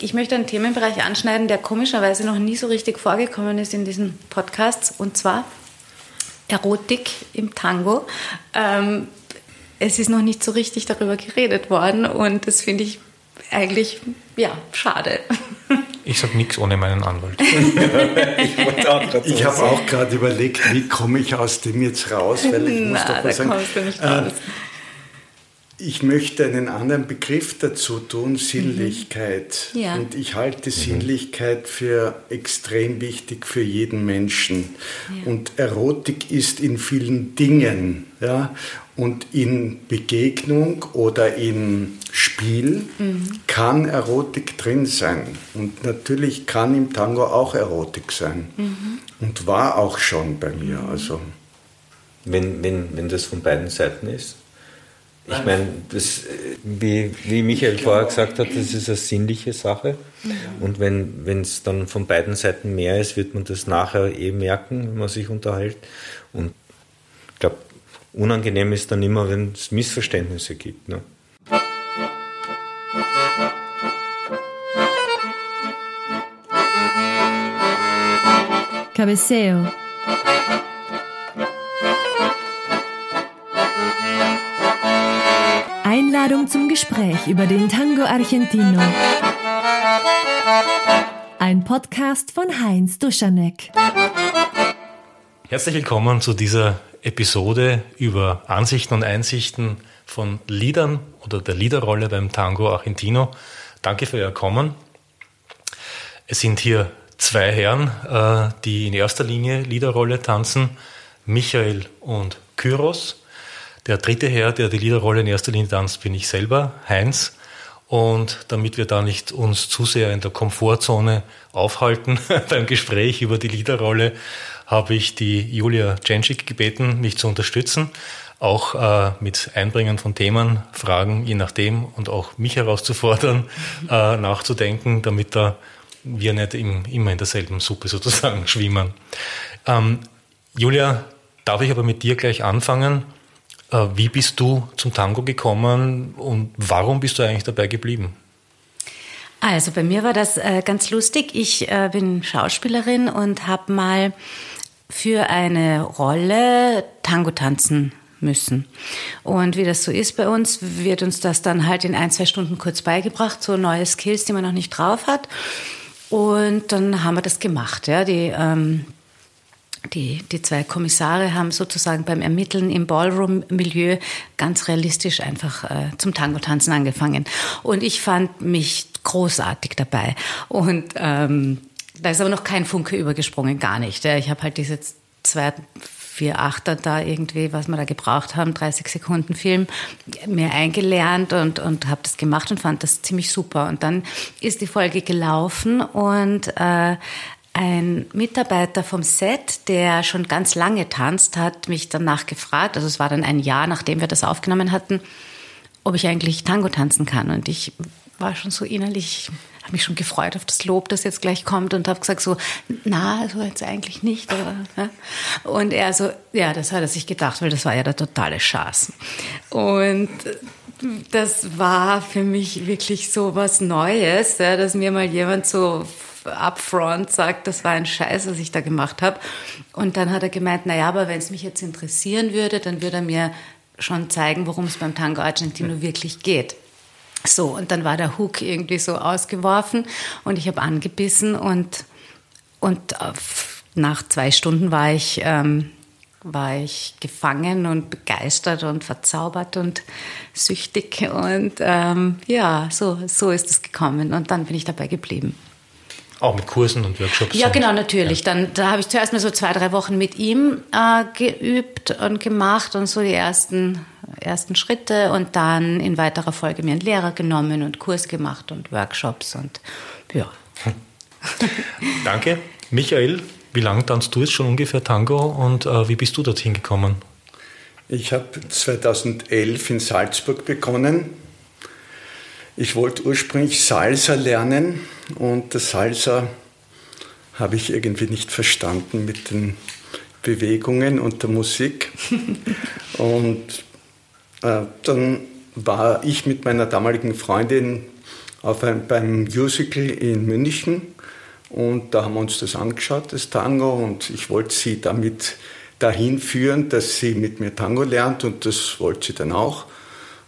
ich möchte einen Themenbereich anschneiden, der komischerweise noch nie so richtig vorgekommen ist in diesen Podcasts, und zwar Erotik im Tango. Ähm, es ist noch nicht so richtig darüber geredet worden und das finde ich eigentlich, ja, schade. Ich sage nichts ohne meinen Anwalt. ich ich habe auch gerade überlegt, wie komme ich aus dem jetzt raus, weil ich muss Na, doch was da sagen. kommst du nicht Äh, raus. Ich möchte einen anderen Begriff dazu tun, Sinnlichkeit. Mhm. Ja. Und ich halte Sinnlichkeit für extrem wichtig für jeden Menschen. Ja. Und Erotik ist in vielen Dingen. Ja? Und in Begegnung oder in Spiel Mhm. kann Erotik drin sein. Und natürlich kann im Tango auch Erotik sein. Mhm. Und war auch schon bei mir. Also. Wenn, wenn, wenn das von beiden Seiten ist. Ich meine, das, wie, wie Michael vorher gesagt hat, das ist eine sinnliche Sache. Und wenn es dann von beiden Seiten mehr ist, wird man das nachher eh merken, wenn man sich unterhält. Und ich glaube, unangenehm ist dann immer, wenn es Missverständnisse gibt. Ne? Cabeceo. Einladung zum Gespräch über den Tango Argentino. Ein Podcast von Heinz Duschanek. Herzlich willkommen zu dieser Episode über Ansichten und Einsichten von Liedern oder der Liederrolle beim Tango Argentino. Danke für Ihr Kommen. Es sind hier zwei Herren, äh, die in erster Linie Liederrolle tanzen, Michael und Kyros. Der dritte Herr, der die Liederrolle in erster Linie tanzt, bin ich selber, Heinz. Und damit wir da nicht uns zu sehr in der Komfortzone aufhalten beim Gespräch über die Liederrolle, habe ich die Julia Censchik gebeten, mich zu unterstützen, auch äh, mit Einbringen von Themen, Fragen, je nachdem, und auch mich herauszufordern, äh, nachzudenken, damit da wir nicht im, immer in derselben Suppe sozusagen schwimmen. Ähm, Julia, darf ich aber mit dir gleich anfangen? Äh, wie bist du zum Tango gekommen und warum bist du eigentlich dabei geblieben? Also bei mir war das äh, ganz lustig. Ich äh, bin Schauspielerin und habe mal für eine Rolle Tango tanzen müssen. Und wie das so ist bei uns, wird uns das dann halt in ein, zwei Stunden kurz beigebracht, so neue Skills, die man noch nicht drauf hat. Und dann haben wir das gemacht. Ja. Die, ähm, die, die zwei Kommissare haben sozusagen beim Ermitteln im Ballroom-Milieu ganz realistisch einfach äh, zum Tango-Tanzen angefangen. Und ich fand mich großartig dabei. Und ähm, da ist aber noch kein Funke übergesprungen, gar nicht. Ja. Ich habe halt diese zwei, vier Achter da irgendwie, was wir da gebraucht haben, 30 Sekunden Film, mir eingelernt und, und habe das gemacht und fand das ziemlich super. Und dann ist die Folge gelaufen und äh, ein Mitarbeiter vom Set, der schon ganz lange tanzt, hat mich danach gefragt, also es war dann ein Jahr, nachdem wir das aufgenommen hatten, ob ich eigentlich Tango tanzen kann. Und ich war schon so innerlich, habe mich schon gefreut auf das Lob, das jetzt gleich kommt und habe gesagt so, na, so jetzt eigentlich nicht. Oder, ja? Und er so, ja, das hat er sich gedacht, weil das war ja der totale Schaß. Und das war für mich wirklich so was Neues, ja, dass mir mal jemand so upfront sagt, das war ein Scheiß, was ich da gemacht habe. Und dann hat er gemeint, naja, aber wenn es mich jetzt interessieren würde, dann würde er mir schon zeigen, worum es beim Tango Argentino wirklich geht. So, und dann war der Hook irgendwie so ausgeworfen und ich habe angebissen und, und nach zwei Stunden war ich, ähm, war ich gefangen und begeistert und verzaubert und süchtig und ähm, ja, so, so ist es gekommen und dann bin ich dabei geblieben. Auch mit Kursen und Workshops? Ja, und, genau, natürlich. Ja. Dann, da habe ich zuerst mal so zwei, drei Wochen mit ihm äh, geübt und gemacht und so die ersten, ersten Schritte und dann in weiterer Folge mir einen Lehrer genommen und Kurs gemacht und Workshops und ja. Danke. Michael, wie lange tanzt du jetzt schon ungefähr Tango und äh, wie bist du dorthin gekommen? Ich habe 2011 in Salzburg begonnen. Ich wollte ursprünglich Salsa lernen und das Salsa habe ich irgendwie nicht verstanden mit den Bewegungen und der Musik. und äh, dann war ich mit meiner damaligen Freundin auf ein, beim Musical in München und da haben wir uns das angeschaut, das Tango, und ich wollte sie damit dahin führen, dass sie mit mir Tango lernt und das wollte sie dann auch.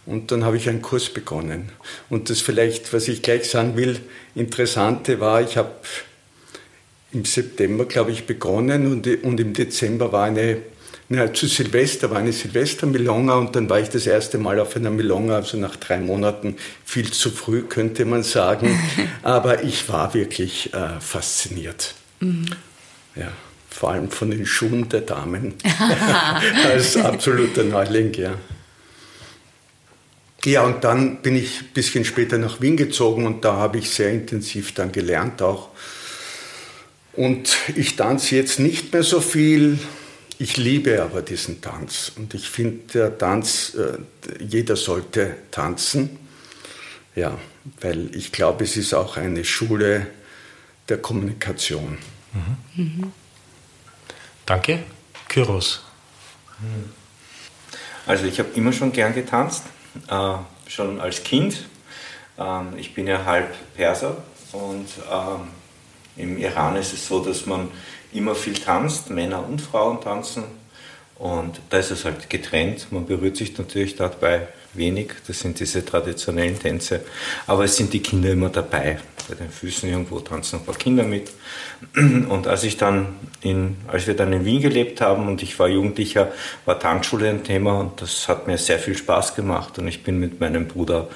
Und dann habe ich einen Kurs begonnen. Und das vielleicht, was ich gleich sagen will, Interessante war, ich habe im September, glaube ich, begonnen und, und im Dezember war eine, na, zu Silvester war eine Silvester-Milonga und dann war ich das erste Mal auf einer Milonga, also nach drei Monaten, viel zu früh, könnte man sagen. Aber ich war wirklich äh, fasziniert. Mhm. Ja, vor allem von den Schuhen der Damen. Als absoluter Neuling, ja. Ja, und dann bin ich ein bisschen später nach Wien gezogen und da habe ich sehr intensiv dann gelernt auch. Und ich tanze jetzt nicht mehr so viel. Ich liebe aber diesen Tanz und ich finde, der Tanz, äh, jeder sollte tanzen. Ja, weil ich glaube, es ist auch eine Schule der Kommunikation. Mhm. Mhm. Danke. Kyros. Also ich habe immer schon gern getanzt äh, schon als Kind. Ähm, ich bin ja halb Perser und ähm, im Iran ist es so, dass man immer viel tanzt, Männer und Frauen tanzen. Und da ist es halt getrennt. Man berührt sich natürlich dabei wenig. Das sind diese traditionellen Tänze. Aber es sind die Kinder immer dabei. Bei den Füßen irgendwo tanzen ein paar Kinder mit. Und als ich dann in, als wir dann in Wien gelebt haben und ich war Jugendlicher, war Tanzschule ein Thema und das hat mir sehr viel Spaß gemacht. Und ich bin mit meinem Bruder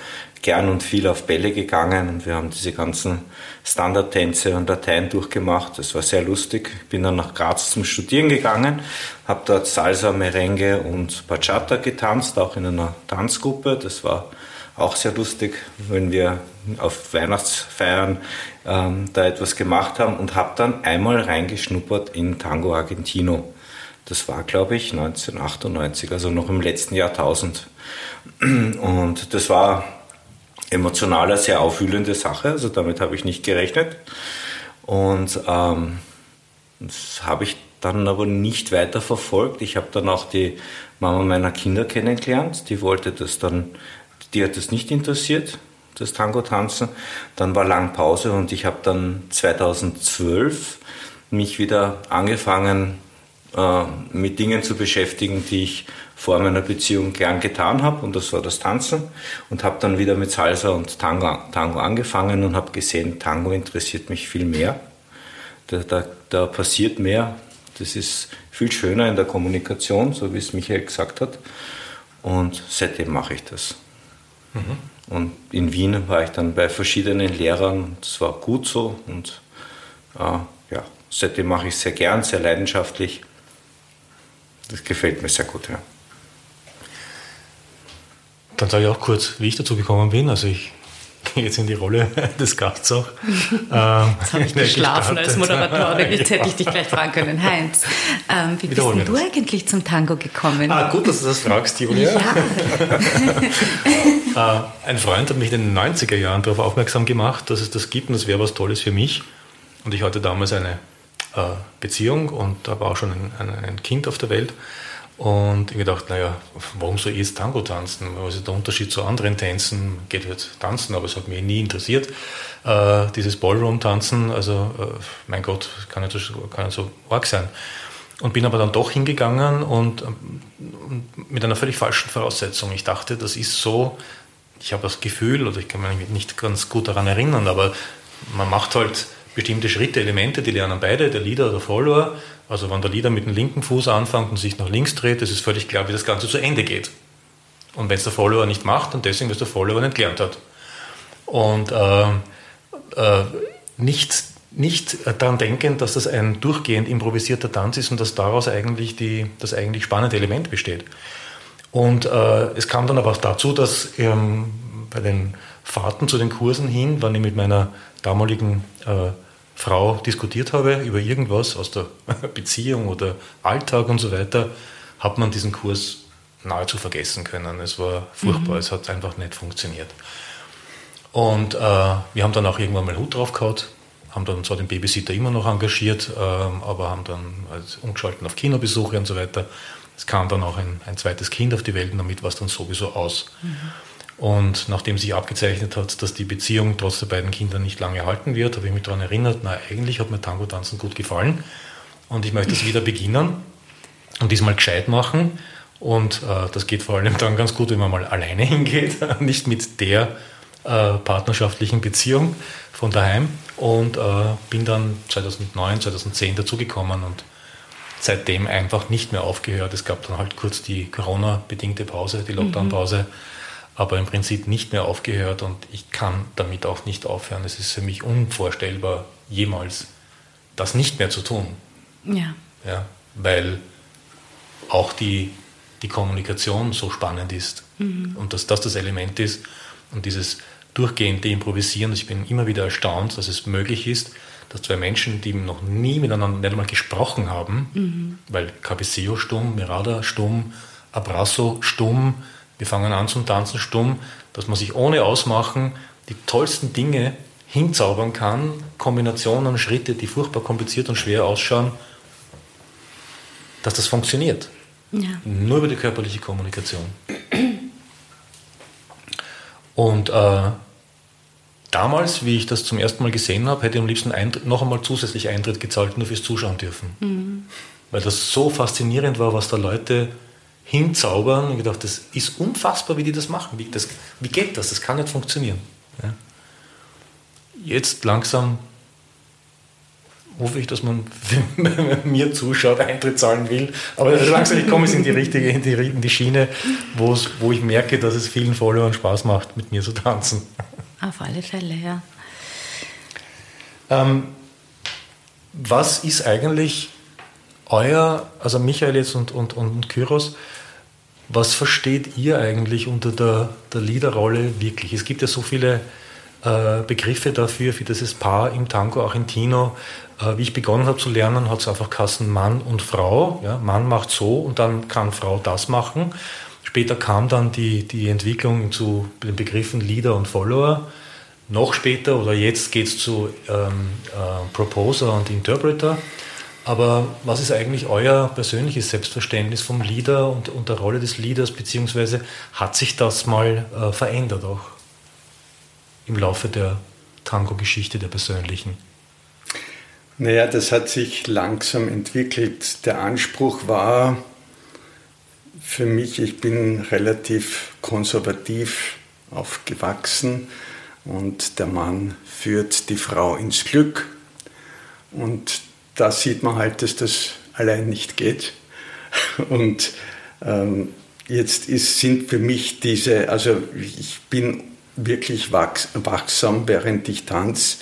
gern und viel auf Bälle gegangen und wir haben diese ganzen Standardtänze und Dateien durchgemacht. Das war sehr lustig. Ich bin dann nach Graz zum Studieren gegangen, habe dort Salsa, Merengue und Bachata getanzt, auch in einer Tanzgruppe. Das war auch sehr lustig, wenn wir auf Weihnachtsfeiern ähm, da etwas gemacht haben und habe dann einmal reingeschnuppert in Tango Argentino. Das war, glaube ich, 1998, also noch im letzten Jahrtausend. Und das war emotional eine sehr aufwühlende Sache, also damit habe ich nicht gerechnet. Und ähm, das habe ich dann aber nicht weiter verfolgt. Ich habe dann auch die Mama meiner Kinder kennengelernt, die wollte das dann, die hat das nicht interessiert, das Tango-Tanzen. Dann war lang Pause und ich habe dann 2012 mich wieder angefangen, äh, mit Dingen zu beschäftigen, die ich vor meiner Beziehung gern getan habe und das war das Tanzen und habe dann wieder mit Salsa und Tango, Tango angefangen und habe gesehen, Tango interessiert mich viel mehr. Da, da, da passiert mehr. Das ist viel schöner in der Kommunikation, so wie es Michael gesagt hat. Und seitdem mache ich das. Mhm. Und in Wien war ich dann bei verschiedenen Lehrern. Das war gut so und äh, ja, seitdem mache ich es sehr gern, sehr leidenschaftlich. Das gefällt mir sehr gut, ja. Dann sage ich auch kurz, wie ich dazu gekommen bin. Also ich gehe jetzt in die Rolle des Gasts auch. Ähm, jetzt habe ich geschlafen als Moderatorin. Jetzt hätte ich dich gleich fragen können. Heinz, ähm, wie bist denn du eigentlich zum Tango gekommen? Ah, gut, dass du das fragst, Julia. Ja. äh, ein Freund hat mich in den 90er Jahren darauf aufmerksam gemacht, dass es das gibt und das wäre was Tolles für mich. Und ich hatte damals eine äh, Beziehung und da war auch schon ein, ein, ein Kind auf der Welt. Und ich gedacht, naja, warum soll ich jetzt Tango tanzen? Was ist der Unterschied zu anderen Tänzen? Geht halt tanzen, aber es hat mich nie interessiert. Äh, dieses Ballroom-Tanzen, also äh, mein Gott, kann nicht, so, kann nicht so arg sein. Und bin aber dann doch hingegangen und, und mit einer völlig falschen Voraussetzung. Ich dachte, das ist so, ich habe das Gefühl, oder ich kann mich nicht ganz gut daran erinnern, aber man macht halt bestimmte Schritte, Elemente, die lernen beide, der Leader oder der Follower. Also wenn der Leader mit dem linken Fuß anfängt und sich nach links dreht, ist es völlig klar, wie das Ganze zu Ende geht. Und wenn es der Follower nicht macht, dann deswegen, es der Follower nicht gelernt hat. Und äh, äh, nicht, nicht daran denken, dass das ein durchgehend improvisierter Tanz ist und dass daraus eigentlich die, das eigentlich spannende Element besteht. Und äh, es kam dann aber auch dazu, dass ähm, bei den Fahrten zu den Kursen hin, wann ich mit meiner damaligen äh, Frau diskutiert habe über irgendwas aus der Beziehung oder Alltag und so weiter, hat man diesen Kurs nahezu vergessen können. Es war furchtbar, mhm. es hat einfach nicht funktioniert. Und äh, wir haben dann auch irgendwann mal Hut drauf gehabt, haben dann zwar den Babysitter immer noch engagiert, äh, aber haben dann also umgeschalten auf Kinobesuche und so weiter. Es kam dann auch ein, ein, zweites Kind auf die Welt und damit war es dann sowieso aus. Mhm. Und nachdem sich abgezeichnet hat, dass die Beziehung trotz der beiden Kinder nicht lange halten wird, habe ich mich daran erinnert, na eigentlich hat mir Tango-Tanzen gut gefallen und ich möchte es wieder beginnen und diesmal gescheit machen. Und äh, das geht vor allem dann ganz gut, wenn man mal alleine hingeht, nicht mit der äh, partnerschaftlichen Beziehung von daheim. Und äh, bin dann 2009, 2010 dazugekommen und seitdem einfach nicht mehr aufgehört. Es gab dann halt kurz die Corona-bedingte Pause, die Lockdown-Pause. Mhm aber im Prinzip nicht mehr aufgehört und ich kann damit auch nicht aufhören. Es ist für mich unvorstellbar, jemals das nicht mehr zu tun. Ja. ja weil auch die, die Kommunikation so spannend ist mhm. und dass das das Element ist und dieses durchgehende Improvisieren. Ich bin immer wieder erstaunt, dass es möglich ist, dass zwei Menschen, die noch nie miteinander nicht einmal gesprochen haben, mhm. weil Cabeceo stumm, Mirada stumm, Abrazo stumm, wir fangen an zum Tanzen stumm, dass man sich ohne Ausmachen die tollsten Dinge hinzaubern kann, Kombinationen, Schritte, die furchtbar kompliziert und schwer ausschauen, dass das funktioniert. Ja. Nur über die körperliche Kommunikation. Und äh, damals, wie ich das zum ersten Mal gesehen habe, hätte ich am liebsten Eintritt, noch einmal zusätzlich Eintritt gezahlt, nur fürs Zuschauen dürfen. Mhm. Weil das so faszinierend war, was da Leute hinzaubern und gedacht, das ist unfassbar, wie die das machen. Wie, das, wie geht das? Das kann nicht funktionieren. Ja. Jetzt langsam hoffe ich, dass man, mir zuschaut, Eintritt zahlen will. Aber langsam ich komme ich in die richtige, in die, in die Schiene, wo ich merke, dass es vielen Followern Spaß macht, mit mir zu tanzen. Auf alle Fälle, ja. Ähm, was ist eigentlich euer, also Michael jetzt und, und, und Kyros, was versteht ihr eigentlich unter der, der Leaderrolle wirklich? Es gibt ja so viele äh, Begriffe dafür, für dieses Paar im Tango Argentino. Äh, wie ich begonnen habe zu lernen, hat es einfach Kassen Mann und Frau. Ja? Mann macht so und dann kann Frau das machen. Später kam dann die, die Entwicklung zu den Begriffen Leader und Follower. Noch später oder jetzt geht es zu ähm, äh, Proposer und Interpreter. Aber was ist eigentlich euer persönliches Selbstverständnis vom Leader und, und der Rolle des Leaders, beziehungsweise hat sich das mal äh, verändert auch im Laufe der Tango-Geschichte der persönlichen? Naja, das hat sich langsam entwickelt. Der Anspruch war für mich, ich bin relativ konservativ aufgewachsen und der Mann führt die Frau ins Glück. Und da sieht man halt, dass das allein nicht geht. Und ähm, jetzt ist, sind für mich diese, also ich bin wirklich wachs, wachsam, während ich tanze.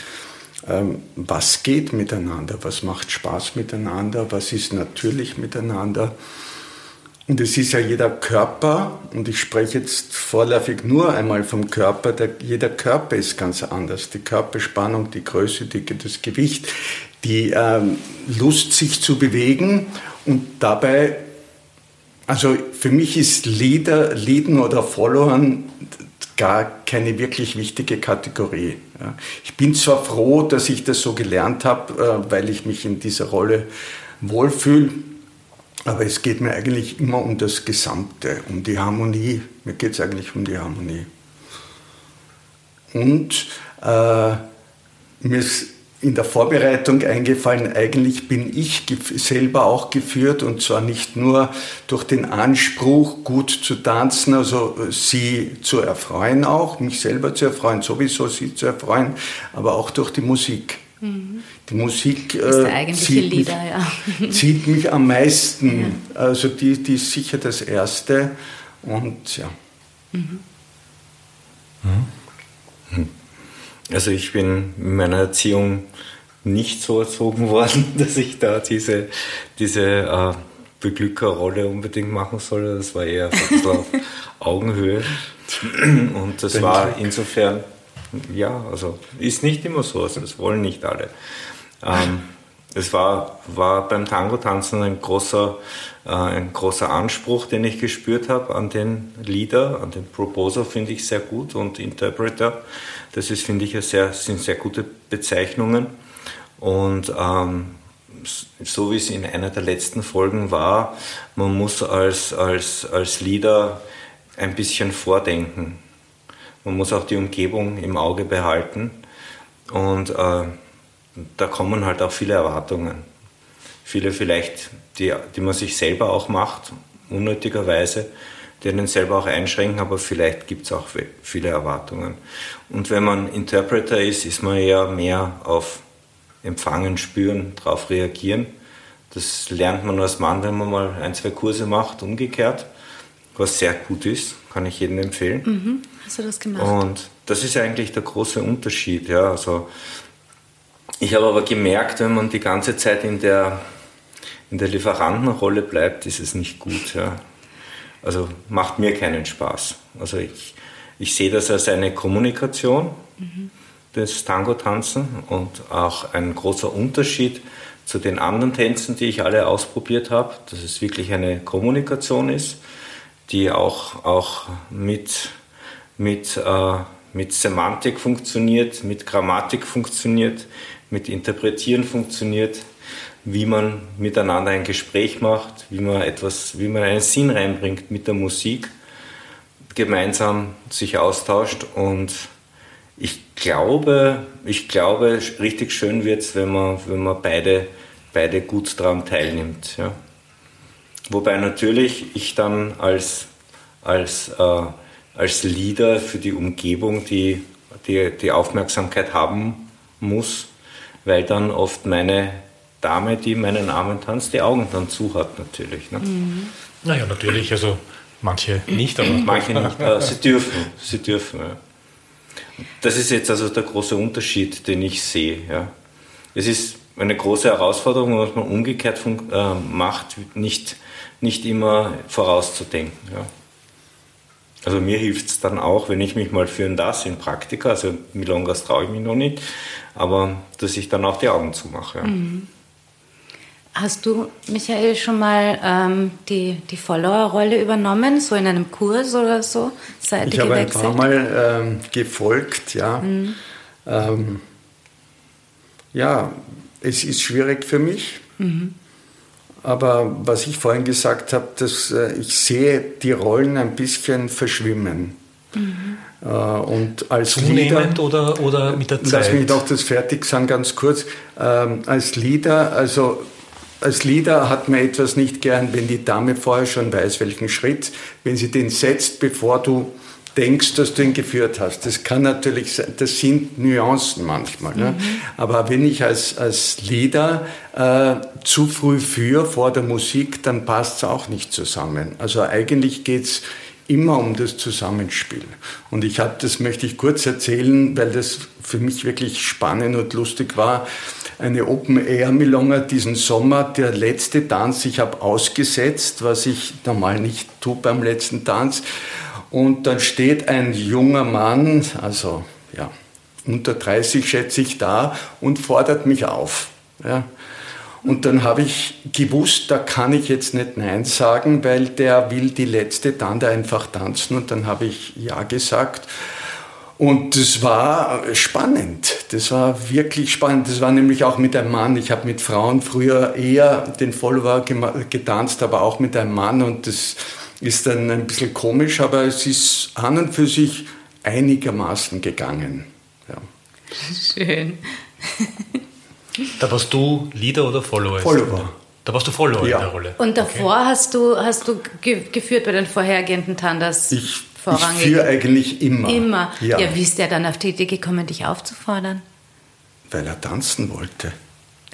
Ähm, was geht miteinander? Was macht Spaß miteinander? Was ist natürlich miteinander? Und es ist ja jeder Körper, und ich spreche jetzt vorläufig nur einmal vom Körper, der, jeder Körper ist ganz anders. Die Körperspannung, die Größe, die, das Gewicht, die ähm, Lust, sich zu bewegen und dabei, also für mich ist Leader, Leaden oder Followern gar keine wirklich wichtige Kategorie. Ja. Ich bin zwar froh, dass ich das so gelernt habe, äh, weil ich mich in dieser Rolle wohlfühle, aber es geht mir eigentlich immer um das Gesamte, um die Harmonie. Mir geht es eigentlich um die Harmonie. Und äh, mir ist in der Vorbereitung eingefallen, eigentlich bin ich selber auch geführt und zwar nicht nur durch den Anspruch, gut zu tanzen, also äh, sie zu erfreuen auch, mich selber zu erfreuen, sowieso sie zu erfreuen, aber auch durch die Musik. Mhm. Die Musik äh, zieht, Lieder, mich, ja. zieht, mich, am meisten. Ja. Also die, die ist sicher das Erste und ja. Mhm. Mhm. Also ich bin in meiner Erziehung nicht so erzogen worden, dass ich da diese, diese äh, Beglückerrolle unbedingt machen soll. Das war eher auf Augenhöhe. Und das war insofern, ja, also ist nicht immer so, also das wollen nicht alle. Ähm, es war, war beim Tango-Tanzen ein großer, äh, ein großer Anspruch, den ich gespürt habe an den Leader, an den Proposer finde ich sehr gut und Interpreter. Das ist, finde ich, sehr, sind sehr gute Bezeichnungen. Und ähm, so wie es in einer der letzten Folgen war, man muss als, als, als Leader ein bisschen vordenken. Man muss auch die Umgebung im Auge behalten. Und äh, da kommen halt auch viele Erwartungen. Viele vielleicht, die, die man sich selber auch macht, unnötigerweise, die einen selber auch einschränken, aber vielleicht gibt es auch viele Erwartungen. Und wenn man Interpreter ist, ist man ja mehr auf Empfangen, Spüren, darauf reagieren. Das lernt man als Mann, wenn man mal ein, zwei Kurse macht, umgekehrt, was sehr gut ist, kann ich jedem empfehlen. Mhm. Hast du das gemacht? Und das ist eigentlich der große Unterschied. Ja. Also ich habe aber gemerkt, wenn man die ganze Zeit in der, in der Lieferantenrolle bleibt, ist es nicht gut. Ja. Also macht mir keinen Spaß. Also ich, ich sehe das als eine Kommunikation, mhm. des Tango-Tanzen und auch ein großer Unterschied zu den anderen Tänzen, die ich alle ausprobiert habe, dass es wirklich eine Kommunikation ist, die auch, auch mit, mit, äh, mit Semantik funktioniert, mit Grammatik funktioniert, mit Interpretieren funktioniert, wie man miteinander ein Gespräch macht, wie man etwas, wie man einen Sinn reinbringt mit der Musik, gemeinsam sich austauscht und ich glaube, ich glaube, richtig schön wird es, wenn man, wenn man beide, beide gut daran teilnimmt. Ja. Wobei natürlich ich dann als, als, äh, als Leader für die Umgebung die, die, die Aufmerksamkeit haben muss, weil dann oft meine Dame, die meinen Armen tanzt, die Augen dann zu hat natürlich. Ne? Mhm. Naja, natürlich, also manche nicht, aber. Manche nicht, aber sie dürfen, sie dürfen. Ja. Das ist jetzt also der große Unterschied, den ich sehe. Ja. Es ist eine große Herausforderung, was man umgekehrt von, äh, macht, nicht, nicht immer vorauszudenken. Ja. Also mir hilft es dann auch, wenn ich mich mal führen das in Praktika, also Milongas traue ich mich noch nicht, aber dass ich dann auch die Augen zumache. Ja. Mhm. Hast du, Michael, schon mal ähm, die, die Follower-Rolle übernommen, so in einem Kurs oder so? Seit ich habe ein paar Mal ähm, gefolgt, ja. Mhm. Ähm, ja, es ist schwierig für mich. Mhm. Aber was ich vorhin gesagt habe, dass äh, ich sehe die Rollen ein bisschen verschwimmen. Mhm. Äh, und als Zunehmend Leader, oder, oder mit der Zeit? Lass mich doch das fertig sagen, ganz kurz. Ähm, als Leader, also als Leader hat man etwas nicht gern, wenn die Dame vorher schon weiß, welchen Schritt, wenn sie den setzt, bevor du denkst, dass du ihn geführt hast. Das kann natürlich sein, das sind Nuancen manchmal. Ne? Mhm. Aber wenn ich als, als Leader äh, zu früh führe vor der Musik, dann passt es auch nicht zusammen. Also eigentlich geht's immer um das Zusammenspiel. Und ich habe, das möchte ich kurz erzählen, weil das für mich wirklich spannend und lustig war eine Open Air Milonga diesen Sommer, der letzte Tanz. Ich habe ausgesetzt, was ich normal nicht tue beim letzten Tanz. Und dann steht ein junger Mann, also ja, unter 30 schätze ich da, und fordert mich auf. Ja. Und dann habe ich gewusst, da kann ich jetzt nicht Nein sagen, weil der will die letzte Tante einfach tanzen. Und dann habe ich Ja gesagt. Und das war spannend. Das war wirklich spannend. Das war nämlich auch mit einem Mann. Ich habe mit Frauen früher eher den Follower getanzt, aber auch mit einem Mann. Und das ist dann ein bisschen komisch, aber es ist an und für sich einigermaßen gegangen. Ja. Schön. da warst du Leader oder Follower? Follower. Da warst du Follower ja. in der Rolle. Und davor okay. hast du, hast du geführt bei den vorhergehenden Tandas? Ich. Ich führe eigentlich immer. Immer. Ja. ja, wie ist der dann auf die Idee gekommen, dich aufzufordern? Weil er tanzen wollte.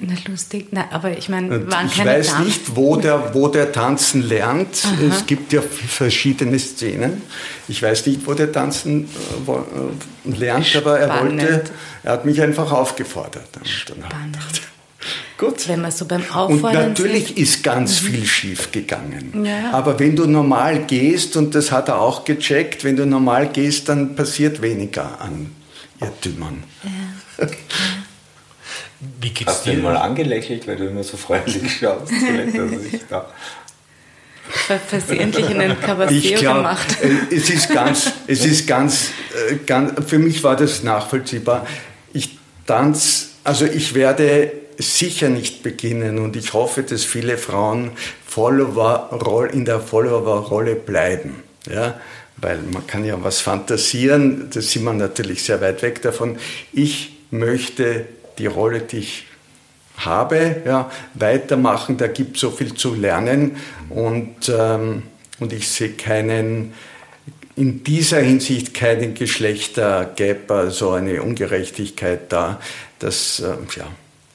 Na, lustig. Na, aber ich meine, waren ich keine weiß Tanzen? nicht, wo der, wo der tanzen lernt. Aha. Es gibt ja verschiedene Szenen. Ich weiß nicht, wo der tanzen äh, lernt, Spannend. aber er wollte, er hat mich einfach aufgefordert. Gedacht, Gut. Wenn man so beim Auffordern Und natürlich sieht. ist ganz mhm. viel schief gegangen. Ja. Aber wenn du normal gehst, und das hat er auch gecheckt, wenn du normal gehst, dann passiert weniger an Irrtümern. Ja. Wie geht's Hast dir? du ihn mal angelächelt, weil du immer so freundlich schaust? versehentlich in den Caballero gemacht. Äh, es ist ganz, es ist ganz, äh, ganz, für mich war das nachvollziehbar. Ich tanze, also ich werde sicher nicht beginnen und ich hoffe, dass viele Frauen Follower in der Follower-Rolle bleiben. Ja? weil man kann ja was fantasieren, da sind wir natürlich sehr weit weg davon. Ich möchte die Rolle, die ich habe, ja, weitermachen, da gibt es so viel zu lernen. Und, ähm, und ich sehe keinen, in dieser Hinsicht keinen Geschlechtergap, also eine Ungerechtigkeit da, dass, äh, ja,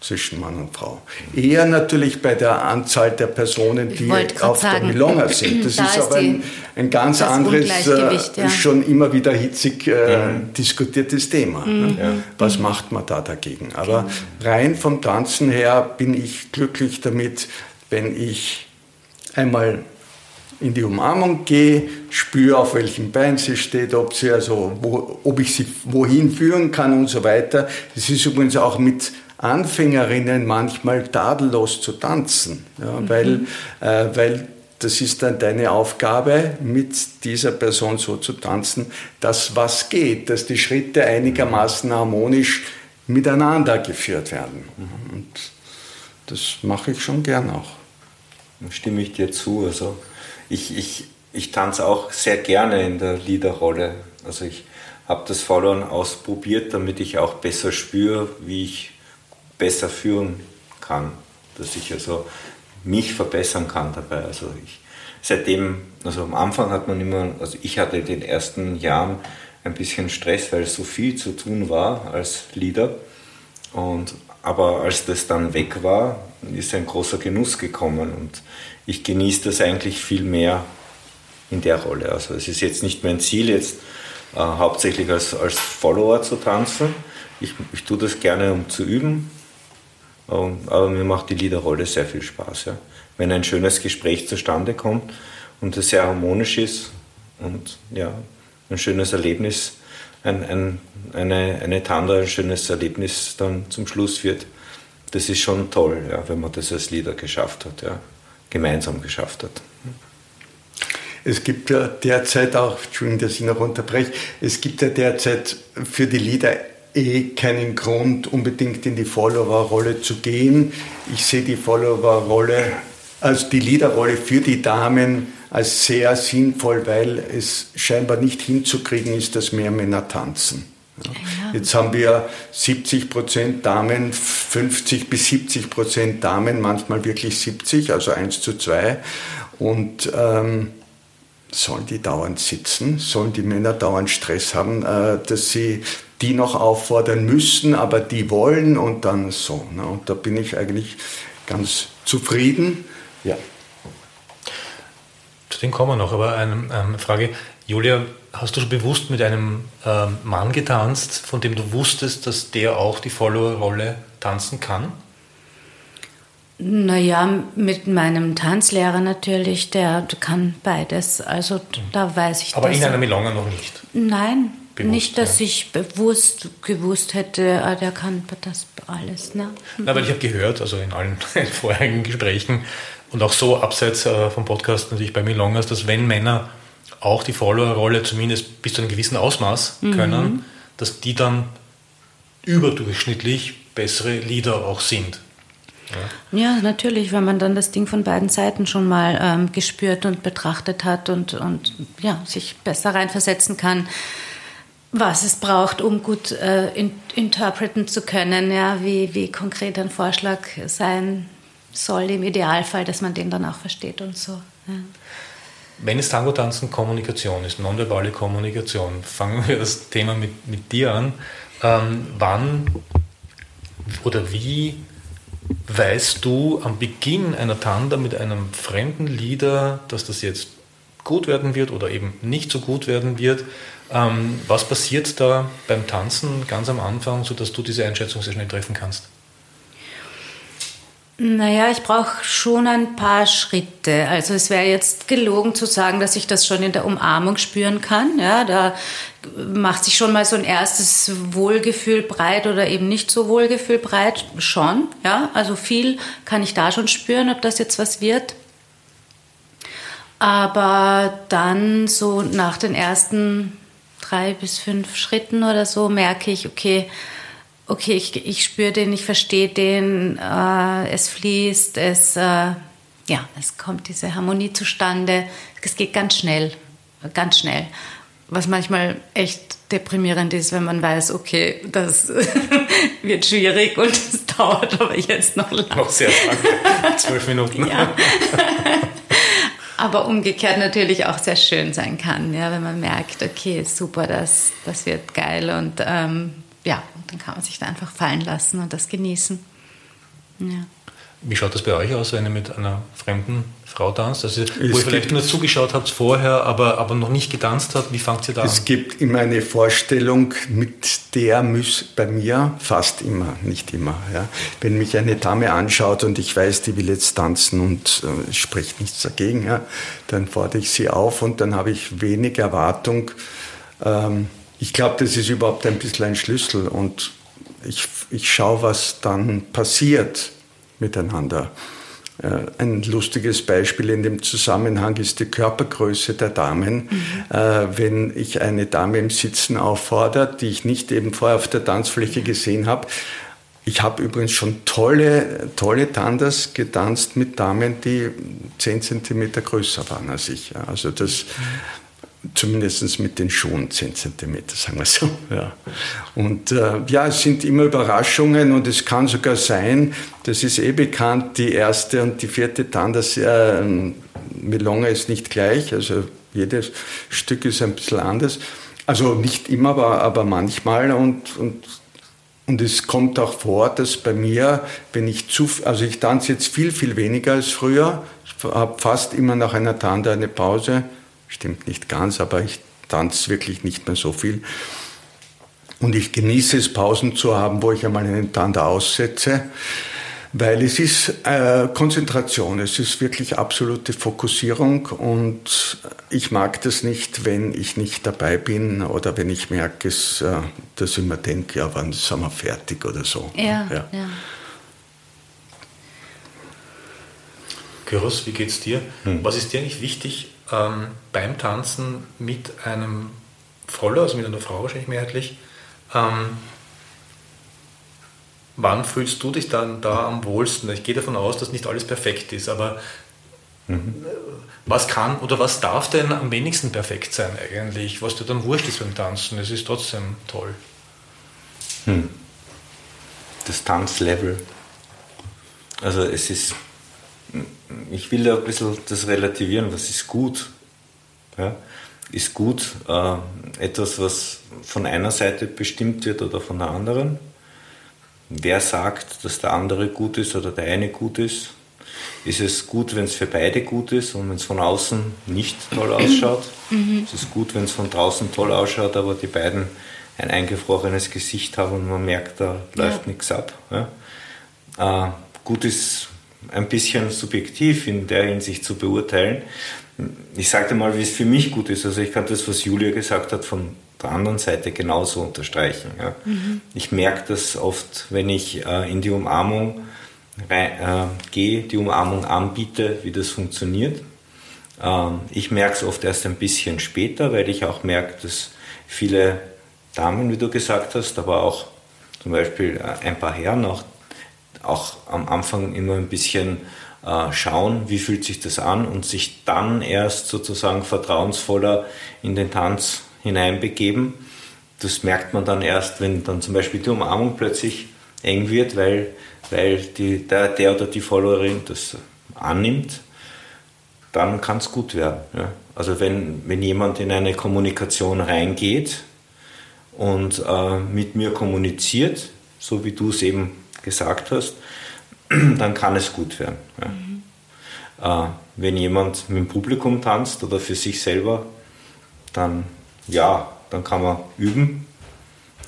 zwischen Mann und Frau. Eher natürlich bei der Anzahl der Personen, die auf sagen, der Milonga sind. Das da ist aber ein, ein ganz anderes, äh, ja. schon immer wieder hitzig äh, mhm. diskutiertes Thema. Ne? Mhm. Ja. Was macht man da dagegen? Aber rein vom Tanzen her bin ich glücklich damit, wenn ich einmal in die Umarmung gehe, spüre, auf welchem Bein sie steht, ob, sie also, wo, ob ich sie wohin führen kann und so weiter. Das ist übrigens auch mit Anfängerinnen manchmal tadellos zu tanzen, ja, mhm. weil, äh, weil das ist dann deine Aufgabe, mit dieser Person so zu tanzen, dass was geht, dass die Schritte einigermaßen harmonisch miteinander geführt werden. Und das mache ich schon gern auch. Stimme ich dir zu. Also ich, ich, ich tanze auch sehr gerne in der Liederrolle. Also ich habe das Followern ausprobiert, damit ich auch besser spüre, wie ich besser führen kann, dass ich also mich verbessern kann dabei. Also ich, seitdem, also am Anfang hat man immer, also ich hatte in den ersten Jahren ein bisschen Stress, weil so viel zu tun war als Leader. Und, aber als das dann weg war, ist ein großer Genuss gekommen und ich genieße das eigentlich viel mehr in der Rolle. Also es ist jetzt nicht mein Ziel, jetzt äh, hauptsächlich als, als Follower zu tanzen. Ich, ich tue das gerne, um zu üben, aber mir macht die Liederrolle sehr viel Spaß. Ja. Wenn ein schönes Gespräch zustande kommt und es sehr harmonisch ist und ja, ein schönes Erlebnis, ein, ein, eine, eine Tanda, ein schönes Erlebnis dann zum Schluss wird, das ist schon toll, ja, wenn man das als Lieder geschafft hat, ja, gemeinsam geschafft hat. Es gibt ja derzeit auch, Entschuldigung, dass ich noch unterbreche, es gibt ja derzeit für die Lieder eh keinen Grund, unbedingt in die Follower-Rolle zu gehen. Ich sehe die Follower-Rolle, also die Leader-Rolle für die Damen als sehr sinnvoll, weil es scheinbar nicht hinzukriegen ist, dass mehr Männer tanzen. Ja. Jetzt haben wir 70 Prozent Damen, 50 bis 70 Prozent Damen, manchmal wirklich 70, also 1 zu 2. Und ähm, sollen die dauernd sitzen? Sollen die Männer dauernd Stress haben, äh, dass sie die noch auffordern müssen, aber die wollen und dann so. Ne? Und da bin ich eigentlich ganz zufrieden. Ja. Zu dem kommen wir noch, aber eine ähm, Frage. Julia, hast du schon bewusst mit einem ähm, Mann getanzt, von dem du wusstest, dass der auch die Follower-Rolle tanzen kann? Naja, mit meinem Tanzlehrer natürlich, der kann beides. Also da weiß ich Aber in einer Milonga noch nicht? Nein, Bewusst, nicht, dass ja. ich bewusst gewusst hätte, ah, der kann das alles. Ne? Na, weil ich habe gehört, also in allen vorherigen Gesprächen und auch so abseits äh, vom Podcast natürlich bei Milongas, dass wenn Männer auch die Follower-Rolle zumindest bis zu einem gewissen Ausmaß mhm. können, mhm. dass die dann überdurchschnittlich bessere Leader auch sind. Ja. ja. natürlich, wenn man dann das Ding von beiden Seiten schon mal ähm, gespürt und betrachtet hat und, und ja, sich besser reinversetzen kann was es braucht, um gut äh, in, interpreten zu können, ja, wie, wie konkret ein Vorschlag sein soll im Idealfall, dass man den dann auch versteht und so. Ja. Wenn es Tango-Tanzen Kommunikation ist, nonverbale Kommunikation, fangen wir das Thema mit, mit dir an. Ähm, wann oder wie weißt du am Beginn einer Tanda mit einem fremden Lieder, dass das jetzt gut werden wird oder eben nicht so gut werden wird? Ähm, was passiert da beim Tanzen ganz am Anfang, sodass du diese Einschätzung sehr schnell treffen kannst? Naja, ich brauche schon ein paar Schritte. Also es wäre jetzt gelogen zu sagen, dass ich das schon in der Umarmung spüren kann. Ja, da macht sich schon mal so ein erstes Wohlgefühl breit oder eben nicht so Wohlgefühl breit. Schon, ja. Also viel kann ich da schon spüren, ob das jetzt was wird. Aber dann so nach den ersten drei bis fünf Schritten oder so merke ich, okay, okay, ich, ich spüre den, ich verstehe den, äh, es fließt, es, äh, ja, es kommt diese Harmonie zustande, es geht ganz schnell. ganz schnell. Was manchmal echt deprimierend ist, wenn man weiß, okay, das wird schwierig und es dauert aber jetzt noch lang. Noch sehr lang, zwölf Minuten. Ja. aber umgekehrt natürlich auch sehr schön sein kann, ja, wenn man merkt, okay, super, das, das wird geil und ähm, ja, dann kann man sich da einfach fallen lassen und das genießen. Ja. Wie schaut das bei euch aus, wenn ihr mit einer fremden Frau tanzt? Also, wo ihr vielleicht nur zugeschaut habt vorher, aber, aber noch nicht getanzt habt, wie fangt ihr da an? Es gibt immer eine Vorstellung, mit der muss bei mir fast immer, nicht immer. Ja. Wenn mich eine Dame anschaut und ich weiß, die will jetzt tanzen und äh, spricht nichts dagegen, ja, dann fordere ich sie auf und dann habe ich wenig Erwartung. Ähm, ich glaube, das ist überhaupt ein bisschen ein Schlüssel und ich, ich schaue, was dann passiert miteinander. Äh, ein lustiges Beispiel in dem Zusammenhang ist die Körpergröße der Damen. Mhm. Äh, wenn ich eine Dame im Sitzen auffordere, die ich nicht eben vorher auf der Tanzfläche gesehen habe, ich habe übrigens schon tolle, tolle Tandas getanzt mit Damen, die 10 cm größer waren als ich. Also das, mhm zumindest mit den Schuhen 10 cm, sagen wir so. Ja. Und äh, ja, es sind immer Überraschungen und es kann sogar sein, das ist eh bekannt, die erste und die vierte Tandas äh, Melonge ist nicht gleich, also jedes Stück ist ein bisschen anders. Also nicht immer, aber, aber manchmal und, und und es kommt auch vor, dass bei mir, wenn ich zu, also ich tanze jetzt viel, viel weniger als früher, habe fast immer nach einer Tanda eine Pause, Stimmt nicht ganz, aber ich tanze wirklich nicht mehr so viel. Und ich genieße es, Pausen zu haben, wo ich einmal einen Tanda aussetze, weil es ist äh, Konzentration, es ist wirklich absolute Fokussierung und ich mag das nicht, wenn ich nicht dabei bin oder wenn ich merke, es, äh, dass ich mir denke, ja, wann sind wir fertig oder so. Ja, ja. ja. Kyros, wie geht's dir? Hm. Was ist dir eigentlich wichtig ähm, beim Tanzen mit einem Voller, also mit einer Frau wahrscheinlich mehrheitlich, ähm, wann fühlst du dich dann da am wohlsten? Ich gehe davon aus, dass nicht alles perfekt ist, aber mhm. was kann oder was darf denn am wenigsten perfekt sein eigentlich? Was dir dann wurscht ist beim Tanzen, es ist trotzdem toll. Hm. Das Tanzlevel. Also es ist ich will da ein bisschen das relativieren, was ist gut. Ja? Ist gut äh, etwas, was von einer Seite bestimmt wird oder von der anderen? Wer sagt, dass der andere gut ist oder der eine gut ist? Ist es gut, wenn es für beide gut ist und wenn es von außen nicht toll ausschaut? Mhm. Ist es gut, wenn es von draußen toll ausschaut, aber die beiden ein eingefrorenes Gesicht haben und man merkt, da läuft ja. nichts ab? Ja? Äh, gut ist ein bisschen subjektiv in der Hinsicht zu beurteilen. Ich sagte mal, wie es für mich gut ist. Also ich kann das, was Julia gesagt hat, von der anderen Seite genauso unterstreichen. Ja. Mhm. Ich merke das oft, wenn ich äh, in die Umarmung rein, äh, gehe, die Umarmung anbiete, wie das funktioniert. Ähm, ich merke es oft erst ein bisschen später, weil ich auch merke, dass viele Damen, wie du gesagt hast, aber auch zum Beispiel äh, ein paar Herren auch auch am Anfang immer ein bisschen äh, schauen, wie fühlt sich das an und sich dann erst sozusagen vertrauensvoller in den Tanz hineinbegeben. Das merkt man dann erst, wenn dann zum Beispiel die Umarmung plötzlich eng wird, weil, weil die, der, der oder die Followerin das annimmt, dann kann es gut werden. Ja. Also wenn, wenn jemand in eine Kommunikation reingeht und äh, mit mir kommuniziert, so wie du es eben gesagt hast, dann kann es gut werden. Ja. Mhm. Äh, wenn jemand mit dem Publikum tanzt oder für sich selber, dann ja, dann kann man üben.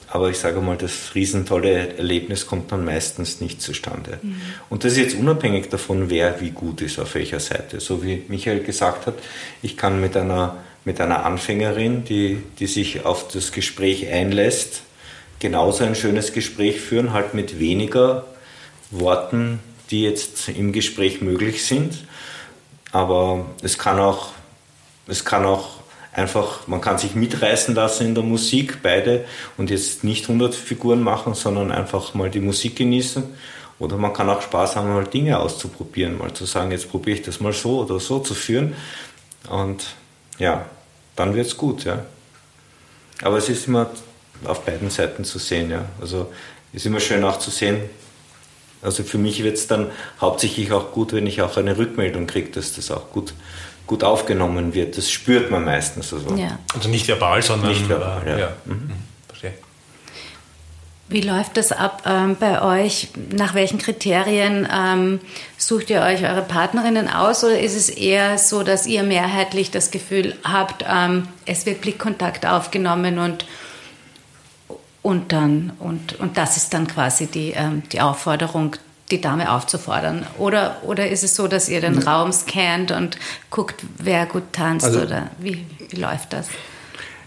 Aber ich sage mal, das riesentolle Erlebnis kommt dann meistens nicht zustande. Mhm. Und das ist jetzt unabhängig davon, wer wie gut ist, auf welcher Seite. So wie Michael gesagt hat, ich kann mit einer, mit einer Anfängerin, die, die sich auf das Gespräch einlässt, genauso ein schönes Gespräch führen, halt mit weniger Worten, die jetzt im Gespräch möglich sind. Aber es kann auch, es kann auch einfach, man kann sich mitreißen lassen in der Musik, beide, und jetzt nicht 100 Figuren machen, sondern einfach mal die Musik genießen. Oder man kann auch Spaß haben, mal Dinge auszuprobieren, mal zu sagen, jetzt probiere ich das mal so oder so zu führen. Und ja, dann wird es gut, ja. Aber es ist immer auf beiden Seiten zu sehen, ja. Also ist immer schön auch zu sehen. Also für mich wird es dann hauptsächlich auch gut, wenn ich auch eine Rückmeldung kriege, dass das auch gut, gut aufgenommen wird. Das spürt man meistens. Also, ja. also nicht verbal, sondern nicht verbal, ja. ja. Mhm. mhm. Wie läuft das ab ähm, bei euch? Nach welchen Kriterien ähm, sucht ihr euch eure Partnerinnen aus? Oder ist es eher so, dass ihr mehrheitlich das Gefühl habt, ähm, es wird Blickkontakt aufgenommen und, und, dann, und, und das ist dann quasi die, ähm, die Aufforderung, die Dame aufzufordern? Oder, oder ist es so, dass ihr den Raum scannt und guckt, wer gut tanzt? Also, oder wie, wie läuft das?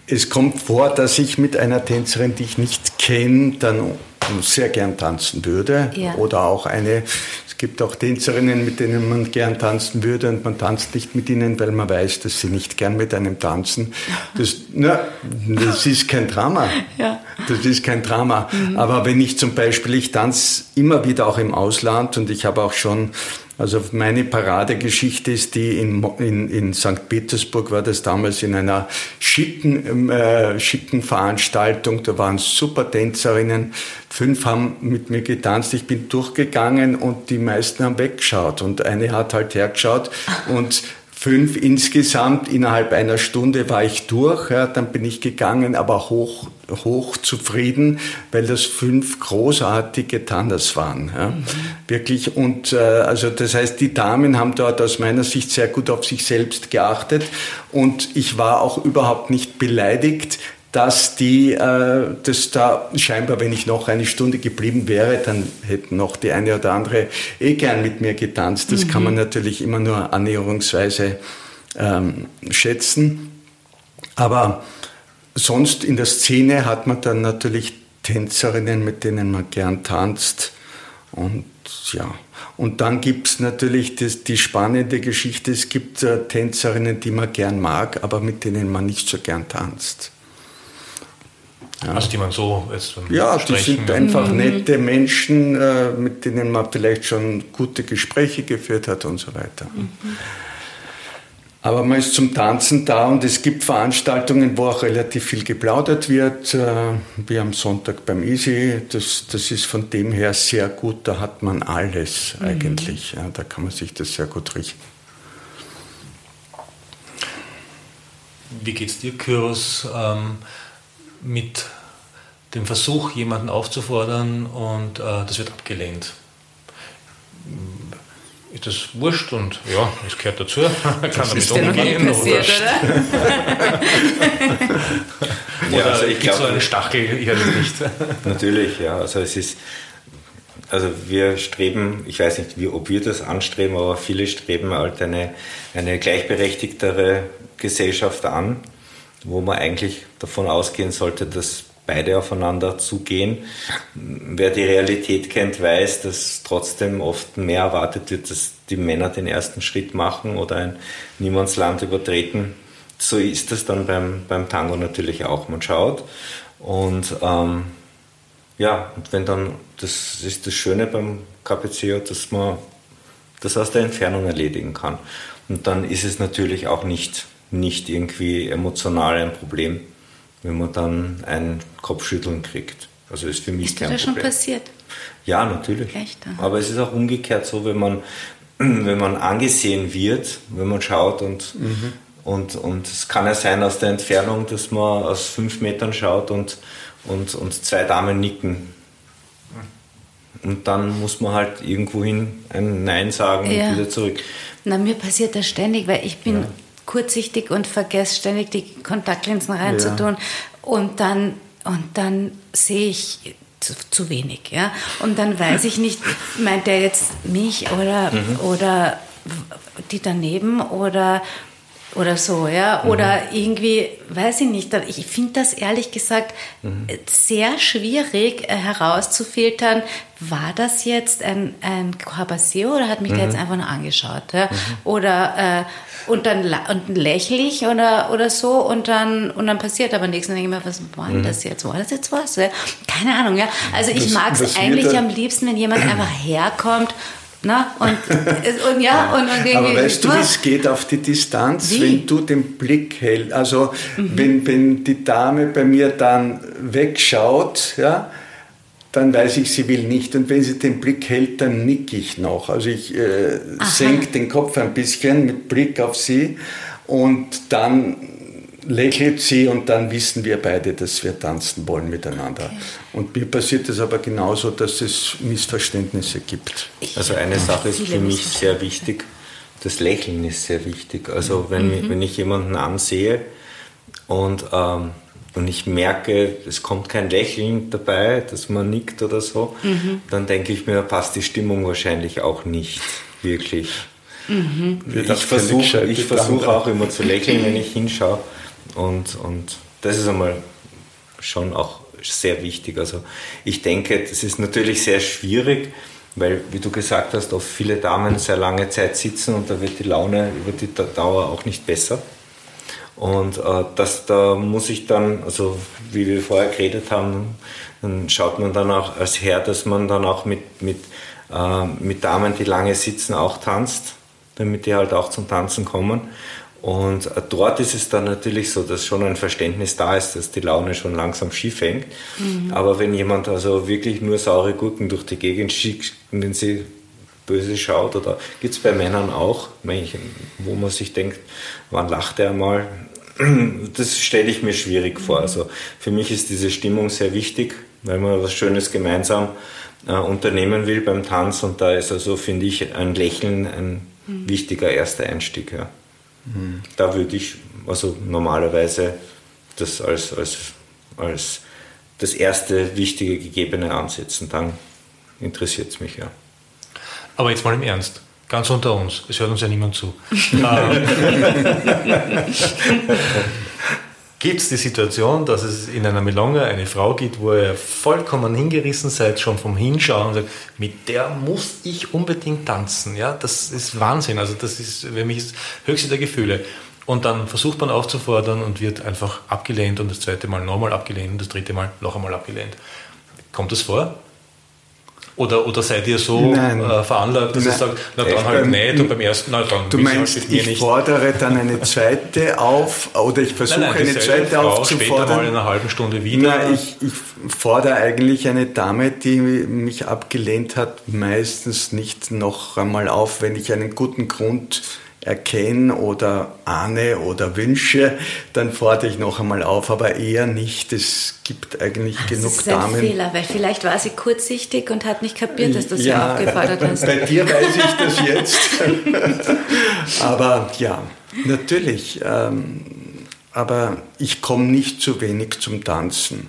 Es kommt vor, dass ich mit einer Tänzerin, die ich nicht kenne, dann sehr gern tanzen würde. Ja. Oder auch eine, gibt auch Tänzerinnen, mit denen man gern tanzen würde und man tanzt nicht mit ihnen, weil man weiß, dass sie nicht gern mit einem tanzen. Das, na, das ist kein Drama. Ja. Das ist kein Drama. Mhm. Aber wenn ich zum Beispiel, ich tanze immer wieder auch im Ausland und ich habe auch schon also meine Paradegeschichte ist die in, in, in St. Petersburg war das damals in einer schicken, ähm, äh, schicken Veranstaltung. Da waren super Tänzerinnen. Fünf haben mit mir getanzt. Ich bin durchgegangen und die meisten haben weggeschaut. Und eine hat halt hergeschaut und fünf insgesamt. Innerhalb einer Stunde war ich durch, ja, dann bin ich gegangen, aber hoch, hoch zufrieden, weil das fünf großartige Tandas waren. Ja. Mhm. Wirklich. Und äh, also das heißt, die Damen haben dort aus meiner Sicht sehr gut auf sich selbst geachtet. Und ich war auch überhaupt nicht beleidigt, dass die, äh, dass da scheinbar, wenn ich noch eine Stunde geblieben wäre, dann hätten noch die eine oder andere eh gern mit mir getanzt. Das mhm. kann man mhm. natürlich immer nur annäherungsweise ähm, schätzen. Aber sonst in der Szene hat man dann natürlich Tänzerinnen, mit denen man gern tanzt. Und ja, und dann gibt es natürlich das, die spannende Geschichte, es gibt äh, Tänzerinnen, die man gern mag, aber mit denen man nicht so gern tanzt. Ja. Also die man so jetzt Ja, die sind einfach mhm. nette Menschen, äh, mit denen man vielleicht schon gute Gespräche geführt hat und so weiter. Mhm. Aber man ist zum Tanzen da und es gibt Veranstaltungen, wo auch relativ viel geplaudert wird, äh, wie am Sonntag beim Easy. Das, das ist von dem her sehr gut, da hat man alles mhm. eigentlich. Ja, da kann man sich das sehr gut richten. Wie geht's dir, Kyros? Ähm, mit dem Versuch, jemanden aufzufordern und äh, das wird abgelehnt. Ist das wurscht und ja, es gehört dazu, kann das damit umgehen. Passiert, oder? oder ja, also ich glaube, so eine Stachel ich nicht. Natürlich, ja. Also es ist, also wir streben, ich weiß nicht, wie, ob wir das anstreben, aber viele streben halt eine, eine gleichberechtigtere Gesellschaft an wo man eigentlich davon ausgehen sollte, dass beide aufeinander zugehen. Wer die Realität kennt, weiß, dass trotzdem oft mehr erwartet wird, dass die Männer den ersten Schritt machen oder ein Niemandsland übertreten. So ist das dann beim, beim Tango natürlich auch. Man schaut und ähm, ja, und wenn dann, das ist das Schöne beim KPCO, dass man das aus der Entfernung erledigen kann. Und dann ist es natürlich auch nicht nicht irgendwie emotional ein Problem, wenn man dann ein Kopfschütteln kriegt. Also ist für mich ist kein das Problem. schon passiert? Ja, natürlich. Echt? Aber es ist auch umgekehrt so, wenn man, wenn man angesehen wird, wenn man schaut und, mhm. und, und es kann ja sein aus der Entfernung, dass man aus fünf Metern schaut und, und, und zwei Damen nicken. Und dann muss man halt irgendwohin ein Nein sagen ja. und wieder zurück. Na, mir passiert das ständig, weil ich bin ja kurzsichtig und vergesse ständig die Kontaktlinsen reinzutun. Ja. Und dann, und dann sehe ich zu, zu, wenig. Ja? Und dann weiß ich nicht, meint der jetzt mich oder, mhm. oder die daneben oder, oder so, ja, mhm. oder irgendwie, weiß ich nicht, ich finde das ehrlich gesagt mhm. sehr schwierig äh, herauszufiltern, war das jetzt ein, ein Corbasier oder hat mich mhm. der jetzt einfach nur angeschaut, ja? Mhm. oder äh, und dann und lächle ich oder, oder so und dann, und dann passiert aber nichts. Und dann denke ich mir, was war denn mhm. das jetzt? War das jetzt was? Keine Ahnung, ja. Also ich mag es eigentlich am liebsten, wenn jemand einfach herkommt, Na? Und, und ja, und, und Aber weißt du, es geht auf die Distanz, Wie? wenn du den Blick hältst? Also wenn, wenn die Dame bei mir dann wegschaut, ja, dann weiß ich, sie will nicht. Und wenn sie den Blick hält, dann nick ich noch. Also ich äh, senke den Kopf ein bisschen mit Blick auf sie und dann lächelt sie und dann wissen wir beide, dass wir tanzen wollen miteinander. Und mir passiert es aber genauso, dass es Missverständnisse gibt. Also eine Sache ist für mich sehr wichtig. Das Lächeln ist sehr wichtig. Also wenn, wenn ich jemanden ansehe und, ähm, und ich merke, es kommt kein Lächeln dabei, dass man nickt oder so, dann denke ich mir, passt die Stimmung wahrscheinlich auch nicht wirklich. Wird Ich versuche versuch auch immer zu lächeln, wenn ich hinschaue. Und, und das ist einmal schon auch sehr wichtig. Also ich denke, das ist natürlich sehr schwierig, weil, wie du gesagt hast, oft viele Damen sehr lange Zeit sitzen und da wird die Laune über die Dauer auch nicht besser. Und äh, das, da muss ich dann, also wie wir vorher geredet haben, dann schaut man dann auch als Herr, dass man dann auch mit, mit, äh, mit Damen, die lange sitzen, auch tanzt, damit die halt auch zum Tanzen kommen. Und dort ist es dann natürlich so, dass schon ein Verständnis da ist, dass die Laune schon langsam schief hängt. Aber wenn jemand also wirklich nur saure Gurken durch die Gegend schickt, wenn sie böse schaut, oder gibt es bei Männern auch, wo man sich denkt, wann lacht er mal? Das stelle ich mir schwierig vor. Also für mich ist diese Stimmung sehr wichtig, weil man was Schönes gemeinsam äh, unternehmen will beim Tanz und da ist also, finde ich, ein Lächeln ein wichtiger erster Einstieg. Ja. Da würde ich also normalerweise das als, als, als das erste wichtige Gegebene ansetzen. Dann interessiert es mich ja. Aber jetzt mal im Ernst, ganz unter uns, es hört uns ja niemand zu. Gibt es die Situation, dass es in einer Melonga eine Frau gibt, wo ihr vollkommen hingerissen seid, schon vom Hinschauen und sagt, mit der muss ich unbedingt tanzen. Ja, das ist Wahnsinn. Also das ist für mich das höchste der Gefühle. Und dann versucht man aufzufordern und wird einfach abgelehnt und das zweite Mal nochmal abgelehnt und das dritte Mal noch einmal abgelehnt. Kommt das vor? Oder, oder seid ihr so Nein. äh, veranlagt, dass ihr Nein. sagt, na dann halt Ähm, nicht und beim ersten, na dann Du meinst, halt ich nicht. fordere dann eine zweite auf oder ich versuche Nein, nein, eine zweite Frau später mal in aufzufordern? einer halben Stunde wieder. Na, ich, ich fordere eigentlich eine Dame, die mich abgelehnt hat, meistens nicht noch einmal auf, wenn ich einen guten Grund erkenne oder ahne oder wünsche, dann fordere ich noch einmal auf, aber eher nicht. Es gibt eigentlich Das genug ist ein Damen. Fehler, weil vielleicht war sie kurzsichtig und hat nicht kapiert, dass du sie Ja, aufgefordert hast. Bei dir weiß ich das jetzt. aber ja, natürlich. Ähm, aber ich komme nicht zu wenig zum Tanzen.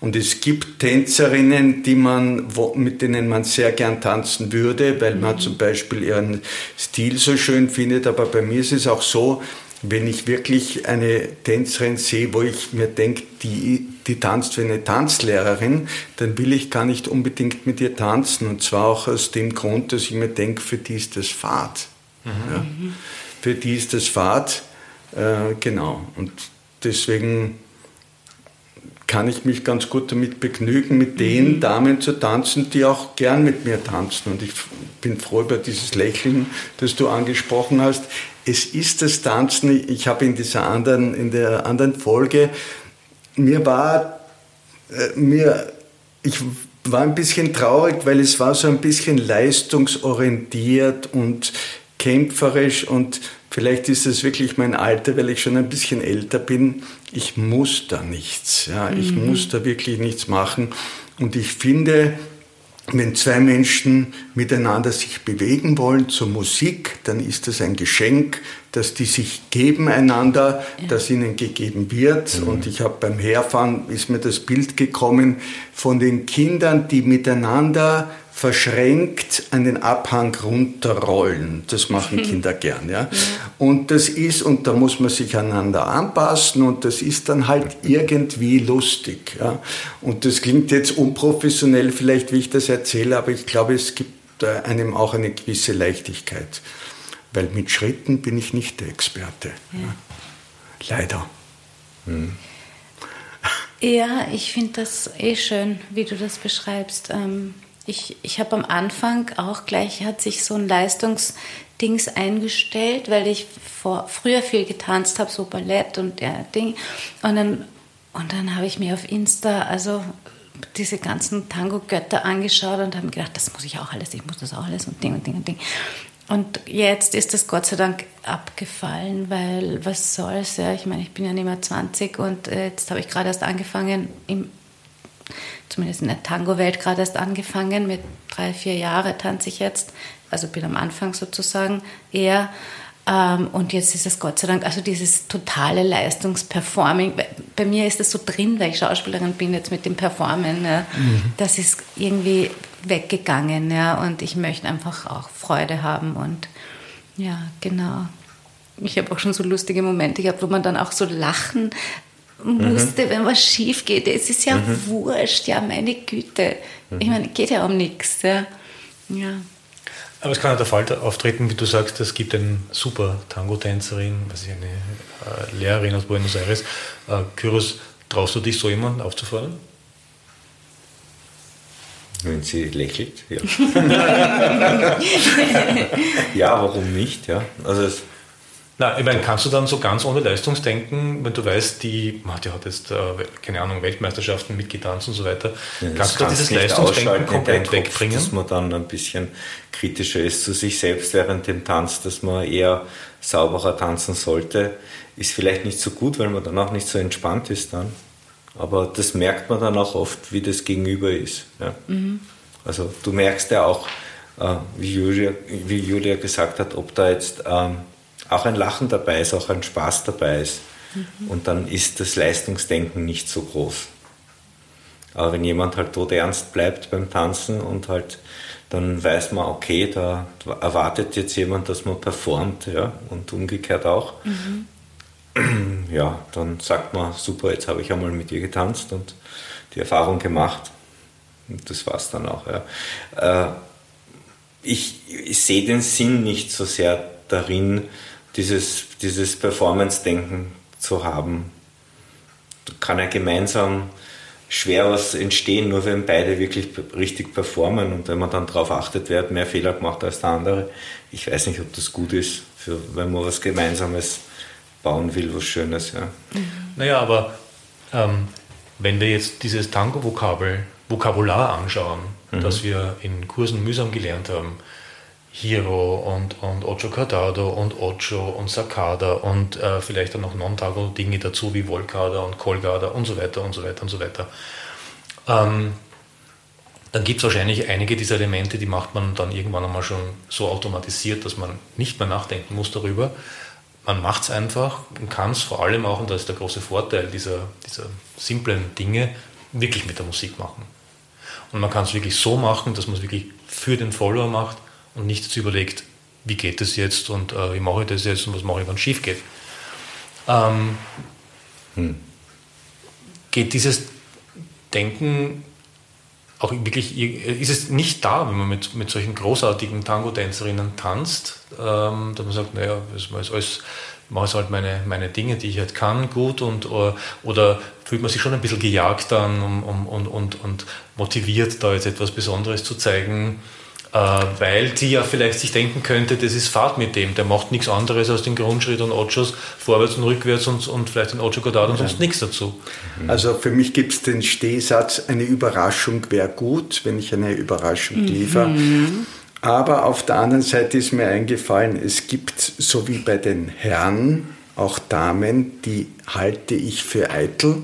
Und es gibt Tänzerinnen, die man, wo, mit denen man sehr gern tanzen würde, weil man zum Beispiel ihren Stil so schön findet. Aber bei mir ist es auch so, wenn ich wirklich eine Tänzerin sehe, wo ich mir denke, die, die tanzt wie eine Tanzlehrerin, dann will ich gar nicht unbedingt mit ihr tanzen. Und zwar auch aus dem Grund, dass ich mir denke, für die ist das Fahrt. Ja. Für die ist das Fahrt, äh, genau. Und deswegen kann ich mich ganz gut damit begnügen, mit den Damen zu tanzen, die auch gern mit mir tanzen. Und ich bin froh über dieses Lächeln, das du angesprochen hast. Es ist das Tanzen, ich habe in dieser anderen, in der anderen Folge, mir war, äh, mir, ich war ein bisschen traurig, weil es war so ein bisschen leistungsorientiert und kämpferisch und vielleicht ist es wirklich mein Alter, weil ich schon ein bisschen älter bin. Ich muss da nichts, ja, ich muss da wirklich nichts machen. Und ich finde, wenn zwei Menschen miteinander sich bewegen wollen zur Musik, dann ist das ein Geschenk, dass die sich geben einander, das ihnen gegeben wird. Und ich habe beim Herfahren, ist mir das Bild gekommen von den Kindern, die miteinander verschränkt an den Abhang runterrollen. Das machen Kinder gern, ja. Und das ist, und da muss man sich aneinander anpassen und das ist dann halt irgendwie lustig, ja. Und das klingt jetzt unprofessionell vielleicht, wie ich das erzähle, aber ich glaube, es gibt äh, einem auch eine gewisse Leichtigkeit. Weil mit Schritten bin ich nicht der Experte. Ja. Leider. Ja, ich finde das eh schön, wie du das beschreibst. Ähm, Ich, ich habe am Anfang auch gleich, hat sich so ein Leistungsdings eingestellt, weil ich vor, früher viel getanzt habe, so Ballett und der Ding. Und dann, und dann habe ich mir auf Insta, also diese ganzen Tango-Götter angeschaut und habe gedacht, das muss ich auch alles, ich muss das auch alles und Ding und Ding und Ding. Und jetzt ist das Gott sei Dank abgefallen, weil was soll's, ja, ich meine, ich bin ja nicht mehr 20 und äh, jetzt habe ich gerade erst angefangen, im, zumindest in der Tango-Welt gerade erst angefangen, mit drei, vier Jahren tanze ich jetzt, also bin am Anfang sozusagen eher. Ähm, und jetzt ist es Gott sei Dank, also dieses totale Leistungsperforming. Bei mir ist das so drin, weil ich Schauspielerin bin, jetzt mit dem Performen. Ja. Mhm. Das ist irgendwie weggegangen. Ja. Und ich möchte einfach auch Freude haben. Und ja, genau. Ich habe auch schon so lustige Momente gehabt, wo man dann auch so lachen musste, mhm. wenn was schief geht. Es ist ja mhm. wurscht, ja, meine Güte. Ich mhm. meine, geht ja um nichts. Ja. ja. Aber es kann auch der Fall auftreten, wie du sagst, es gibt eine super Tango-Tänzerin, was ich, eine äh, Lehrerin aus Buenos Aires. Äh, Kyros, traust du dich so jemanden aufzufordern? Wenn sie lächelt, ja. ja, warum nicht? Ja. Also es, na, ich meine, kannst du dann so ganz ohne Leistungsdenken, wenn du weißt, die, die hat jetzt, äh, keine Ahnung, Weltmeisterschaften mitgetanzt und so weiter, ja, kannst du da dieses Leistungsdenken komplett Kopf, wegbringen? Dass man dann ein bisschen kritischer ist zu sich selbst während dem Tanz, dass man eher sauberer tanzen sollte, ist vielleicht nicht so gut, weil man dann auch nicht so entspannt ist dann. Aber das merkt man dann auch oft, wie das Gegenüber ist. Ja. Mhm. Also du merkst ja auch, äh, wie, Julia, wie Julia gesagt hat, ob da jetzt ähm, auch ein Lachen dabei ist, auch ein Spaß dabei ist. Mhm. Und dann ist das Leistungsdenken nicht so groß. Aber wenn jemand halt tot ernst bleibt beim Tanzen und halt dann weiß man, okay, da erwartet jetzt jemand, dass man performt, ja, und umgekehrt auch. Mhm. Ja, dann sagt man, super, jetzt habe ich einmal mit ihr getanzt und die Erfahrung gemacht. Und das war es dann auch. Ja. Äh, ich, ich sehe den Sinn nicht so sehr darin, dieses, dieses Performance-Denken zu haben. Da kann ja gemeinsam schwer was entstehen, nur wenn beide wirklich richtig performen und wenn man dann darauf achtet, wer hat mehr Fehler gemacht als der andere. Ich weiß nicht, ob das gut ist, für, wenn man was Gemeinsames bauen will, was Schönes. Ja. Naja, aber ähm, wenn wir jetzt dieses Tango-Vokabel, Vokabular anschauen, mhm. das wir in Kursen mühsam gelernt haben, Hiro und, und Ocho Cardado und Ocho und Sakada und äh, vielleicht dann noch Non-Tago-Dinge dazu wie Volkada und Kolgada und so weiter und so weiter und so weiter. Ähm, dann gibt es wahrscheinlich einige dieser Elemente, die macht man dann irgendwann einmal schon so automatisiert, dass man nicht mehr nachdenken muss darüber. Man macht es einfach und kann es vor allem auch, und das ist der große Vorteil dieser, dieser simplen Dinge, wirklich mit der Musik machen. Und man kann es wirklich so machen, dass man es wirklich für den Follower macht und nicht jetzt überlegt, wie geht das jetzt und äh, wie mache ich das jetzt und was mache ich, wenn es schief geht. Ähm, hm. Geht dieses Denken auch wirklich, ist es nicht da, wenn man mit, mit solchen großartigen Tango-Tänzerinnen tanzt, ähm, dass man sagt, naja, das ist alles, ich mache halt meine, meine Dinge, die ich halt kann, gut und oder, äh, oder fühlt man sich schon ein bisschen gejagt um, um, und, und, und motiviert, da jetzt etwas Besonderes zu zeigen. Äh, weil die ja vielleicht sich denken könnte, das ist Fahrt mit dem, der macht nichts anderes als den Grundschritt und Ochos vorwärts und rückwärts und, und vielleicht den Ocho Godard und sonst nichts dazu. Also für mich gibt es den Stehsatz, eine Überraschung wäre gut, wenn ich eine Überraschung liefere. Mhm. Aber auf der anderen Seite ist mir eingefallen, es gibt, so wie bei den Herren, auch Damen, die halte ich für eitel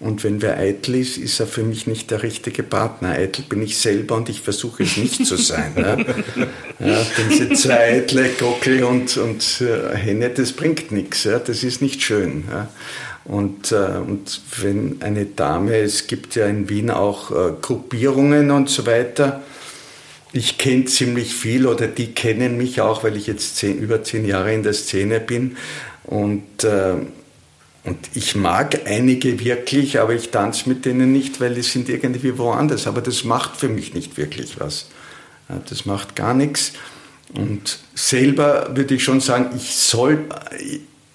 und wenn wer eitel ist, ist er für mich nicht der richtige Partner. Eitel bin ich selber und ich versuche es nicht zu sein. ja. Ja, diese zwei eitle Gockel und, und äh, Henne, das bringt nichts. Ja. Das ist nicht schön. Ja. Und, äh, und wenn eine Dame, es gibt ja in Wien auch äh, Gruppierungen und so weiter, ich kenne ziemlich viel oder die kennen mich auch, weil ich jetzt zehn, über zehn Jahre in der Szene bin. Und äh, und ich mag einige wirklich, aber ich tanze mit denen nicht, weil die sind irgendwie woanders. Aber das macht für mich nicht wirklich was. Das macht gar nichts. Und selber würde ich schon sagen, ich soll,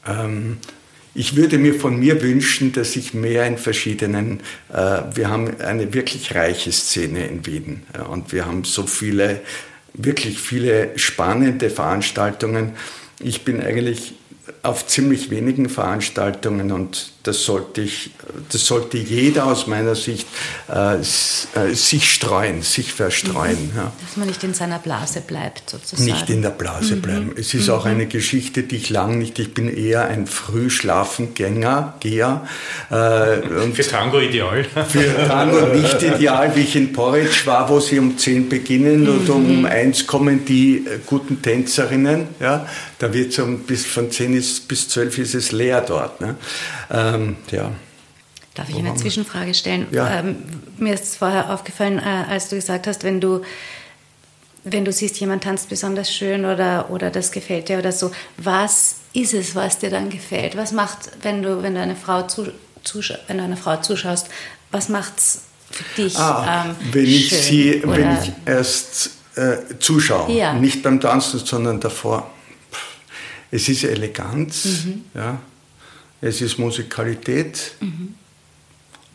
ähm, ich würde mir von mir wünschen, dass ich mehr in verschiedenen, äh, wir haben eine wirklich reiche Szene in Wien und wir haben so viele, wirklich viele spannende Veranstaltungen. Ich bin eigentlich auf ziemlich wenigen Veranstaltungen und das sollte, ich, das sollte jeder aus meiner Sicht äh, äh, sich streuen, sich verstreuen. Mhm. Ja. Dass man nicht in seiner Blase bleibt, sozusagen. Nicht in der Blase mhm. bleiben. Es ist mhm. auch eine Geschichte, die ich lang nicht, ich bin eher ein Frühschlafengänger, Geher. Äh, für Tango ideal. Für Tango nicht ideal, wie ich in Porridge war, wo sie um 10 beginnen und um mhm. eins kommen die äh, guten Tänzerinnen. Ja. Da wird es um, bis von 10 ist, bis 12 ist es leer dort. Ne. Äh, ähm, ja. Darf ich eine Zwischenfrage stellen? Ja. Ähm, mir ist vorher aufgefallen, äh, als du gesagt hast, wenn du, wenn du siehst, jemand tanzt besonders schön oder, oder das gefällt dir oder so, was ist es, was dir dann gefällt? Was macht, wenn du, wenn du eine Frau zu, wenn du einer Frau zuschaust, was macht es für dich ah, ähm, wenn ich schön, sie, Wenn ich erst äh, zuschaue, ja. nicht beim Tanzen, sondern davor. Es ist Eleganz, mhm. ja es ist Musikalität mhm.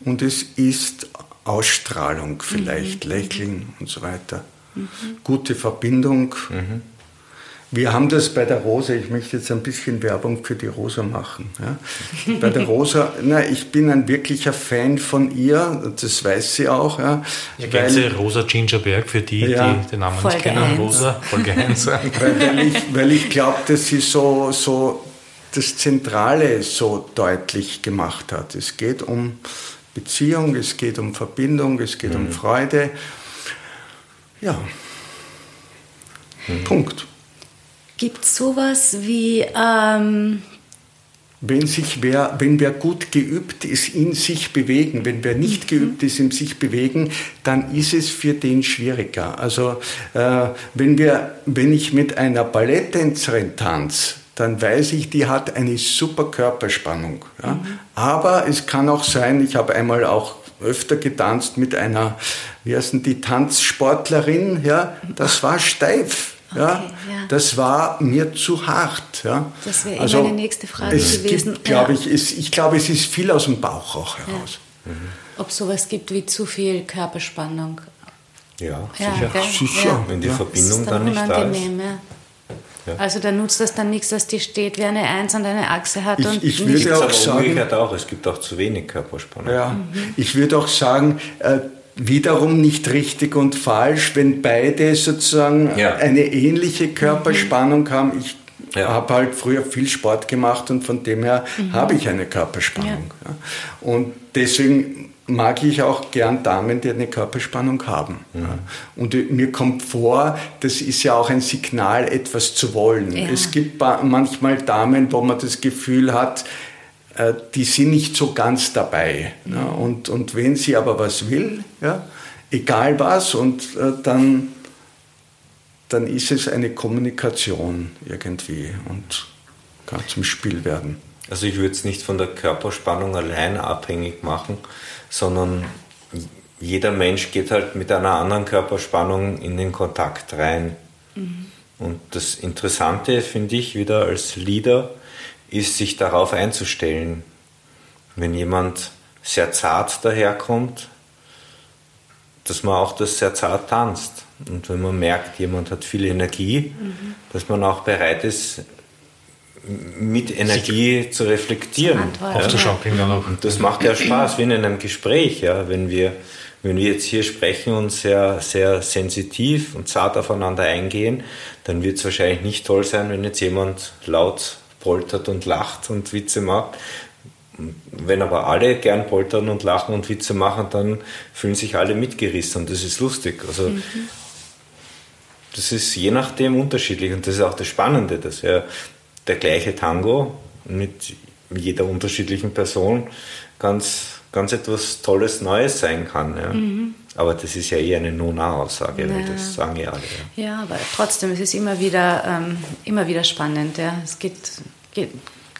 und es ist Ausstrahlung vielleicht, mhm. Lächeln und so weiter. Mhm. Gute Verbindung. Mhm. Wir haben das bei der Rosa, ich möchte jetzt ein bisschen Werbung für die Rosa machen. Ja. Bei der Rosa, na, ich bin ein wirklicher Fan von ihr, das weiß sie auch. Ja, ja weil, Rosa Gingerberg, für die, ja, die den Namen Folge nicht kennen, Rosa, Folge 1. weil, weil ich, weil ich glaube, dass sie so, so das Zentrale so deutlich gemacht hat. Es geht um Beziehung, es geht um Verbindung, es geht mhm. um Freude. Ja. Mhm. Punkt. Gibt es sowas wie. Ähm wenn, sich wer, wenn wer gut geübt ist, in sich bewegen, wenn wer nicht mhm. geübt ist, in sich bewegen, dann ist es für den schwieriger. Also äh, wenn, wir, wenn ich mit einer Balletttänzerin tanze, dann weiß ich, die hat eine super Körperspannung. Ja. Mhm. Aber es kann auch sein, ich habe einmal auch öfter getanzt mit einer, wie heißt denn die Tanzsportlerin, ja, das war steif. Okay, ja, Das war mir zu hart. Ja. Das wäre also, meine nächste Frage es gewesen. Gibt, glaube ich, es, ich glaube, es ist viel aus dem Bauch auch heraus. Ja. Mhm. Ob sowas gibt wie zu viel Körperspannung? Ja, sicher. sicher. Wenn die Verbindung dann, dann nicht da ist. Ja. Also da nutzt das dann nichts, dass die steht wie eine Eins und eine Achse hat. Ich, und ich würde auch sagen, auch, es gibt auch zu wenig Körperspannung. Ja, mhm. Ich würde auch sagen, äh, wiederum nicht richtig und falsch, wenn beide sozusagen ja. eine ähnliche Körperspannung mhm. haben. Ich ja. habe halt früher viel Sport gemacht und von dem her mhm. habe ich eine Körperspannung. Ja. Und deswegen mag ich auch gern Damen, die eine Körperspannung haben. Mhm. Und mir kommt vor, das ist ja auch ein Signal, etwas zu wollen. Ja. Es gibt manchmal Damen, wo man das Gefühl hat, äh, die sind nicht so ganz dabei. Mhm. Und, und wenn sie aber was will, ja, egal was, und äh, dann, dann ist es eine Kommunikation irgendwie und kann zum Spiel werden. Also ich würde es nicht von der Körperspannung allein abhängig machen, sondern jeder Mensch geht halt mit einer anderen Körperspannung in den Kontakt rein. Mhm. Und das Interessante finde ich wieder als Leader ist, sich darauf einzustellen. Wenn jemand sehr zart daherkommt, dass man auch das sehr zart tanzt. Und wenn man merkt, jemand hat viel Energie, mhm. dass man auch bereit ist, mit Energie Sich zu reflektieren. Aufzuschaukeln ja. dann auch. Und das macht ja Spaß, wie in einem Gespräch, ja, wenn wir, wenn wir jetzt hier sprechen und sehr, sehr sensitiv und zart aufeinander eingehen, dann wird es wahrscheinlich nicht toll sein, wenn jetzt jemand laut poltert und lacht und Witze macht. Wenn aber alle gern poltern und lachen und Witze machen, dann fühlen sich alle mitgerissen und das ist lustig. Also mhm. Das ist je nachdem unterschiedlich und das ist auch das Spannende, dass wir der gleiche Tango mit jeder unterschiedlichen Person ganz, ganz etwas Tolles, Neues sein kann. Ja. Mhm. Aber das ist ja eher eine No-Nah-Aussage, naja. das sagen ja alle. Ja. ja, aber trotzdem, es ist immer wieder, ähm, immer wieder spannend. Ja. Es geht, geht,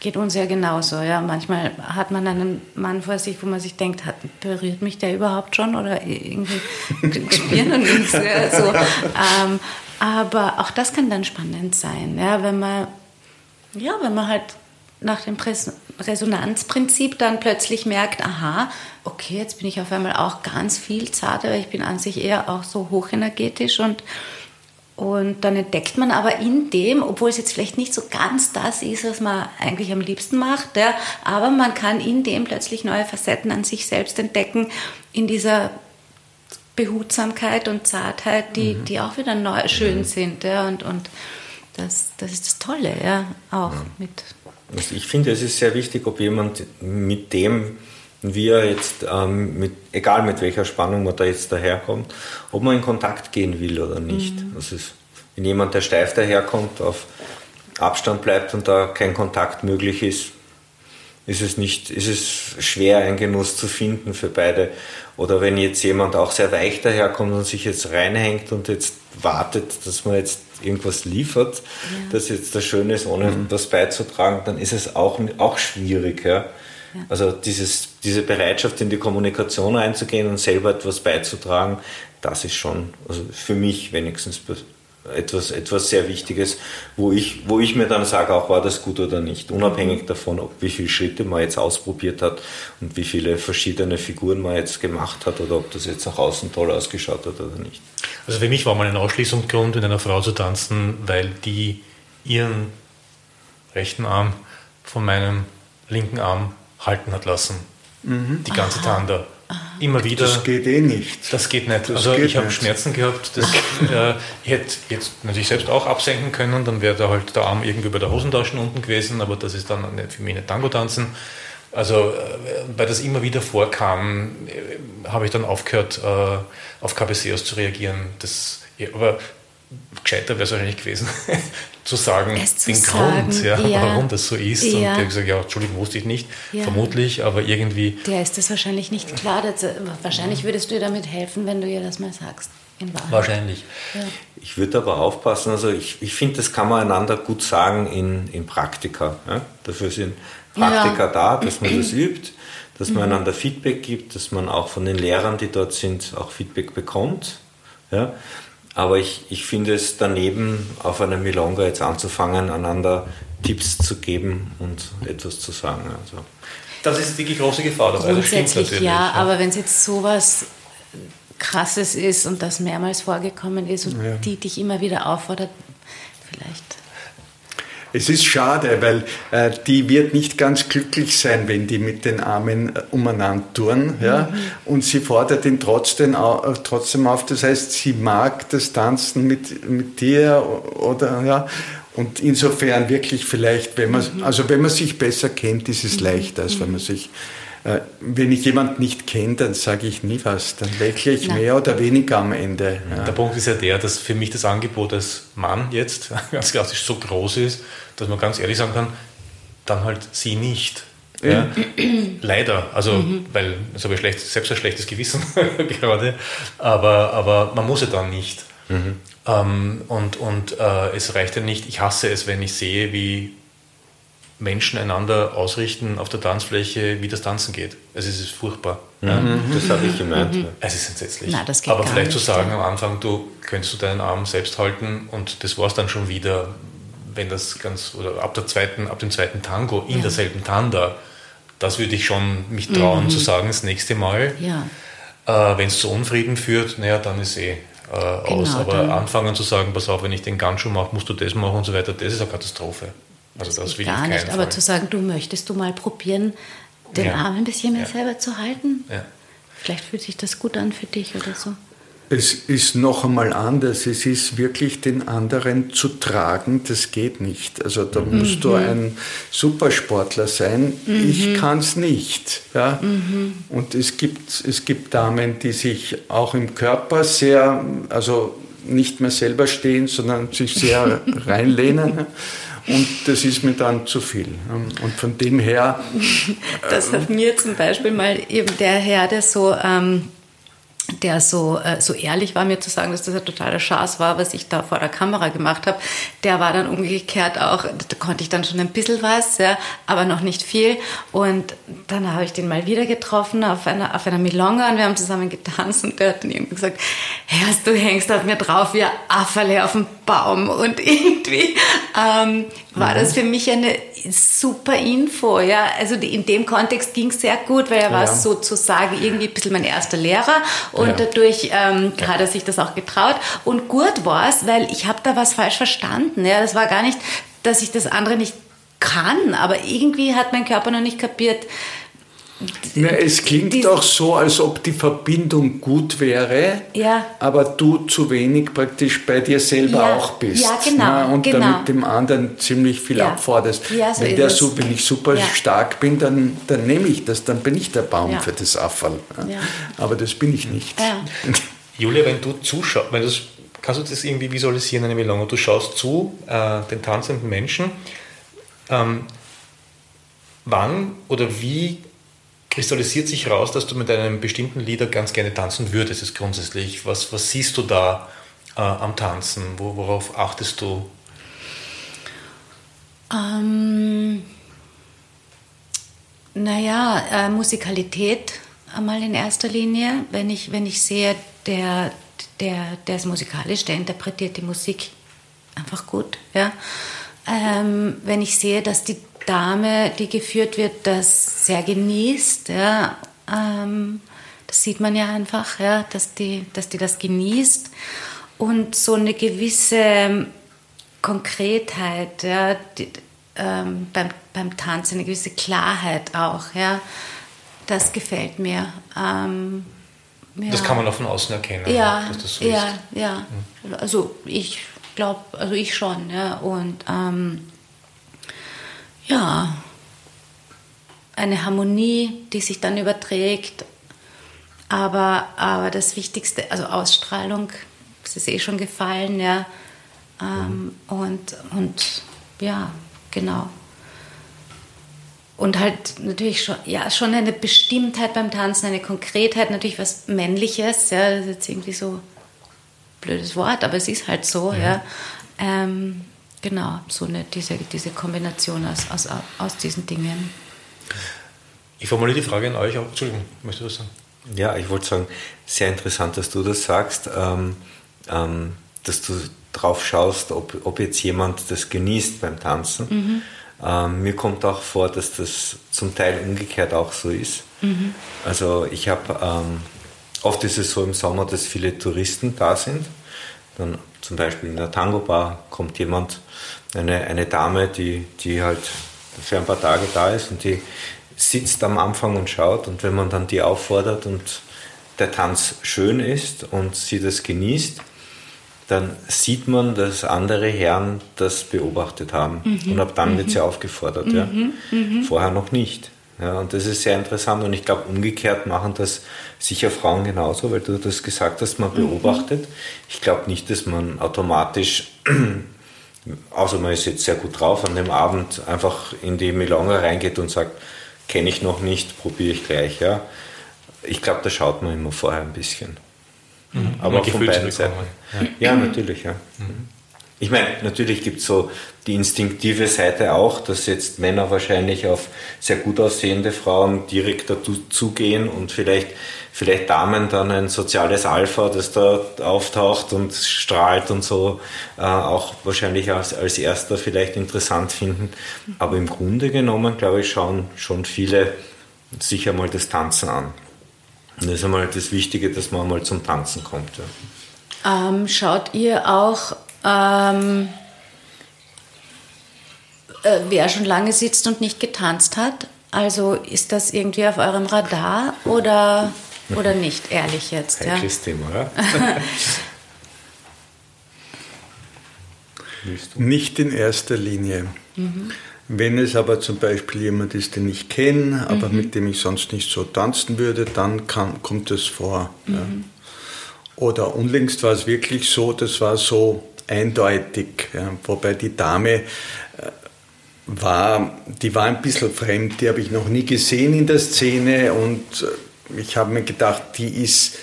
geht uns ja genauso. Ja. Manchmal hat man einen Mann vor sich, wo man sich denkt, hat, berührt mich der überhaupt schon oder irgendwie spüren und nichts. Ja, so. ähm, aber auch das kann dann spannend sein, ja, wenn man ja, wenn man halt nach dem Pres Resonanzprinzip dann plötzlich merkt, aha, okay, jetzt bin ich auf einmal auch ganz viel zarter, weil ich bin an sich eher auch so hochenergetisch und und dann entdeckt man aber in dem, obwohl es jetzt vielleicht nicht so ganz das ist, was man eigentlich am liebsten macht, ja, aber man kann in dem plötzlich neue Facetten an sich selbst entdecken, in dieser Behutsamkeit und Zartheit, die, mhm. die auch wieder neu, schön mhm. sind. Ja, und und das, das ist das Tolle, ja, auch ja. mit. Also ich finde, es ist sehr wichtig, ob jemand mit dem, wie er jetzt, ähm, mit, egal mit welcher Spannung man da jetzt daherkommt, ob man in Kontakt gehen will oder nicht. Mhm. Das ist, wenn jemand, der steif daherkommt, auf Abstand bleibt und da kein Kontakt möglich ist, ist es, nicht, ist es schwer, einen Genuss zu finden für beide. Oder wenn jetzt jemand auch sehr weich daherkommt und sich jetzt reinhängt und jetzt wartet, dass man jetzt irgendwas liefert, ja. das jetzt das Schöne ist, ohne mhm. was beizutragen, dann ist es auch, auch schwierig. Ja? Ja. Also dieses, diese Bereitschaft in die Kommunikation einzugehen und selber etwas beizutragen, das ist schon, also für mich wenigstens etwas, etwas sehr Wichtiges, wo ich, wo ich mir dann sage, auch war das gut oder nicht, unabhängig davon, ob wie viele Schritte man jetzt ausprobiert hat und wie viele verschiedene Figuren man jetzt gemacht hat oder ob das jetzt nach außen toll ausgeschaut hat oder nicht. Also für mich war mal ein Ausschließungsgrund, mit einer Frau zu tanzen, weil die ihren rechten Arm von meinem linken Arm halten hat lassen. Mhm. Die ganze Tanda. Immer wieder. Das geht eh nicht. Das geht nicht. Das also geht ich habe Schmerzen gehabt. Das, äh, ich hätte jetzt natürlich selbst auch absenken können, dann wäre da halt der Arm irgendwie bei der Hosentaschen unten gewesen, aber das ist dann nicht für mich nicht Tango tanzen. Also, äh, weil das immer wieder vorkam, äh, habe ich dann aufgehört, äh, auf KBCs zu reagieren. Das, aber gescheiter wäre es wahrscheinlich gewesen, zu sagen, zu den sagen, Grund, ja, ja, warum das so ist. Ja. Und der hat gesagt, ja, Entschuldigung, wusste ich nicht, ja. vermutlich, aber irgendwie. Der ist das wahrscheinlich nicht klar. Das, wahrscheinlich würdest du ihr damit helfen, wenn du ihr das mal sagst. Wahrscheinlich. Ich würde aber aufpassen, also ich, ich finde, das kann man einander gut sagen in, in Praktika. Dafür sind Praktika da, dass man das übt, dass man mhm. einander Feedback gibt, dass man auch von den Lehrern, die dort sind, auch Feedback bekommt. Ja? Aber ich, ich finde es daneben, auf einer Milonga jetzt anzufangen, einander Tipps zu geben und etwas zu sagen. Also. Das ist die große Gefahr dabei. Grundsätzlich ja, ja, aber wenn es jetzt sowas Krasses ist und das mehrmals vorgekommen ist und ja. die dich immer wieder auffordert, vielleicht es ist schade, weil äh, die wird nicht ganz glücklich sein, wenn die mit den Armen äh, umeinander tun. Ja? Mhm. Und sie fordert ihn trotzdem, äh, trotzdem auf. Das heißt, sie mag das Tanzen mit, mit dir oder ja. Und insofern wirklich vielleicht, wenn man, mhm. also wenn man sich besser kennt, ist es mhm. leichter, als wenn man sich äh, wenn ich jemanden nicht kenne, dann sage ich nie was. Dann lächle ich Nein. mehr oder weniger am Ende. Ja. Der Punkt ist ja der, dass für mich das Angebot als Mann jetzt ganz klassisch so groß ist, dass man ganz ehrlich sagen kann, dann halt sie nicht. Ja. Leider, also mhm. weil das habe ich schlecht, selbst ein schlechtes Gewissen gerade, aber, aber man muss ja dann nicht. Mhm. Ähm, und und äh, es reicht ja nicht, ich hasse es, wenn ich sehe, wie Menschen einander ausrichten auf der Tanzfläche, wie das Tanzen geht. Also es ist furchtbar. Mhm. Ja. Das habe ich gemeint. Mhm. Es ist entsetzlich. Nein, Aber vielleicht nicht, zu sagen am Anfang, du könntest du deinen Arm selbst halten und das war es dann schon wieder, wenn das ganz, oder ab, der zweiten, ab dem zweiten Tango in ja. derselben Tanda, das würde ich schon mich trauen mhm. zu sagen das nächste Mal. Ja. Äh, wenn es zu Unfrieden führt, naja, dann ist eh äh, genau, aus. Aber anfangen zu sagen, pass auf, wenn ich den Ganschuh mache, musst du das machen und so weiter, das ist eine Katastrophe. Also das, das will gar nicht, Fall. aber zu sagen, du möchtest du mal probieren, den ja. Arm ein bisschen mehr ja. selber zu halten. Ja. Vielleicht fühlt sich das gut an für dich oder so. Es ist noch einmal anders. Es ist wirklich den anderen zu tragen, das geht nicht. Also da mhm. musst du ein Supersportler sein. Mhm. Ich kann es nicht. Ja? Mhm. Und es gibt, es gibt Damen, die sich auch im Körper sehr, also nicht mehr selber stehen, sondern sich sehr reinlehnen. Und das ist mir dann zu viel. Und von dem her. Das hat mir zum Beispiel mal eben der Herr, der so. Ähm der so, äh, so ehrlich war, mir zu sagen, dass das ein totaler Schatz war, was ich da vor der Kamera gemacht habe, der war dann umgekehrt auch, da konnte ich dann schon ein bisschen was, ja, aber noch nicht viel. Und dann habe ich den mal wieder getroffen auf einer, auf einer Milonga und wir haben zusammen getanzt und der hat dann irgendwie gesagt, Herr, du hängst auf mir drauf wie ein Afferle auf dem Baum. Und irgendwie ähm, war mhm. das für mich eine super Info. Ja, also in dem Kontext ging es sehr gut, weil er war ja. sozusagen irgendwie ein bisschen mein erster Lehrer und ja. dadurch ähm, ja. hat er sich das auch getraut. Und gut war es, weil ich habe da was falsch verstanden. Ja, das war gar nicht, dass ich das andere nicht kann, aber irgendwie hat mein Körper noch nicht kapiert, na, es klingt die, auch so, als ob die Verbindung gut wäre, ja. aber du zu wenig praktisch bei dir selber ja, auch bist. Ja, genau. Na, und genau. damit dem anderen ziemlich viel ja. abforderst. Ja, so wenn der so, wenn ich super stark bin, dann, dann nehme ich das, dann bin ich der Baum für das Affall. Aber das bin ich nicht. Julia, wenn du zuschaust, wenn kannst du das irgendwie visualisieren, eine Melone? Du schaust zu äh, den tanzenden Menschen. Ähm, wann oder wie kristallisiert sich raus, dass du mit einem bestimmten Lieder ganz gerne tanzen würdest, ist grundsätzlich. Was, was siehst du da äh, am Tanzen? Wo, worauf achtest du? Ähm, naja, äh, Musikalität einmal in erster Linie. Wenn ich, wenn ich sehe, der, der, der ist musikalisch, der interpretiert die Musik einfach gut. Ja? Ähm, wenn ich sehe, dass die Dame, die geführt wird, das sehr genießt. Ja, ähm, das sieht man ja einfach, ja, dass, die, dass die das genießt. Und so eine gewisse Konkretheit ja, die, ähm, beim, beim Tanzen, eine gewisse Klarheit auch. Ja, das gefällt mir. Ähm, ja. Das kann man auch von außen erkennen, ja, dass das so ja, ist. Ja, mhm. also ich glaube, also ich schon. Ja, und ähm, ja, eine Harmonie, die sich dann überträgt. Aber, aber das Wichtigste, also Ausstrahlung, das ist eh schon gefallen, ja. Ähm, und, und ja, genau. Und halt natürlich schon, ja, schon eine Bestimmtheit beim Tanzen, eine Konkretheit, natürlich was Männliches, ja, das ist jetzt irgendwie so ein blödes Wort, aber es ist halt so, ja. ja. Ähm, Genau, so eine, diese, diese Kombination aus, aus, aus diesen Dingen. Ich formuliere die Frage an euch. Entschuldigung, möchtest du das sagen? Ja, ich wollte sagen, sehr interessant, dass du das sagst, ähm, ähm, dass du drauf schaust, ob, ob jetzt jemand das genießt beim Tanzen. Mhm. Ähm, mir kommt auch vor, dass das zum Teil umgekehrt auch so ist. Mhm. Also ich habe, ähm, oft ist es so im Sommer, dass viele Touristen da sind. Dann zum Beispiel in der Tango-Bar kommt jemand, eine, eine Dame, die, die halt für ein paar Tage da ist und die sitzt am Anfang und schaut und wenn man dann die auffordert und der Tanz schön ist und sie das genießt, dann sieht man, dass andere Herren das beobachtet haben. Mhm. Und ab dann mhm. wird sie aufgefordert. Mhm. Ja. Mhm. Vorher noch nicht. Ja, und das ist sehr interessant und ich glaube, umgekehrt machen das sicher Frauen genauso, weil du das gesagt hast, man mhm. beobachtet. Ich glaube nicht, dass man automatisch, außer man ist jetzt sehr gut drauf, an dem Abend einfach in die Melange reingeht und sagt, kenne ich noch nicht, probiere ich gleich. Ja. Ich glaube, da schaut man immer vorher ein bisschen. Mhm. Aber von beiden Seiten. Ja. ja, natürlich, ja. Mhm. Ich meine, natürlich gibt es so die instinktive Seite auch, dass jetzt Männer wahrscheinlich auf sehr gut aussehende Frauen direkt dazu zugehen und vielleicht, vielleicht Damen dann ein soziales Alpha, das da auftaucht und strahlt und so, äh, auch wahrscheinlich als, als erster vielleicht interessant finden. Aber im Grunde genommen, glaube ich, schauen schon viele sich einmal das Tanzen an. Und das ist einmal das Wichtige, dass man mal zum Tanzen kommt. Ja. Ähm, schaut ihr auch ähm, äh, wer schon lange sitzt und nicht getanzt hat. Also ist das irgendwie auf eurem Radar oder, oder nicht, ehrlich jetzt? Heikles ja? Thema, oder? nicht in erster Linie. Mhm. Wenn es aber zum Beispiel jemand ist, den ich kenne, aber mhm. mit dem ich sonst nicht so tanzen würde, dann kann, kommt es vor. Mhm. Ja. Oder unlängst war es wirklich so, das war so eindeutig. Ja, wobei die Dame äh, war, die war ein bisschen fremd, die habe ich noch nie gesehen in der Szene und äh, ich habe mir gedacht, die ist,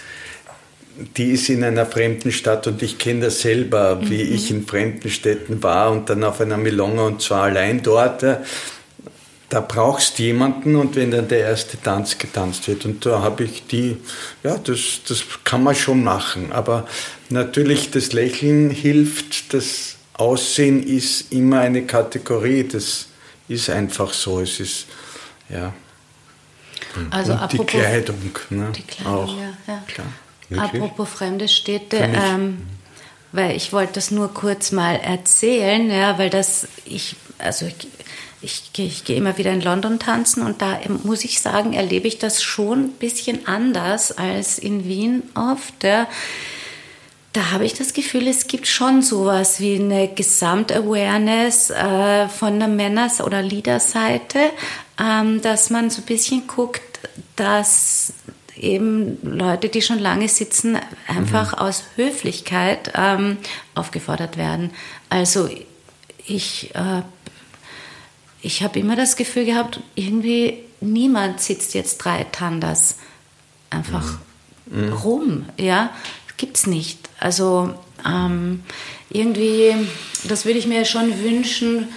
die ist in einer fremden Stadt und ich kenne das selber, wie mhm. ich in fremden Städten war und dann auf einer Milonga und zwar allein dort. Da brauchst jemanden und wenn dann der erste Tanz getanzt wird und da habe ich die, ja, das, das kann man schon machen, aber Natürlich, das Lächeln hilft, das Aussehen ist immer eine Kategorie, das ist einfach so. Es ist, ja. Also Und die apropos Kleidung, ne? Die Kleidung, auch. ja, ja. Klar. Wirklich? Apropos fremde Städte, ähm, weil ich wollte das nur kurz mal erzählen, ja, weil das ich also ich, ich, gehe- ich gehe immer wieder in London tanzen und da muss ich sagen, erlebe ich das schon ein bisschen anders als in Wien oft. Ja. Da habe ich das Gefühl, es gibt schon sowas wie eine Gesamtawareness äh, von der Männers- oder Leaderseite, ähm, dass man so ein bisschen guckt, dass eben Leute, die schon lange sitzen, einfach aus Höflichkeit ähm, aufgefordert werden. Also ich, äh, ich habe immer das Gefühl gehabt, irgendwie niemand sitzt jetzt drei Tandas einfach rum, ja, gibt's nicht. Also ähm, irgendwie, das würde ich mir schon wünschen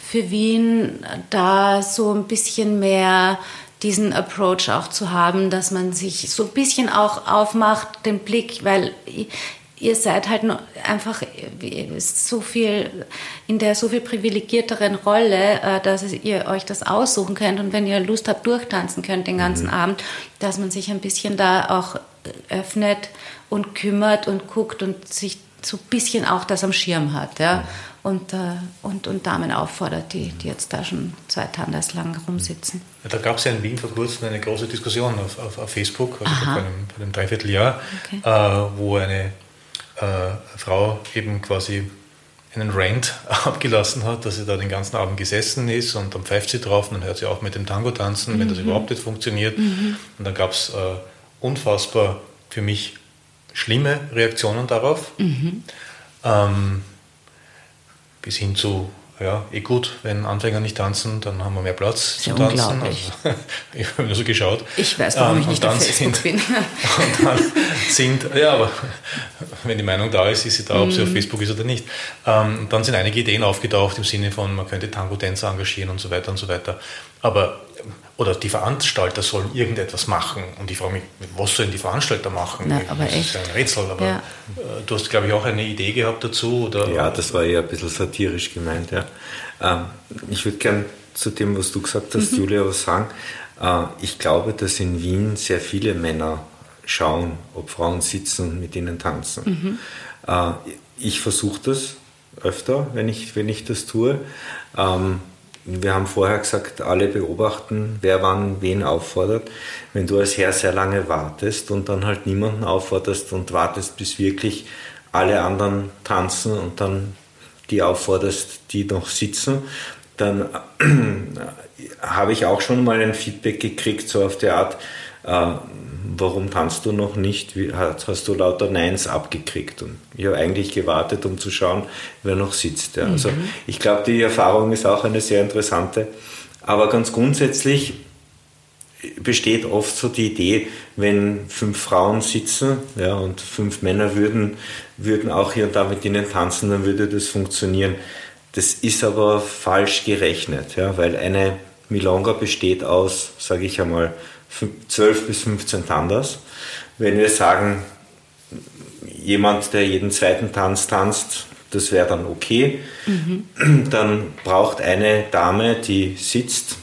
für Wien, da so ein bisschen mehr diesen Approach auch zu haben, dass man sich so ein bisschen auch aufmacht, den Blick, weil ihr seid halt einfach so viel in der so viel privilegierteren Rolle, äh, dass ihr euch das aussuchen könnt und wenn ihr Lust habt, durchtanzen könnt den ganzen Abend, dass man sich ein bisschen da auch öffnet und kümmert und guckt und sich so ein bisschen auch das am Schirm hat, ja. Und, äh, und, und Damen auffordert, die, die jetzt da schon zwei Tandas lang rumsitzen. Ja, da gab es ja in Wien vor kurzem eine große Diskussion auf, auf, auf Facebook, also vor einem, vor einem Dreivierteljahr, Okay. äh, wo eine äh, Frau eben quasi einen Rant abgelassen hat, dass sie da den ganzen Abend gesessen ist und dann pfeift sie drauf und dann hört sie auf mit dem Tango tanzen, wenn das überhaupt nicht funktioniert. Und dann gab es äh, unfassbar für mich schlimme Reaktionen darauf. Ähm, bis hin zu, ja, eh gut, wenn Anfänger nicht tanzen, dann haben wir mehr Platz Ist ja zu tanzen. Also, ich habe nur so geschaut. Ich weiß, warum Ähm, ich nicht auf Facebook sind, bin. Und dann sind, ja, aber wenn die Meinung da ist, ist sie da, ob Mhm. sie auf Facebook ist oder nicht. Ähm, dann sind einige Ideen aufgetaucht im Sinne von, man könnte Tango-Tänzer engagieren und so weiter und so weiter. Aber, oder die Veranstalter sollen irgendetwas machen. Und ich frage mich, was sollen die Veranstalter machen? Na, aber das ist echt. ein Rätsel. Aber Ja. äh, du hast, glaube ich, auch eine Idee gehabt dazu. Oder? Ja, das war eher ein bisschen satirisch gemeint. Ja. Ähm, ich würde gern zu dem, was du gesagt hast, Julia, was sagen. Äh, ich glaube, dass in Wien sehr viele Männer schauen, ob Frauen sitzen und mit ihnen tanzen. Äh, ich versuche das öfter, wenn ich, wenn ich das tue. Ähm, wir haben vorher gesagt, alle beobachten, wer wann wen auffordert. Wenn du als Herr sehr lange wartest und dann halt niemanden aufforderst und wartest, bis wirklich alle anderen tanzen und dann die aufforderst, die noch sitzen, dann habe ich auch schon mal ein Feedback gekriegt, so auf die Art, äh, warum tanzt du noch nicht? Wie, hast, hast du lauter Neins abgekriegt? Und ich habe eigentlich gewartet, um zu schauen, wer noch sitzt. Ja. Also ich glaube, die Erfahrung ist auch eine sehr interessante. Aber ganz grundsätzlich besteht oft so die Idee, wenn fünf Frauen sitzen ja, und fünf Männer würden, würden auch hier und da mit ihnen tanzen, dann würde das funktionieren. Das ist aber falsch gerechnet, ja, weil eine Milonga besteht aus, sage ich einmal, 12 bis 15 Tandas. Wenn wir sagen, jemand, der jeden zweiten Tanz tanzt, das wäre dann okay, dann braucht eine Dame, die sitzt,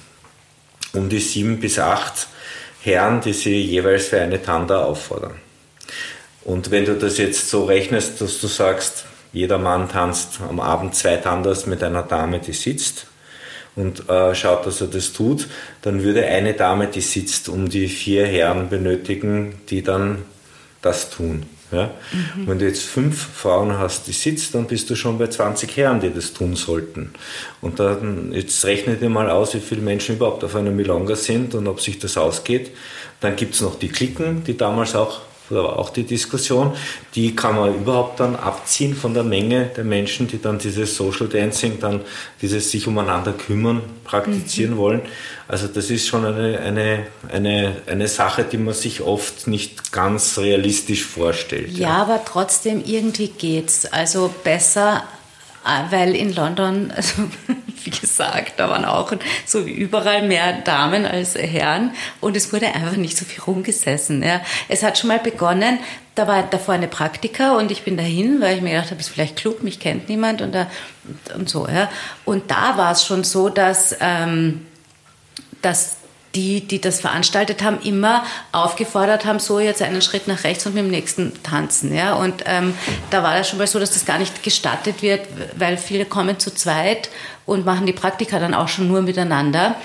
um die sieben bis acht Herren, die sie jeweils für eine Tanda auffordern. Und wenn du das jetzt so rechnest, dass du sagst, jeder Mann tanzt am Abend zwei Tandas mit einer Dame, die sitzt und äh, schaut, dass er das tut, dann würde eine Dame, die sitzt, um die vier Herren benötigen, die dann das tun. Ja? Wenn du jetzt fünf Frauen hast, die sitzt, dann bist du schon bei 20 Herren, die das tun sollten. Und dann, jetzt rechne dir mal aus, wie viele Menschen überhaupt auf einer Milonga sind und ob sich das ausgeht. Dann gibt es noch die Klicken, die damals auch, da war auch die Diskussion, die kann man überhaupt dann abziehen von der Menge der Menschen, die dann dieses Social Dancing, dann dieses sich umeinander kümmern, praktizieren wollen. Also das ist schon eine, eine, eine, eine Sache, die man sich oft nicht ganz realistisch vorstellt. Ja, aber trotzdem irgendwie geht's. Also besser, weil in London, also wie gesagt, da waren auch so wie überall mehr Damen als Herren und es wurde einfach nicht so viel rumgesessen. Ja. Es hat schon mal begonnen da war davor eine Praktika und ich bin dahin, weil ich mir gedacht habe, ist vielleicht klug, mich kennt niemand und, da, und so. Ja. Und da war es schon so, dass, ähm, dass die, die das veranstaltet haben, immer aufgefordert haben, so jetzt einen Schritt nach rechts und mit dem nächsten tanzen. Ja? Und ähm, da war das schon mal so, dass das gar nicht gestattet wird, weil viele kommen zu zweit und machen die Praktika dann auch schon nur miteinander.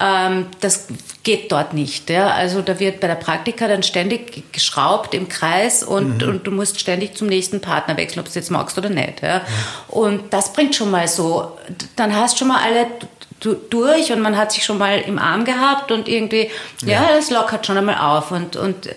Ähm, das geht dort nicht. Ja? Also da wird bei der Praktika dann ständig geschraubt im Kreis und, mhm. und du musst ständig zum nächsten Partner wechseln, ob du es jetzt magst oder nicht. Ja? Mhm. Und das bringt schon mal so, dann hast schon mal alle durch und man hat sich schon mal im Arm gehabt und irgendwie, ja, ja das lockert schon einmal auf und, und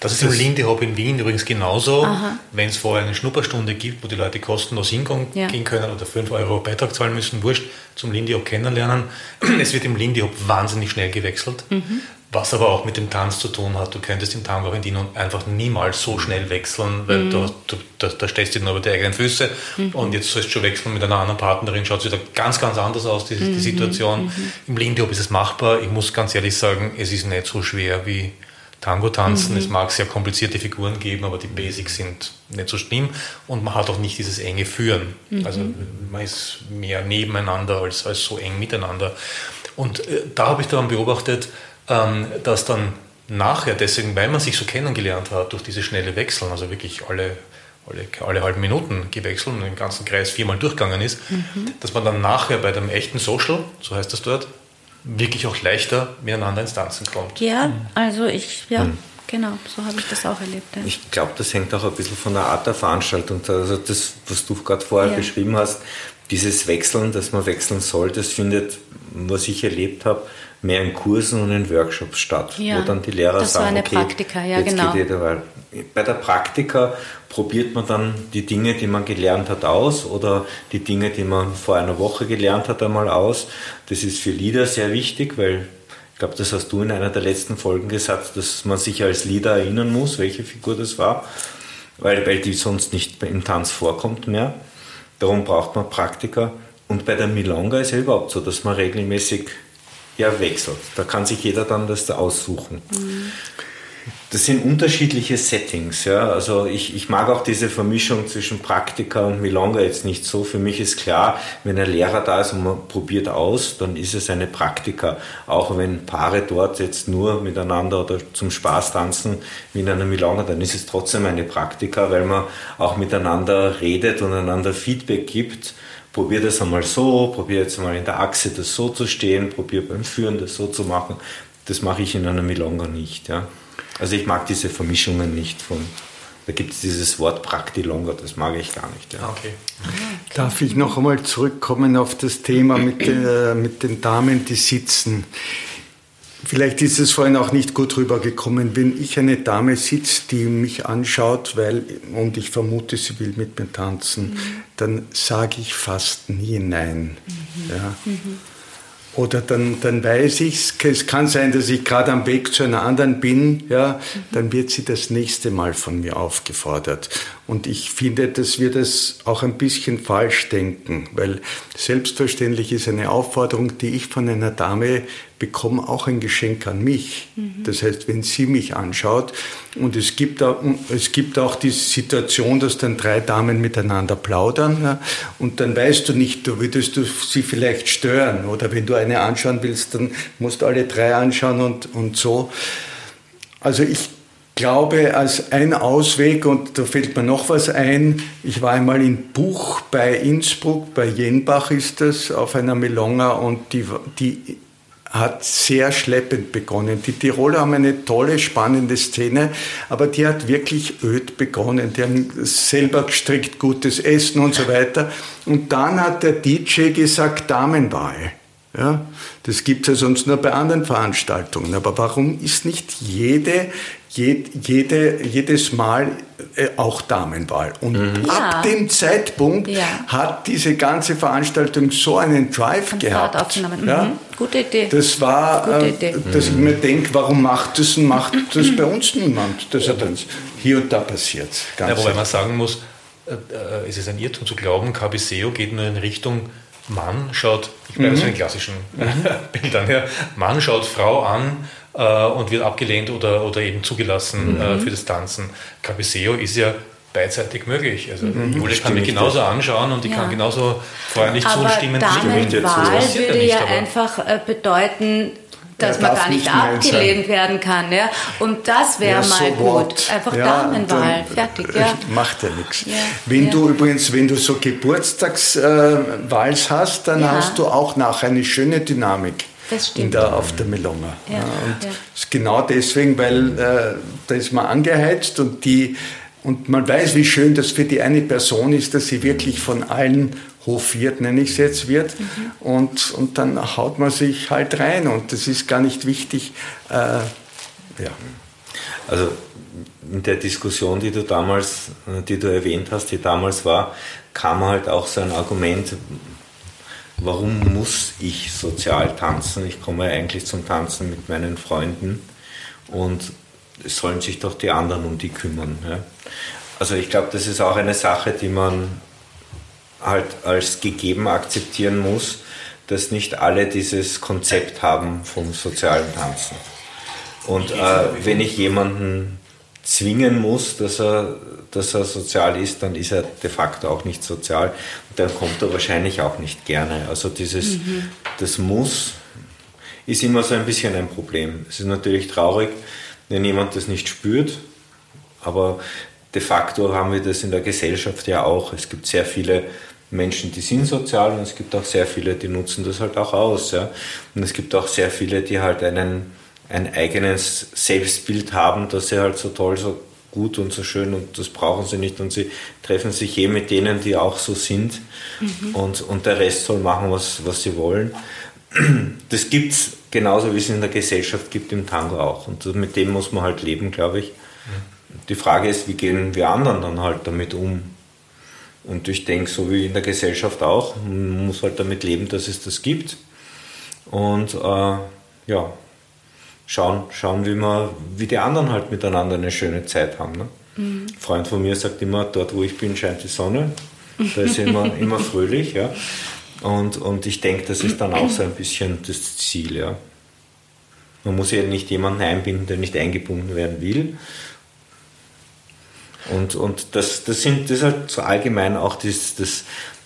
das ist im Lindy Hop in Wien übrigens genauso, wenn es vorher eine Schnupperstunde gibt, wo die Leute kostenlos hingehen ja. können oder 5 Euro Beitrag zahlen müssen, wurscht, zum Lindy Hop kennenlernen. Es wird im Lindy Hop wahnsinnig schnell gewechselt. Mhm. Was aber auch mit dem Tanz zu tun hat. Du könntest im Tango Argentino einfach niemals so schnell wechseln, weil mhm. du, du, da, da stehst du nur über die eigenen Füße mhm. und jetzt sollst du schon wechseln mit einer anderen Partnerin, schaut es wieder ganz, ganz anders aus, die, die mhm. Situation. Mhm. Im Lindy Hop ist es machbar. Ich muss ganz ehrlich sagen, es ist nicht so schwer wie Tango tanzen. Es mag sehr komplizierte Figuren geben, aber die Basics sind nicht so schlimm und man hat auch nicht dieses enge Führen. Mhm. Also man ist mehr nebeneinander als, als so eng miteinander. Und äh, da habe ich dann beobachtet, ähm, dass dann nachher, deswegen, weil man sich so kennengelernt hat, durch diese schnelle Wechseln, also wirklich alle, alle, alle halben Minuten gewechselt und den ganzen Kreis viermal durchgegangen ist, mhm. dass man dann nachher bei dem echten Social, so heißt das dort, wirklich auch leichter miteinander ins Tanzen kommt. Ja, also ich, ja. Mhm. Genau, so habe ich das auch erlebt. Ja. Ich glaube, das hängt auch ein bisschen von der Art der Veranstaltung. Also das, was du gerade vorher ja. beschrieben hast, dieses Wechseln, dass man wechseln soll, das findet, was ich erlebt habe, mehr in Kursen und in Workshops statt, ja, wo dann die Lehrer das sagen, war eine okay, Praktika, ja, jetzt genau. geht jeder, weil bei der Praktika probiert man dann die Dinge, die man gelernt hat, aus oder die Dinge, die man vor einer Woche gelernt hat, einmal aus. Das ist für Lieder sehr wichtig, weil ich glaube, das hast du in einer der letzten Folgen gesagt, dass man sich als Lieder erinnern muss, welche Figur das war, weil, weil die sonst nicht im Tanz vorkommt mehr. Darum braucht man Praktika. Und bei der Milonga ist ja überhaupt so, dass man regelmäßig ja, wechselt. Da kann sich jeder dann das da aussuchen. Mhm. Das sind unterschiedliche Settings. Ja. Also ich, ich mag auch diese Vermischung zwischen Praktika und Milonga jetzt nicht so. Für mich ist klar, wenn ein Lehrer da ist und man probiert aus, dann ist es eine Praktika. Auch wenn Paare dort jetzt nur miteinander oder zum Spaß tanzen wie in einer Milonga, dann ist es trotzdem eine Praktika, weil man auch miteinander redet und einander Feedback gibt probier das einmal so, probier jetzt mal in der Achse das so zu stehen, probier beim Führen das so zu machen. Das mache ich in einer Milonga nicht. Ja. Also ich mag diese Vermischungen nicht von, da gibt es dieses Wort Praktilonga, das mag ich gar nicht. Ja. Okay. Darf ich noch einmal zurückkommen auf das Thema mit, äh, mit den Damen, die sitzen? Vielleicht ist es vorhin auch nicht gut rübergekommen, wenn ich eine Dame sitze, die mich anschaut, weil, und ich vermute, sie will mit mir tanzen, mhm. dann sage ich fast nie Nein. Mhm. Ja. Mhm. Oder dann, dann weiß ich es, kann sein, dass ich gerade am Weg zu einer anderen bin, ja, mhm. dann wird sie das nächste Mal von mir aufgefordert. Und ich finde, dass wir das auch ein bisschen falsch denken, weil selbstverständlich ist eine Aufforderung, die ich von einer Dame bekomme, auch ein Geschenk an mich. Mhm. Das heißt, wenn sie mich anschaut und es gibt, auch, es gibt auch die Situation, dass dann drei Damen miteinander plaudern ja, und dann weißt du nicht, du würdest du sie vielleicht stören oder wenn du eine anschauen willst, dann musst du alle drei anschauen und, und so. Also ich glaube, als ein Ausweg, und da fällt mir noch was ein, ich war einmal in Buch bei Innsbruck, bei Jenbach ist das, auf einer Melonga und die, die hat sehr schleppend begonnen. Die Tiroler haben eine tolle, spannende Szene, aber die hat wirklich öd begonnen. Die haben selber gestrickt, gutes Essen und so weiter. Und dann hat der DJ gesagt, Damenwahl. Ja, das gibt es ja sonst nur bei anderen Veranstaltungen. Aber warum ist nicht jede jede, jedes Mal äh, auch Damenwahl. Und mhm. ab dem Zeitpunkt ja. hat diese ganze Veranstaltung so einen Drive Von gehabt. Aufgenommen. Ja? Mhm. Gute Idee. Das war, Gute äh, Idee. dass ich mir denke, warum macht das und macht das bei uns niemand? Das hat uns hier und da passiert. Ja, wobei man sagen muss, äh, es ist ein Irrtum zu glauben, KBSEO geht nur in Richtung Mann schaut, ich bleibe mhm. so in klassischen mhm. Bildern her, Mann schaut Frau an äh, und wird abgelehnt oder, oder eben zugelassen mhm. äh, für das Tanzen. Cabeceo ist ja beidseitig möglich. Also mhm. Jule kann mich genauso anschauen und ich ja. kann genauso freundlich Aber zustimmen. Damenwahl würde ja einfach äh, bedeuten, dass man gar nicht, nicht abgelehnt werden kann. Ja? Und das wäre ja, mal so gut. Einfach ja, Damenwahl. Fertig. Ja. Macht ja nichts. Ja, wenn ja. du übrigens, wenn du so Geburtstagswahls äh, hast, dann hast du auch nachher eine schöne Dynamik. In der, auf der Melonga. Ja, und ja. ist genau deswegen, weil äh, da ist man angeheizt und die und man weiß, wie schön das für die eine Person ist, dass sie wirklich von allen hofiert, nenne ich es jetzt, wird. Mhm. Und, und dann haut man sich halt rein und das ist gar nicht wichtig. Äh, ja. Also in der Diskussion, die du damals, die du erwähnt hast, die damals war, kam halt auch so ein Argument, warum muss ich sozial tanzen? Ich komme eigentlich zum Tanzen mit meinen Freunden und es sollen sich doch die anderen um die kümmern. Ja? Also ich glaube, das ist auch eine Sache, die man halt als gegeben akzeptieren muss, dass nicht alle dieses Konzept haben vom sozialen Tanzen. Und äh, wenn ich jemanden zwingen muss, dass er, dass er sozial ist, dann ist er de facto auch nicht sozial. Und dann kommt er wahrscheinlich auch nicht gerne. Also dieses, mhm. das Muss ist immer so ein bisschen ein Problem. Es ist natürlich traurig, wenn jemand das nicht spürt, aber de facto haben wir das in der Gesellschaft ja auch. Es gibt sehr viele Menschen, die sind sozial und es gibt auch sehr viele, die nutzen das halt auch aus. Ja. Und es gibt auch sehr viele, die halt einen, ein eigenes Selbstbild haben, dass sie halt so toll, so gut und so schön und das brauchen sie nicht und sie treffen sich je mit denen, die auch so sind mhm. und, und der Rest soll machen, was, was sie wollen. Das gibt es genauso wie es in der Gesellschaft gibt im Tango auch und mit dem muss man halt leben, glaube ich. Mhm. Die Frage ist, wie gehen wir anderen dann halt damit um? Und ich denke, so wie in der Gesellschaft auch, man muss halt damit leben, dass es das gibt. Und äh, ja, schauen, schauen wie, wir, wie die anderen halt miteinander eine schöne Zeit haben. Ne? Mhm. Ein Freund von mir sagt immer, dort wo ich bin, scheint die Sonne. Da ist immer, immer fröhlich. Ja? Und, und ich denke, das ist dann auch so ein bisschen das Ziel. Ja? Man muss ja nicht jemanden einbinden, der nicht eingebunden werden will. Und, und das, das, sind, das ist halt so allgemein auch das, das,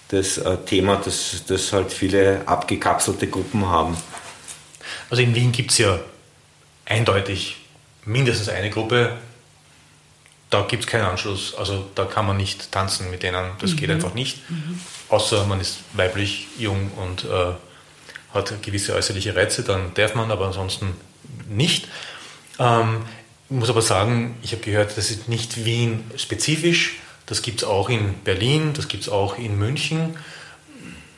das äh, Thema, dass das halt viele abgekapselte Gruppen haben. Also in Wien gibt es ja eindeutig mindestens eine Gruppe, da gibt es keinen Anschluss. Also da kann man nicht tanzen mit denen, das mhm. geht einfach nicht. Mhm. Außer man ist weiblich, jung und äh, hat gewisse äußerliche Reize, dann darf man, aber ansonsten nicht. Ähm, ich muss aber sagen, ich habe gehört, das ist nicht Wien-spezifisch. Das gibt es auch in Berlin, das gibt es auch in München.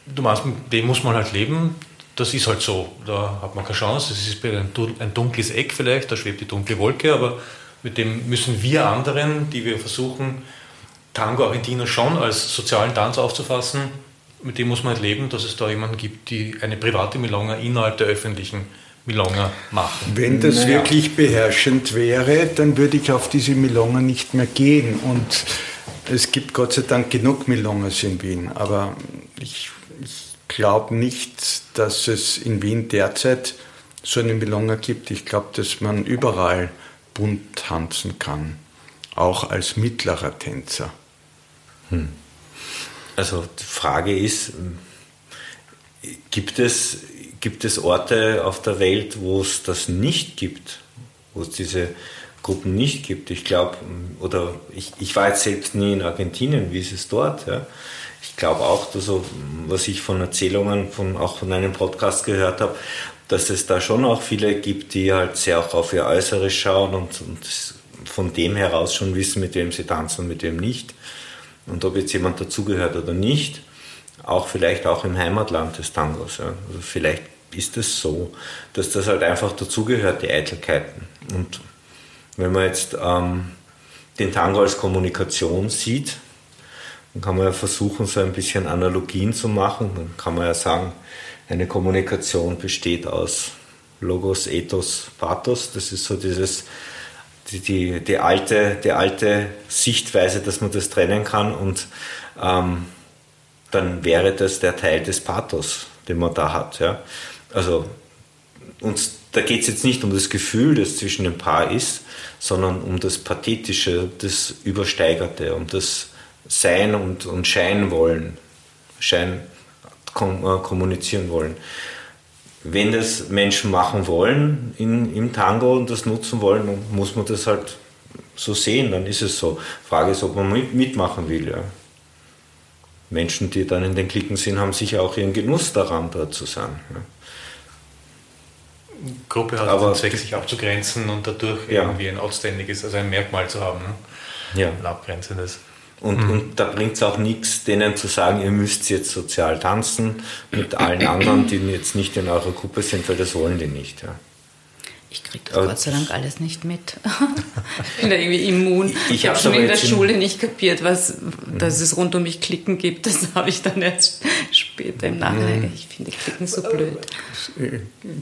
Du meinst, mit dem muss man halt leben. Das ist halt so. Da hat man keine Chance. Es ist ein dunkles Eck vielleicht, da schwebt die dunkle Wolke, aber mit dem müssen wir anderen, die wir versuchen, Tango Argentino schon als sozialen Tanz aufzufassen, mit dem muss man halt leben, dass es da jemanden gibt, die eine private Milonga innerhalb der öffentlichen Milonga machen. Wenn das naja. wirklich beherrschend wäre, dann würde ich auf diese Milonga nicht mehr gehen. Und es gibt Gott sei Dank genug Milongas in Wien. Aber ich, ich glaube nicht, dass es in Wien derzeit so eine Milonga gibt. Ich glaube, dass man überall bunt tanzen kann. Auch als mittlerer Tänzer. Hm. Also die Frage ist, gibt es Gibt es Orte auf der Welt, wo es das nicht gibt, wo es diese Gruppen nicht gibt? Ich glaube, oder ich, ich war jetzt selbst nie in Argentinien, wie ist es dort? Ja? Ich glaube auch, dass, was ich von Erzählungen, von, auch von einem Podcast gehört habe, dass es da schon auch viele gibt, die halt sehr auch auf ihr Äußeres schauen und, und von dem heraus schon wissen, mit wem sie tanzen und mit wem nicht. Und ob jetzt jemand dazugehört oder nicht auch vielleicht auch im Heimatland des Tangos. Ja. Also vielleicht ist es so, dass das halt einfach dazugehört, die Eitelkeiten. Und wenn man jetzt ähm, den Tango als Kommunikation sieht, dann kann man ja versuchen, so ein bisschen Analogien zu machen. Dann kann man ja sagen, eine Kommunikation besteht aus Logos, Ethos, Pathos. Das ist so dieses, die, die, die, alte, die alte Sichtweise, dass man das trennen kann. Und ähm, dann wäre das der Teil des Pathos, den man da hat. Ja? Also uns da geht es jetzt nicht um das Gefühl, das zwischen dem Paar ist, sondern um das Pathetische, das Übersteigerte, um das Sein und, und Schein wollen, Schein kom äh, kommunizieren wollen. Wenn das Menschen machen wollen in, im Tango und das nutzen wollen, dann muss man das halt so sehen, dann ist es so. Frage ist, ob man mit, mitmachen will. Ja. Menschen, die dann in den Klicken sind, haben sicher auch ihren Genuss daran, dort zu sein. Ja. Gruppe hat Aber den Zweck, sich abzugrenzen und dadurch ja. irgendwie ein outstandinges, also ein Merkmal zu haben. Ne? Ja. Ein abgrenzendes. Und, mhm. und da bringt es auch nichts, denen zu sagen, ihr müsst jetzt sozial tanzen mit allen anderen, die jetzt nicht in eurer Gruppe sind, weil das wollen die nicht. Ja. Ich kriege das Aber Gott sei Dank alles nicht mit. ich bin da irgendwie immun. Ich, ich habe schon in der Schule nicht kapiert, was, dass es rund um mich Klicken gibt. Das habe ich dann erst später im Nachhinein. Mhm. Ich finde Klicken so blöd.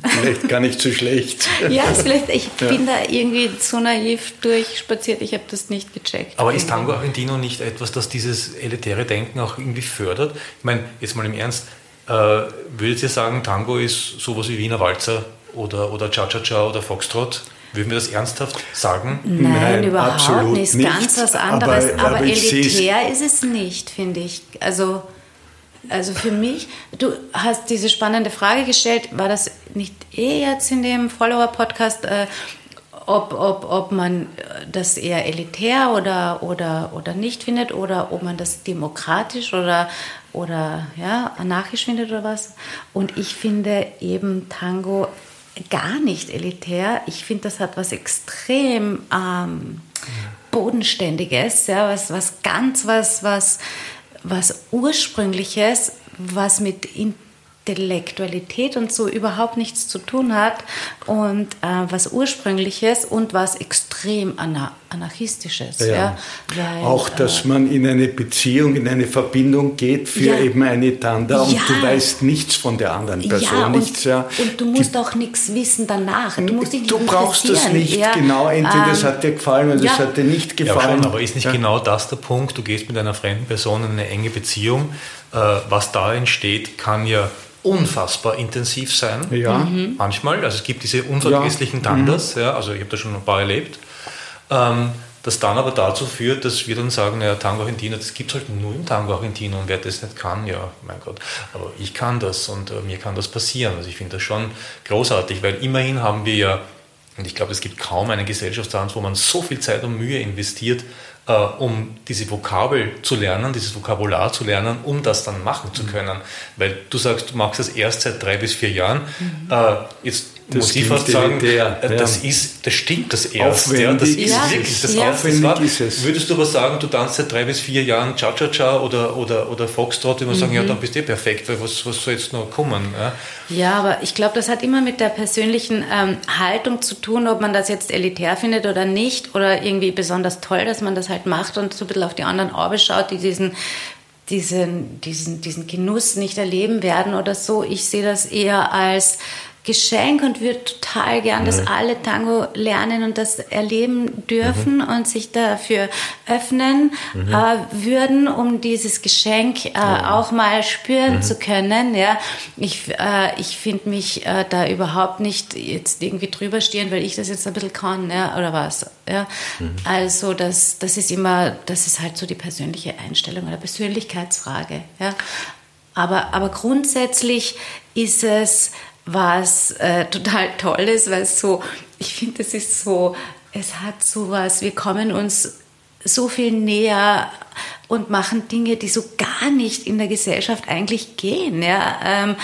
Vielleicht gar nicht so schlecht. ja, vielleicht, ich ja. bin da irgendwie so naiv durchspaziert. Ich habe das nicht gecheckt. Aber ist Tango Argentino nicht etwas, das dieses elitäre Denken auch irgendwie fördert? Ich meine, jetzt mal im Ernst, äh, würdet ihr sagen, Tango ist sowas wie Wiener Walzer oder, oder Cha-Cha-Cha oder Foxtrot? Würden wir das ernsthaft sagen? Nein, Nein überhaupt nicht. nicht. Ganz was anderes. Aber, aber, aber elitär ist es nicht, finde ich. Also, also für mich, du hast diese spannende Frage gestellt, war das nicht eh jetzt in dem Follower-Podcast, äh, ob, ob, ob man das eher elitär oder, oder, oder nicht findet oder ob man das demokratisch oder, oder ja, anarchisch findet oder was. Und ich finde eben Tango gar nicht elitär. Ich finde, das hat was extrem ähm, Bodenständiges, ja, was, was ganz was, was, was Ursprüngliches, was mit Intellektualität und so überhaupt nichts zu tun hat und äh, was Ursprüngliches und was extrem anar anarchistisches. Ja. ja weil, auch, dass äh, man in eine Beziehung, in eine Verbindung geht für ja. eben eine Tanda und ja. du weißt nichts von der anderen Person. Ja, und, nichts, ja. und du musst Die, auch nichts wissen danach. Du, musst dich du brauchst das nicht, genau. Entweder es ähm, hat dir gefallen oder es hat dir nicht gefallen. Schon, aber ist nicht genau das der Punkt? Du gehst mit einer fremden Person in eine enge Beziehung. Äh, was da entsteht, kann ja unfassbar intensiv sein. Ja. Mhm. Manchmal. Also es gibt diese unvergesslichen ja. Tandas, mhm. ja, also ich habe da schon ein paar erlebt. Ähm, das dann aber dazu führt, dass wir dann sagen, naja, Tango Argentino, das gibt es halt nur im Tango Argentino und wer das nicht kann, ja, mein Gott, aber ich kann das und äh, mir kann das passieren. Also ich finde das schon großartig, weil immerhin haben wir ja, und ich glaube, es gibt kaum einen Gesellschaftstanz, wo man so viel Zeit und Mühe investiert, äh, um diese Vokabel zu lernen, dieses Vokabular zu lernen, um das dann machen zu mhm. können. Weil du sagst, du machst das erst seit drei bis vier Jahren. Mhm. Äh, jetzt das muss ich fast sagen, der, äh, das, ja. ist, das stimmt das erste. Ja, das ist ja, wirklich das ja. Aufwendig ist es. Würdest du aber sagen, du tanzt seit drei bis vier Jahren Cha-Cha-Cha oder, oder, oder Foxtrot, immer mhm. sagen, ja, dann bist du eh perfekt, weil was, was soll jetzt noch kommen? Ja, ja aber ich glaube, das hat immer mit der persönlichen ähm, Haltung zu tun, ob man das jetzt elitär findet oder nicht oder irgendwie besonders toll, dass man das halt macht und so ein bisschen auf die anderen Orbe schaut, die diesen diesen, diesen, diesen Genuss nicht erleben werden oder so. Ich sehe das eher als Geschenk und würde total gern, mhm. dass alle Tango lernen und das erleben dürfen mhm. und sich dafür öffnen mhm. äh, würden, um dieses Geschenk äh, auch mal spüren mhm. zu können. Ja, ich, äh, ich finde mich äh, da überhaupt nicht jetzt irgendwie drüber stehen, weil ich das jetzt ein bisschen kann, ja, oder was. Ja, mhm. also das, das ist immer, das ist halt so die persönliche Einstellung oder Persönlichkeitsfrage. Ja, aber, aber grundsätzlich ist es was äh, total toll ist, weil es so, ich finde, es ist so, es hat so was, wir kommen uns so viel näher und machen Dinge, die so gar nicht in der Gesellschaft eigentlich gehen. Ja? Ähm,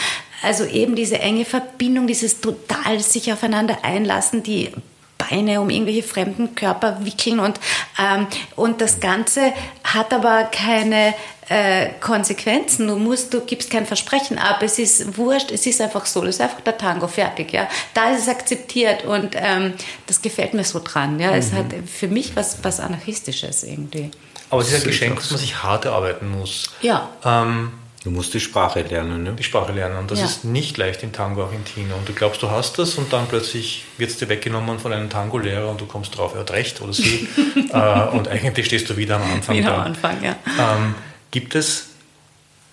also eben diese enge Verbindung, dieses total sich aufeinander einlassen, die Beine um irgendwelche fremden Körper wickeln und, ähm, und das Ganze hat aber keine äh, Konsequenzen. Du musst, du gibst kein Versprechen ab. Es ist wurscht. Es ist einfach so. Das ist einfach der Tango fertig. Ja, da ist es akzeptiert und ähm, das gefällt mir so dran. Ja, mhm. es hat für mich was was anarchistisches irgendwie. Aber es ist ein Geschenk, dass man sich hart erarbeiten muss. Ja. Ähm, Du musst die Sprache lernen, ne? Die Sprache lernen. Und das ja. ist nicht leicht im Tango Argentino. Und du glaubst, du hast das und dann plötzlich wird es dir weggenommen von einem Tango-Lehrer und du kommst drauf, er hat recht oder sie. äh, und eigentlich stehst du wieder am Anfang. Wieder am Anfang, ja. Ähm, Gibt es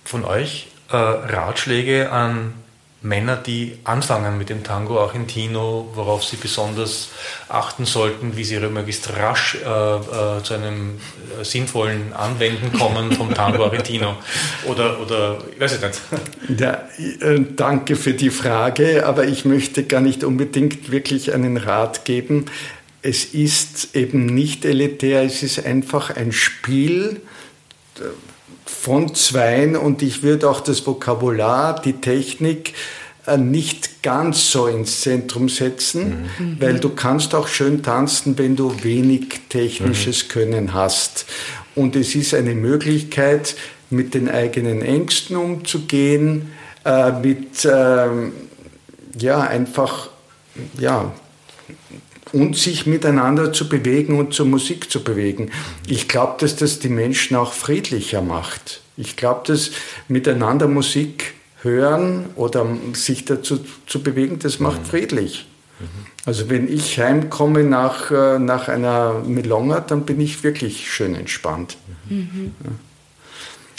von euch äh, Ratschläge an Männer, die anfangen mit dem Tango Argentino, worauf sie besonders achten sollten, wie sie möglichst rasch äh, äh, zu einem äh, sinnvollen Anwenden kommen vom Tango Argentino? Oder, oder ich weiß nicht. Ja, äh, danke für die Frage, aber ich möchte gar nicht unbedingt wirklich einen Rat geben. Es ist eben nicht elitär, es ist einfach ein Spiel von Zweien und ich würde auch das Vokabular, die Technik äh, nicht ganz so ins Zentrum setzen, mhm. weil du kannst auch schön tanzen, wenn du wenig technisches mhm. Können hast. Und es ist eine Möglichkeit, mit den eigenen Ängsten umzugehen, äh, mit äh, ja einfach ja und sich miteinander zu bewegen und zur Musik zu bewegen. Ich glaube, dass das die Menschen auch friedlicher macht. Ich glaube, dass miteinander Musik hören oder sich dazu zu bewegen, das macht mhm. friedlich. Mhm. Also wenn ich heimkomme nach, äh, nach einer Melonga, dann bin ich wirklich schön entspannt. Mhm.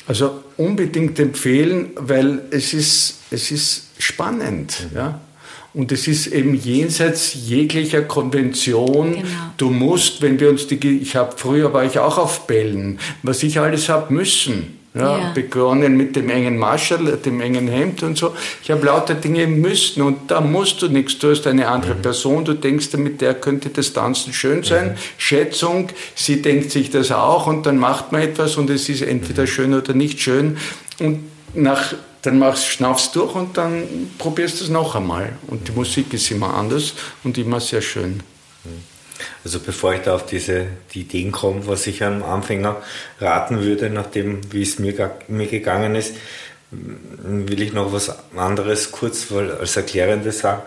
Also unbedingt empfehlen, weil es ist, es ist spannend. Mhm. Ja? Und es ist eben jenseits jeglicher Konvention. Genau. Du musst, wenn wir uns die, ich habe früher war ich auch auf Bällen, was ich alles habe müssen. Ja, ja. Begonnen mit dem engen Marschall, dem engen Hemd und so. Ich habe lauter Dinge müssen und da musst du nichts. Du hast eine andere mhm. Person, du denkst, mit der könnte das Tanzen schön sein. Mhm. Schätzung, sie denkt sich das auch und dann macht man etwas und es ist entweder mhm. schön oder nicht schön. Und nach dann machst, schnaufst durch und dann probierst du es noch einmal. Und die Musik ist immer anders und immer sehr schön. Also bevor ich da auf diese die Ideen komme, was ich einem Anfänger raten würde, nachdem wie es mir, mir gegangen ist, will ich noch was anderes kurz als Erklärendes sagen.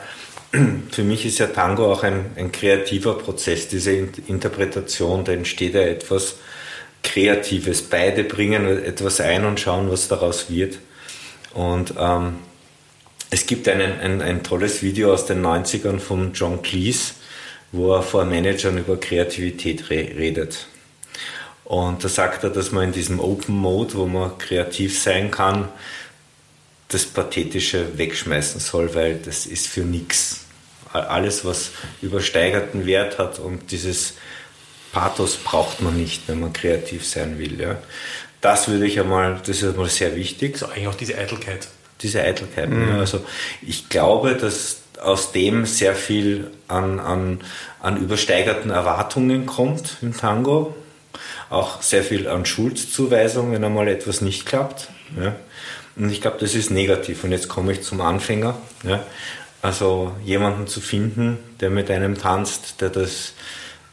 Für mich ist ja Tango auch ein, ein kreativer Prozess, diese Interpretation, da entsteht ja etwas Kreatives. Beide bringen etwas ein und schauen, was daraus wird. Und ähm, es gibt einen, ein, ein tolles Video aus den 90ern von John Cleese, wo er vor Managern über Kreativität re redet. Und da sagt er, dass man in diesem Open Mode, wo man kreativ sein kann, das Pathetische wegschmeißen soll, weil das ist für nichts. Alles, was übersteigerten Wert hat und dieses Pathos braucht man nicht, wenn man kreativ sein will. Ja. Das würde ich einmal, das ist einmal sehr wichtig. So eigentlich auch diese Eitelkeit. Diese Eitelkeit. Mhm. Ja. Also ich glaube, dass aus dem sehr viel an, an, an übersteigerten Erwartungen kommt im Tango. Auch sehr viel an Schuldzuweisung, wenn einmal etwas nicht klappt. Ja. Und ich glaube, das ist negativ. Und jetzt komme ich zum Anfänger. Ja. Also jemanden zu finden, der mit einem tanzt, der das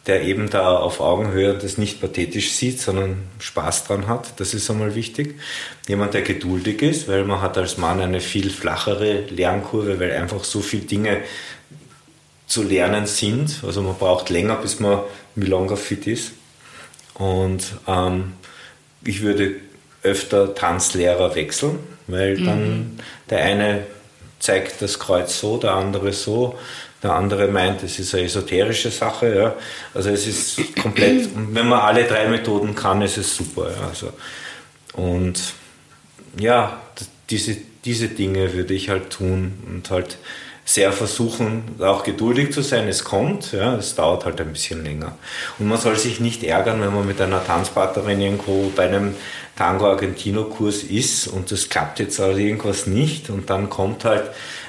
der eben da auf Augenhöhe das nicht pathetisch sieht, sondern Spaß dran hat. Das ist einmal wichtig. Jemand, der geduldig ist, weil man hat als Mann eine viel flachere Lernkurve, weil einfach so viele Dinge zu lernen sind. Also man braucht länger, bis man Milonga fit ist. Und ähm, ich würde öfter Tanzlehrer wechseln, weil dann mhm. der eine zeigt das Kreuz so, der andere so, der andere meint, es ist eine esoterische Sache. Ja. Also es ist komplett, und wenn man alle drei Methoden kann, ist es super. Ja. Also, und ja, diese, diese Dinge würde ich halt tun und halt sehr versuchen, auch geduldig zu sein. Es kommt, ja, es dauert halt ein bisschen länger. Und man soll sich nicht ärgern, wenn man mit einer Tanzpartnerin irgendwo bei einem Tango Argentino Kurs ist und das klappt jetzt aber irgendwas nicht und dann kommt halt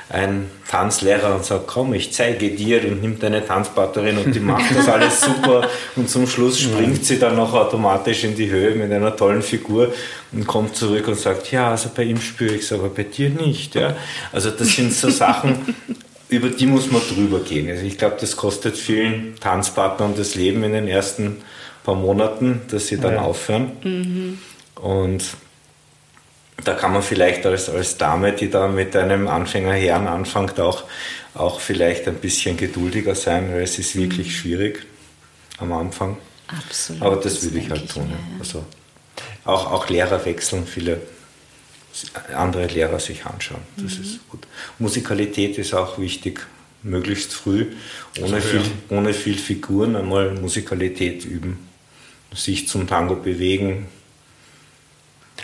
ein Tanzlehrer und sagt, komm, ich zeige dir und nimmt eine Tanzpartnerin und die macht das alles super und zum Schluss springt sie dann noch automatisch in die Höhe mit einer tollen Figur und kommt zurück und sagt, ja, also bei ihm spüre ich es, aber bei dir nicht. Ja? Also das sind so Sachen, über die muss man drüber gehen. Also ich glaube, das kostet vielen Tanzpartnern das Leben in den ersten paar Monaten, dass sie dann ja. aufhören. Mhm. Und da kann man vielleicht als, als Dame, die da mit einem Anfängerherrn anfängt, auch, auch vielleicht ein bisschen geduldiger sein, weil es ist wirklich mhm. schwierig am Anfang. Absolut. Aber das, das würde ich halt tun. Mehr, ja. Also auch, auch Lehrer wechseln, viele andere Lehrer sich anschauen. Das mhm. ist gut. Musikalität ist auch wichtig, möglichst früh, ohne, also, viel, ja. ohne viel Figuren einmal Musikalität üben, sich zum Tango bewegen,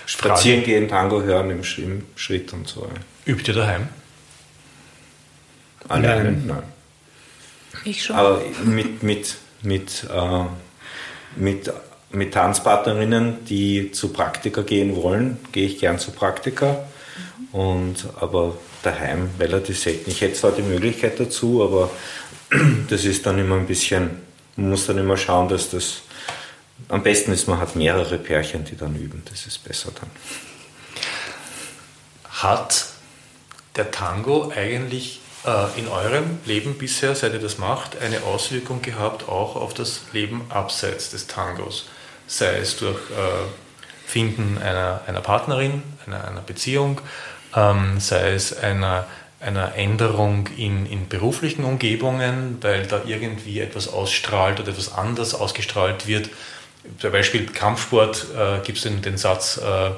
Spazieren gehen, Tango hören im, im Schritt und so. Übt ihr daheim? Alleine? Nein. Nein. Ich schon. Aber mit, mit, mit, äh, mit, mit Tanzpartnerinnen, die zu Praktika gehen wollen, gehe ich gern zu Praktika. Und, aber daheim relativ selten. Ich hätte zwar die Möglichkeit dazu, aber das ist dann immer ein bisschen, man muss dann immer schauen, dass das, am besten ist, man hat mehrere Pärchen, die dann üben, das ist besser dann. Hat der Tango eigentlich äh, in eurem Leben bisher, seit ihr das macht, eine Auswirkung gehabt auch auf das Leben abseits des Tangos? Sei es durch äh, Finden einer, einer Partnerin, einer, einer Beziehung, ähm, sei es einer, einer Änderung in, in beruflichen Umgebungen, weil da irgendwie etwas ausstrahlt oder etwas anders ausgestrahlt wird. Zum Beispiel Kampfsport äh, gibt es den, den Satz, äh,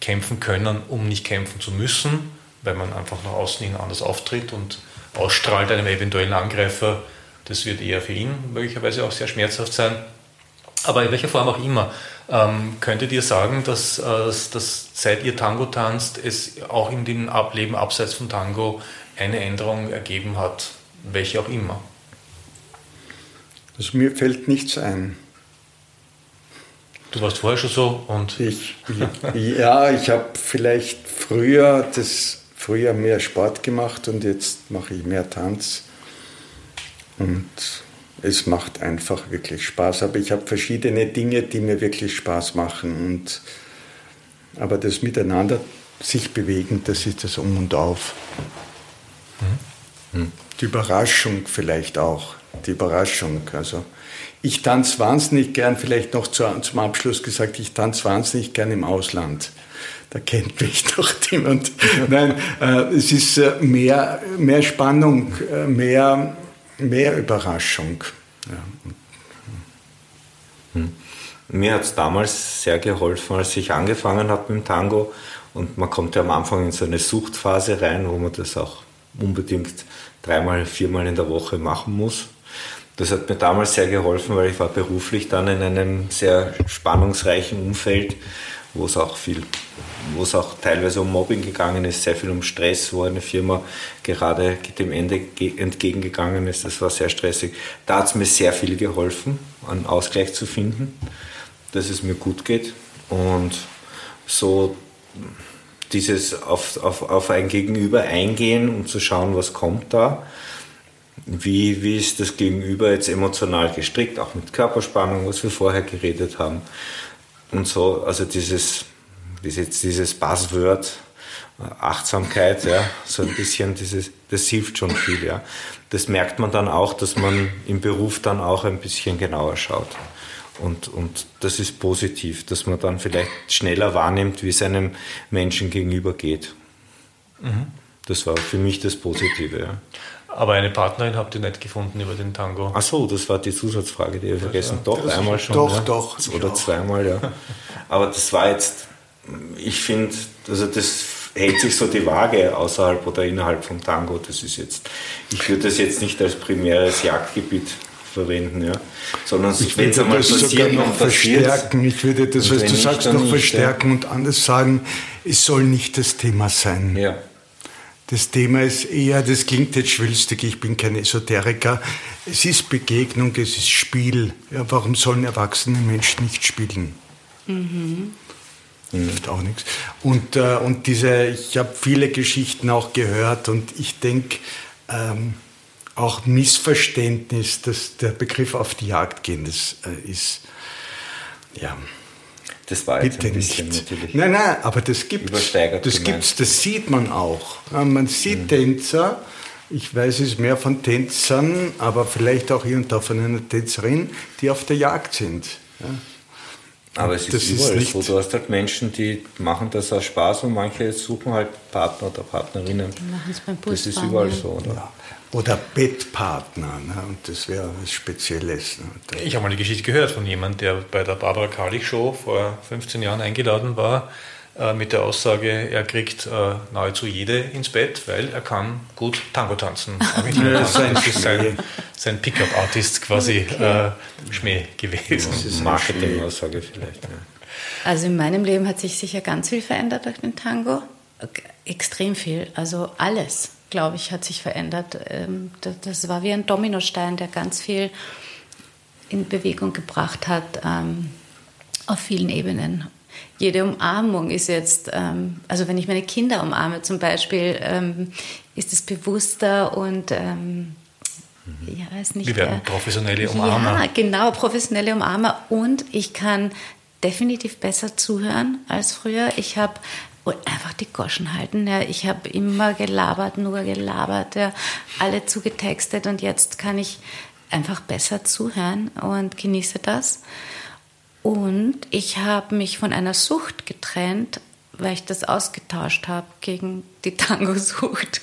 kämpfen können, um nicht kämpfen zu müssen, weil man einfach nach außen hin anders auftritt und ausstrahlt einem eventuellen Angreifer. Das wird eher für ihn möglicherweise auch sehr schmerzhaft sein. Aber in welcher Form auch immer. Ähm, könntet ihr sagen, dass, äh, dass seit ihr Tango tanzt, es auch in dem Leben abseits von Tango eine Änderung ergeben hat, welche auch immer? Also mir fällt nichts ein. Du warst vorher schon so und. Ich, ja, ich habe vielleicht früher das früher mehr Sport gemacht und jetzt mache ich mehr Tanz. Und es macht einfach wirklich Spaß. Aber ich habe verschiedene Dinge, die mir wirklich Spaß machen. Und, aber das Miteinander sich bewegen, das ist das Um und Auf. Mhm. Die Überraschung vielleicht auch. Die Überraschung. Also ich tanze wahnsinnig gern, vielleicht noch zu, zum Abschluss gesagt, ich tanze wahnsinnig gern im Ausland. Da kennt mich doch niemand. Nein, äh, es ist äh, mehr, mehr Spannung, äh, mehr, mehr Überraschung. Ja. Hm. Mir hat es damals sehr geholfen, als ich angefangen habe mit dem Tango. Und man kommt ja am Anfang in so eine Suchtphase rein, wo man das auch unbedingt dreimal, viermal in der Woche machen muss. Das hat mir damals sehr geholfen, weil ich war beruflich dann in einem sehr spannungsreichen Umfeld, wo es auch viel, wo es auch teilweise um Mobbing gegangen ist, sehr viel um Stress, wo eine Firma gerade dem Ende entgegengegangen ist. Das war sehr stressig. Da hat es mir sehr viel geholfen, einen Ausgleich zu finden, dass es mir gut geht und so dieses auf, auf, auf ein Gegenüber eingehen und zu schauen, was kommt da. Wie, wie ist das Gegenüber jetzt emotional gestrickt, auch mit Körperspannung, was wir vorher geredet haben und so, also dieses, dieses Buzzword, äh, Achtsamkeit, ja, so ein bisschen dieses, das hilft schon viel, ja. Das merkt man dann auch, dass man im Beruf dann auch ein bisschen genauer schaut. Und, und das ist positiv, dass man dann vielleicht schneller wahrnimmt, wie es einem Menschen gegenüber geht. Mhm. Das war für mich das Positive, ja. Aber eine Partnerin habt ihr nicht gefunden über den Tango? Ach so, das war die Zusatzfrage, die ich vergessen. Ja, doch, einmal schon. Doch, ja. doch. Oder zweimal, ja. Aber das war jetzt, ich finde, also das hält sich so die Waage außerhalb oder innerhalb vom Tango. Das ist jetzt, ich würde das jetzt nicht als primäres Jagdgebiet verwenden, ja. Sondern ich würde das sogar noch verstärken. Ich würde das, was du sagst, noch verstärken ja. und anders sagen, es soll nicht das Thema sein. Ja. Das Thema ist eher, das klingt jetzt schwülstig, ich bin kein Esoteriker. Es ist Begegnung, es ist Spiel. Ja, warum sollen erwachsene Menschen nicht spielen? Mhm. Hilft auch nichts. Und, äh, und diese, ich habe viele Geschichten auch gehört und ich denke, ähm, auch Missverständnis, dass der Begriff auf die Jagd gehen, das äh, ist, ja, das war jetzt Bitte ein bisschen nicht. natürlich. Nein, nein, aber das gibt das gibt's, das sieht man auch. Man sieht mhm. Tänzer, ich weiß es mehr von Tänzern, aber vielleicht auch hier und da von einer Tänzerin, die auf der Jagd sind. Ja. Aber es ist überall ist so. Du hast halt Menschen, die machen das aus Spaß und manche suchen halt Partner oder Partnerinnen. Die machen es beim. Das ist überall so, oder? Ja. Oder Bettpartner, ne? und das wäre was Spezielles. Ne? Ich habe mal eine Geschichte gehört von jemandem, der bei der Barbara Karlich Show vor 15 Jahren eingeladen war, äh, mit der Aussage, er kriegt äh, nahezu jede ins Bett, weil er kann gut Tango tanzen. das ist sein, sein Pickup-Artist quasi okay. äh, Schmäh gewesen. Das ist Marketing-Aussage vielleicht. Ja. Also in meinem Leben hat sich sicher ganz viel verändert durch den Tango. extrem viel. Also alles, glaube ich, hat sich verändert. Ähm, das war wie ein Dominostein, der ganz viel in Bewegung gebracht hat ähm, auf vielen Ebenen. Jede Umarmung ist jetzt, ähm, also wenn ich meine Kinder umarme zum Beispiel, ist es bewusster und ja, ist nicht. Wir werden professionelle Umarmer. Ja, genau, professionelle Umarmer. Und ich kann definitiv besser zuhören als früher. Ich habe einfach die Goschen halten. Ja. Ich habe immer gelabert, nur gelabert, ja. alle zugetextet und jetzt kann ich einfach besser zuhören und genieße das. Und ich habe mich von einer Sucht getrennt, weil ich das ausgetauscht habe gegen die Tango-Sucht.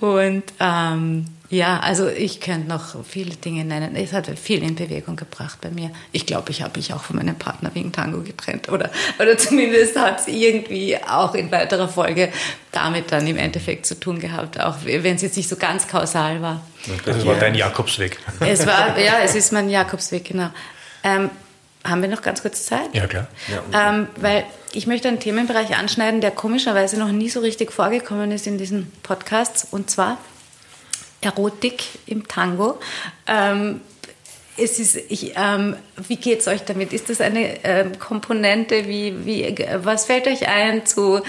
und ähm, ja, also ich könnte noch viele Dinge nennen. Es hat viel in Bewegung gebracht bei mir. Ich glaube, ich habe mich auch von meinem Partner wegen Tango getrennt. Oder, oder zumindest hat es irgendwie auch in weiterer Folge damit dann im Endeffekt zu tun gehabt, auch wenn es jetzt nicht so ganz kausal war. Es war dein Jakobsweg. Es war, ja, es ist mein Jakobsweg, genau. Ähm, haben wir noch ganz kurz Zeit? Ja, klar. Ja. Ähm, weil ich möchte einen Themenbereich anschneiden, der komischerweise noch nie so richtig vorgekommen ist in diesen Podcasts. Und zwar Erotik im Tango. Ähm, es ist, ich, ähm, wie geht es euch damit? Ist das eine ähm, Komponente? Wie, wie, was fällt euch ein zu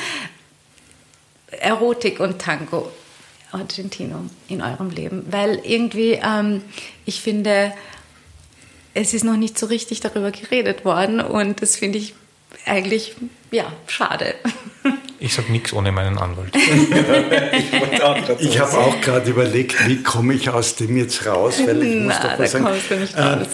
Erotik und Tango Argentino in eurem Leben? Weil irgendwie, ähm, ich finde, es ist noch nicht so richtig darüber geredet worden und das finde ich eigentlich, ja, schade. Ich sage nichts ohne meinen Anwalt. ich habe auch gerade überlegt, wie komme ich aus dem jetzt raus, weil ich muss Na, doch was da sagen. Du nicht raus. Äh,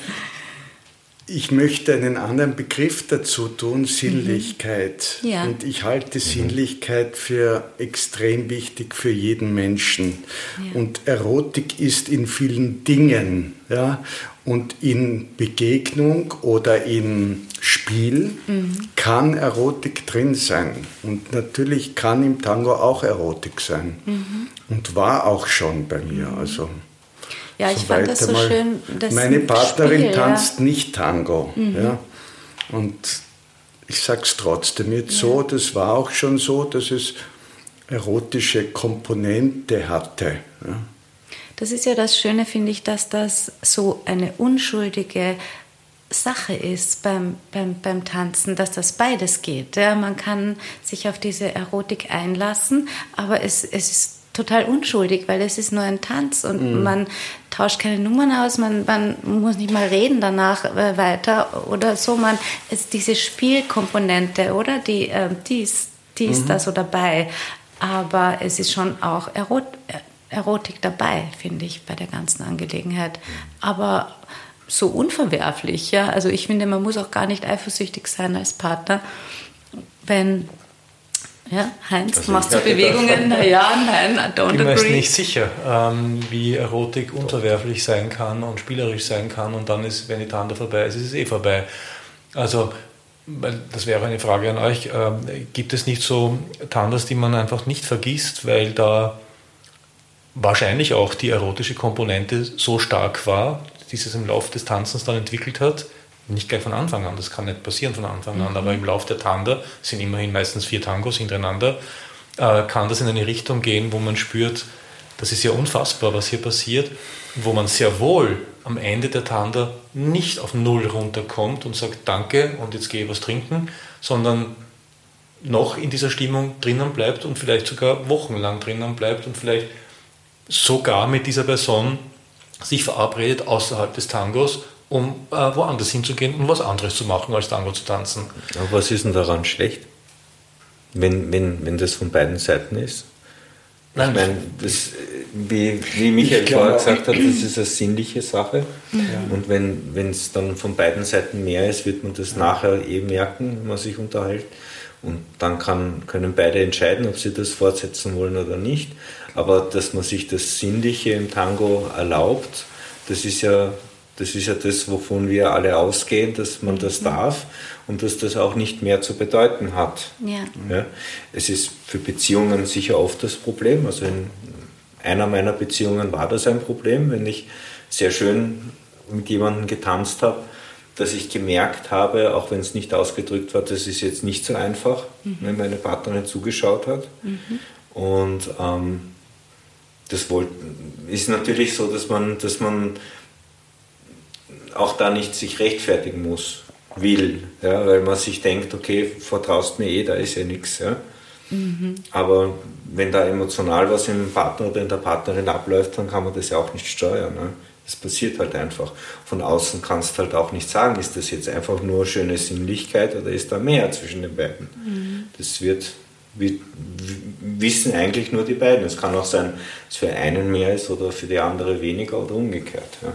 ich möchte einen anderen Begriff dazu tun, Sinnlichkeit. Mhm. Ja. Und ich halte Sinnlichkeit für extrem wichtig für jeden Menschen. Ja. Und Erotik ist in vielen Dingen. Ja? Und in Begegnung oder in Spiel mhm. kann Erotik drin sein. Und natürlich kann im Tango auch Erotik sein. Mhm. Und war auch schon bei mir. Mhm. Also, ja, ich fand das so mal. schön. Das Meine Partnerin Spiel, tanzt ja. nicht Tango. Mhm. Ja? Und ich sage es trotzdem jetzt ja. so, das war auch schon so, dass es erotische Komponente hatte. Ja? Das ist ja das Schöne, finde ich, dass das so eine unschuldige Sache ist beim, beim, beim Tanzen, dass das beides geht. Ja, man kann sich auf diese Erotik einlassen, aber es, es ist total unschuldig, weil es ist nur ein Tanz und mhm. man tauscht keine Nummern aus, man, man muss nicht mal reden danach äh, weiter oder so. Man ist diese Spielkomponente, oder? Die, äh, die ist, die ist mhm. da so dabei. Aber es ist schon auch Erot Erotik dabei, finde ich, bei der ganzen Angelegenheit. Aber so unverwerflich, ja. Also ich finde, man muss auch gar nicht eifersüchtig sein als Partner, wenn ja, Heinz, also machst du Bewegungen? Na ja, nein, I don't ich bin agree. Ich bin mir nicht sicher, ähm, wie Erotik unterwerflich sein kann und spielerisch sein kann und dann ist, wenn die Tante vorbei ist, ist es eh vorbei. Also, das wäre eine Frage an euch. Ähm, gibt es nicht so Tandas, die man einfach nicht vergisst, weil da wahrscheinlich auch die erotische Komponente so stark war, die sich im Laufe des Tanzens dann entwickelt hat. Nicht gleich von Anfang an, das kann nicht passieren von Anfang an, mhm. aber im Laufe der Tanda, sind immerhin meistens vier Tangos hintereinander, äh, kann das in eine Richtung gehen, wo man spürt, das ist ja unfassbar, was hier passiert, wo man sehr wohl am Ende der Tanda nicht auf Null runterkommt und sagt Danke und jetzt gehe ich was trinken, sondern noch in dieser Stimmung drinnen bleibt und vielleicht sogar wochenlang drinnen bleibt und vielleicht sogar mit dieser Person sich verabredet außerhalb des Tangos, um äh, woanders hinzugehen und was anderes zu machen, als Tango zu tanzen. Aber was ist denn daran schlecht? Wenn, wenn, wenn das von beiden Seiten ist? Nein, ich meine, das, wie, wie Michael vorher gesagt hat, das ist eine sinnliche Sache. Ja. Und wenn es dann von beiden Seiten mehr ist, wird man das ja. nachher eh merken, wenn man sich unterhält. Und dann kann, können beide entscheiden, ob sie das fortsetzen wollen oder nicht. Aber dass man sich das Sinnliche im Tango erlaubt, das ist ja das, ist ja das wovon wir alle ausgehen, dass man das mhm. darf und dass das auch nicht mehr zu bedeuten hat. Ja. ja. Es ist für Beziehungen sicher oft das Problem. Also in einer meiner Beziehungen war das ein Problem, wenn ich sehr schön mit jemandem getanzt habe dass ich gemerkt habe, auch wenn es nicht ausgedrückt war, das ist jetzt nicht so einfach, mhm. wenn meine Partnerin zugeschaut hat. Mhm. Und ähm, das ist natürlich so, dass man, dass man auch da nicht sich rechtfertigen muss, will, ja, weil man sich denkt, okay, vertraust mir eh, da ist ja nichts. Ja. Mhm. Aber wenn da emotional was im Partner oder in der Partnerin abläuft, dann kann man das ja auch nicht steuern. Ne? Das passiert halt einfach. Von außen kannst du halt auch nicht sagen, ist das jetzt einfach nur schöne Sinnlichkeit oder ist da mehr zwischen den beiden. Mhm. Das wird wissen eigentlich nur die beiden. Es kann auch sein, dass es für einen mehr ist oder für die andere weniger oder umgekehrt. Ja.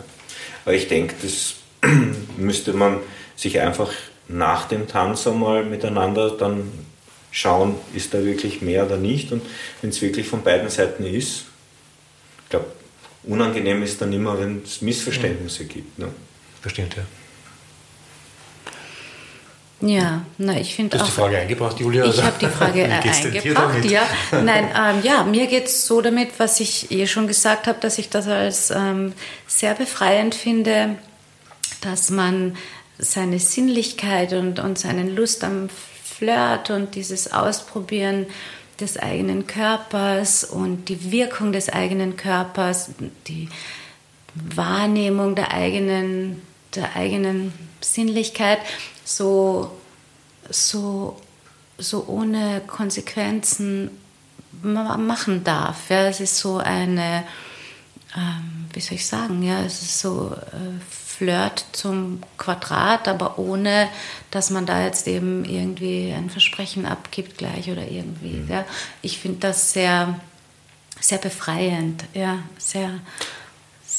Aber ich denke, das müsste man sich einfach nach dem Tanz einmal miteinander dann schauen, ist da wirklich mehr oder nicht. Und wenn es wirklich von beiden Seiten ist, ich glaube, unangenehm ist dann immer, wenn es Missverständnisse gibt. Ne? Bestimmt, ja. Ja, na, ich finde auch. Du hast die Frage eingebracht, Julia? Ich habe die Frage eingebracht, ja. Nein, ähm, ja, mir geht es so damit, was ich eh schon gesagt habe, dass ich das als ähm, sehr befreiend finde, dass man seine Sinnlichkeit und, und seinen Lust am Flirt und dieses Ausprobieren des eigenen Körpers und die Wirkung des eigenen Körpers, die Wahrnehmung der eigenen, der eigenen Sinnlichkeit so, so, so ohne Konsequenzen machen darf. Ja, es ist so eine, ähm, wie soll ich sagen, ja, es ist so äh, Flirt zum Quadrat, aber ohne, dass man da jetzt eben irgendwie ein Versprechen abgibt gleich oder irgendwie. Mhm. Ja. Ich finde das sehr, sehr befreiend, ja, sehr,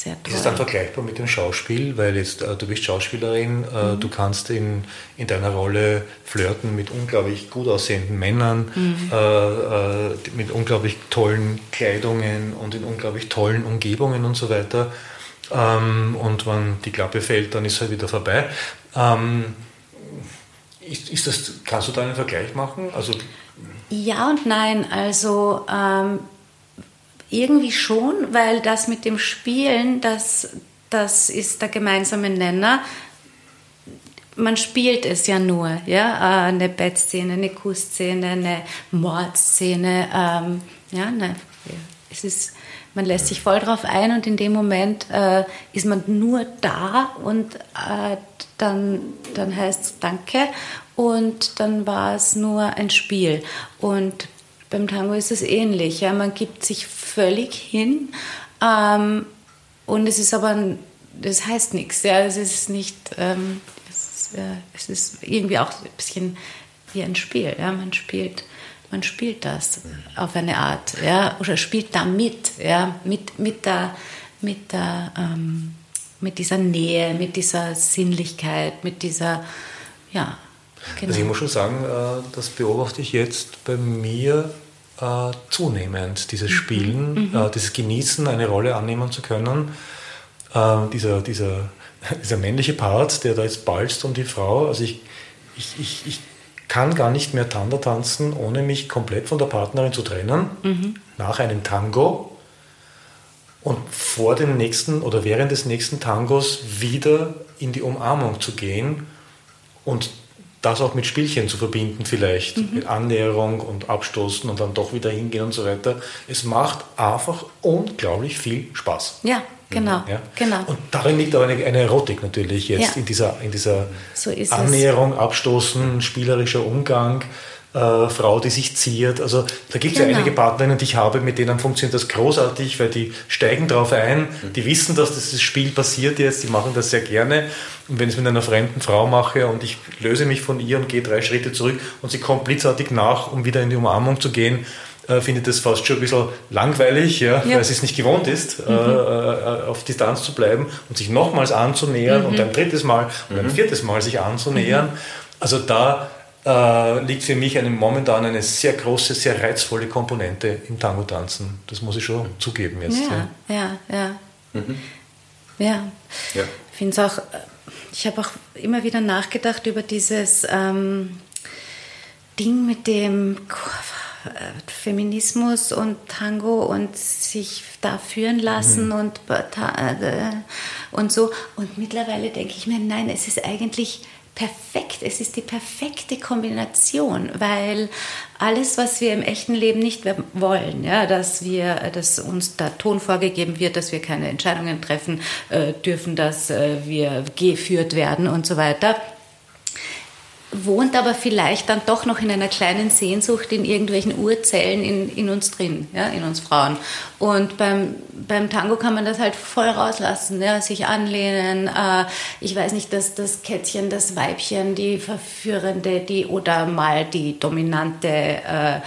sehr toll. Ist es dann vergleichbar mit dem Schauspiel? Weil jetzt, äh, du bist Schauspielerin, äh, mhm. du kannst in, in deiner Rolle flirten mit unglaublich gut aussehenden Männern, mhm. äh, äh mit unglaublich tollen Kleidungen und in unglaublich tollen Umgebungen und so weiter. Ähm, und wenn die Klappe fällt, dann ist halt wieder vorbei. Ähm, ist, ist das, kannst du da einen Vergleich machen? Also, ja und nein. Also ähm, irgendwie schon, weil das mit dem Spielen, das, das ist der gemeinsame Nenner. Man spielt es ja nur, ja, äh, eine Bettszene, eine Kussszene, eine Mordszene, ähm, ja, ne, es ist man lässt sich voll drauf ein und in dem Moment äh, ist man nur da und äh, dann, dann heißt es Danke und dann war es nur ein Spiel. Und beim Tango ist es ähnlich. Ja? Man gibt sich völlig hin ähm, und es ist aber, das heißt nichts. Ja? Es ist nicht, ähm, es, ist, äh, es ist irgendwie auch ein bisschen wie ein Spiel. Ja? Man spielt man spielt das auf eine Art, ja, oder spielt damit, ja, mit, mit der, mit der, ähm, mit dieser Nähe, mit dieser Sinnlichkeit, mit dieser, ja. Genau. Also ich muss schon sagen, äh, das beobachte ich jetzt bei mir äh, zunehmend, dieses mhm. Spielen, mhm. Äh, dieses Genießen, eine Rolle annehmen zu können. dieser, dieser, dieser männliche Part, der da jetzt balzt um die Frau, also ich, ich, ich, ich kann gar nicht mehr Tanda tanzen, ohne mich komplett von der Partnerin zu trennen, mhm. nach einem Tango und vor dem nächsten oder während des nächsten Tangos wieder in die Umarmung zu gehen und das auch mit Spielchen zu verbinden vielleicht, mhm. mit Annäherung und Abstoßen und dann doch wieder hingehen und so weiter. Es macht einfach unglaublich viel Spaß. Ja, Genau, ja? genau. Und darin liegt aber eine, eine Erotik natürlich jetzt, ja. in dieser, in dieser so Annäherung, es. Abstoßen, spielerischer Umgang. Äh, Frau, die sich ziert. Also da gibt es genau. ja einige Partnerinnen, die ich habe, mit denen funktioniert das großartig, weil die steigen drauf ein, die wissen, dass das Spiel passiert jetzt, die machen das sehr gerne. Und wenn ich es mit einer fremden Frau mache und ich löse mich von ihr und gehe drei Schritte zurück und sie kommt blitzartig nach, um wieder in die Umarmung zu gehen, äh, findet das fast schon ein bisschen langweilig, ja, ja. weil sie es nicht gewohnt ist, mhm. äh, äh auf Distanz zu bleiben und sich nochmals anzunähern mhm. und ein drittes Mal und ein mhm. viertes Mal sich anzunähern. Mhm. Also da äh, liegt für mich eine, momentan eine sehr große, sehr reizvolle Komponente im Tango-Tanzen. Das muss ich schon zugeben jetzt. Ja, ja, ja. Ja, mhm. ja. ja. Ich finde es auch, ich habe auch immer wieder nachgedacht über dieses ähm, Ding mit dem Feminismus und Tango und sich da führen lassen mhm. und, äh, und so. Und mittlerweile denke ich mir, nein, es ist eigentlich perfekt. Es ist die perfekte Kombination, weil alles, was wir im echten Leben nicht wollen, ja, dass wir, dass uns da Ton vorgegeben wird, dass wir keine Entscheidungen treffen äh, dürfen, dass äh, wir geführt werden und so weiter, wohnt aber vielleicht dann doch noch in einer kleinen Sehnsucht in irgendwelchen Urzellen in, in uns drin, ja, in uns Frauen. Und beim, beim Tango kann man das halt voll rauslassen, ja, sich anlehnen. Äh, ich weiß nicht, dass das Kätzchen, das Weibchen, die Verführende, die oder mal die dominante äh,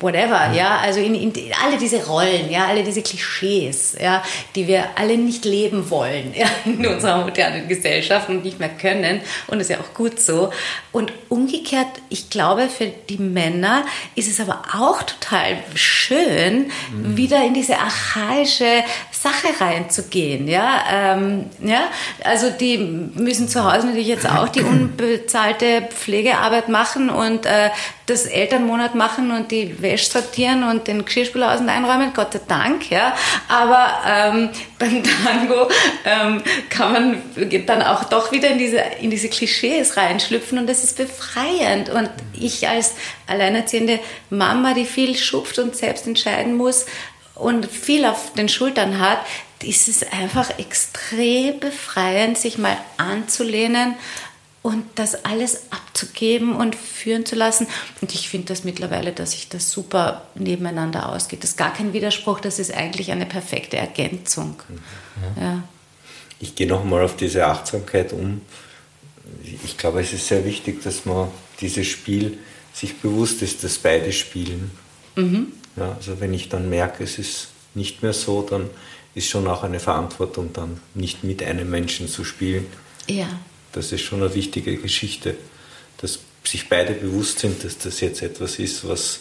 whatever, ja, also in, in, alle diese Rollen, ja, alle diese Klischees, ja, die wir alle nicht leben wollen, ja, in unserer modernen Gesellschaft und nicht mehr können. Und das ist ja auch gut so. Und umgekehrt, ich glaube, für die Männer ist es aber auch total schön, mhm. wieder in diese archaische Sache reinzugehen, ja, ähm, ja, also die müssen zu Hause natürlich jetzt auch die unbezahlte Pflegearbeit machen und äh, das Elternmonat machen und die Wäsche sortieren und den Geschirrspüler aus und einräumen, Gott sei Dank, ja. Aber ähm, beim Tango ähm, kann man dann auch doch wieder in diese, in diese Klischees reinschlüpfen und das ist befreiend. Und ich als alleinerziehende Mama, die viel schupft und selbst entscheiden muss und viel auf den Schultern hat, ist es einfach extrem befreiend, sich mal anzulehnen und das alles abzugeben und führen zu lassen. Und ich finde das mittlerweile, dass sich das super nebeneinander ausgeht. Das ist gar kein Widerspruch, das ist eigentlich eine perfekte Ergänzung. Mhm. Ja. Ich gehe nochmal auf diese Achtsamkeit um. Ich glaube, es ist sehr wichtig, dass man dieses Spiel sich bewusst ist, dass beide spielen. Mhm. Ja, also wenn ich dann merke, es ist nicht mehr so, dann ist schon auch eine Verantwortung, dann nicht mit einem Menschen zu spielen. Ja. Das ist schon eine wichtige Geschichte, dass sich beide bewusst sind, dass das jetzt etwas ist, was,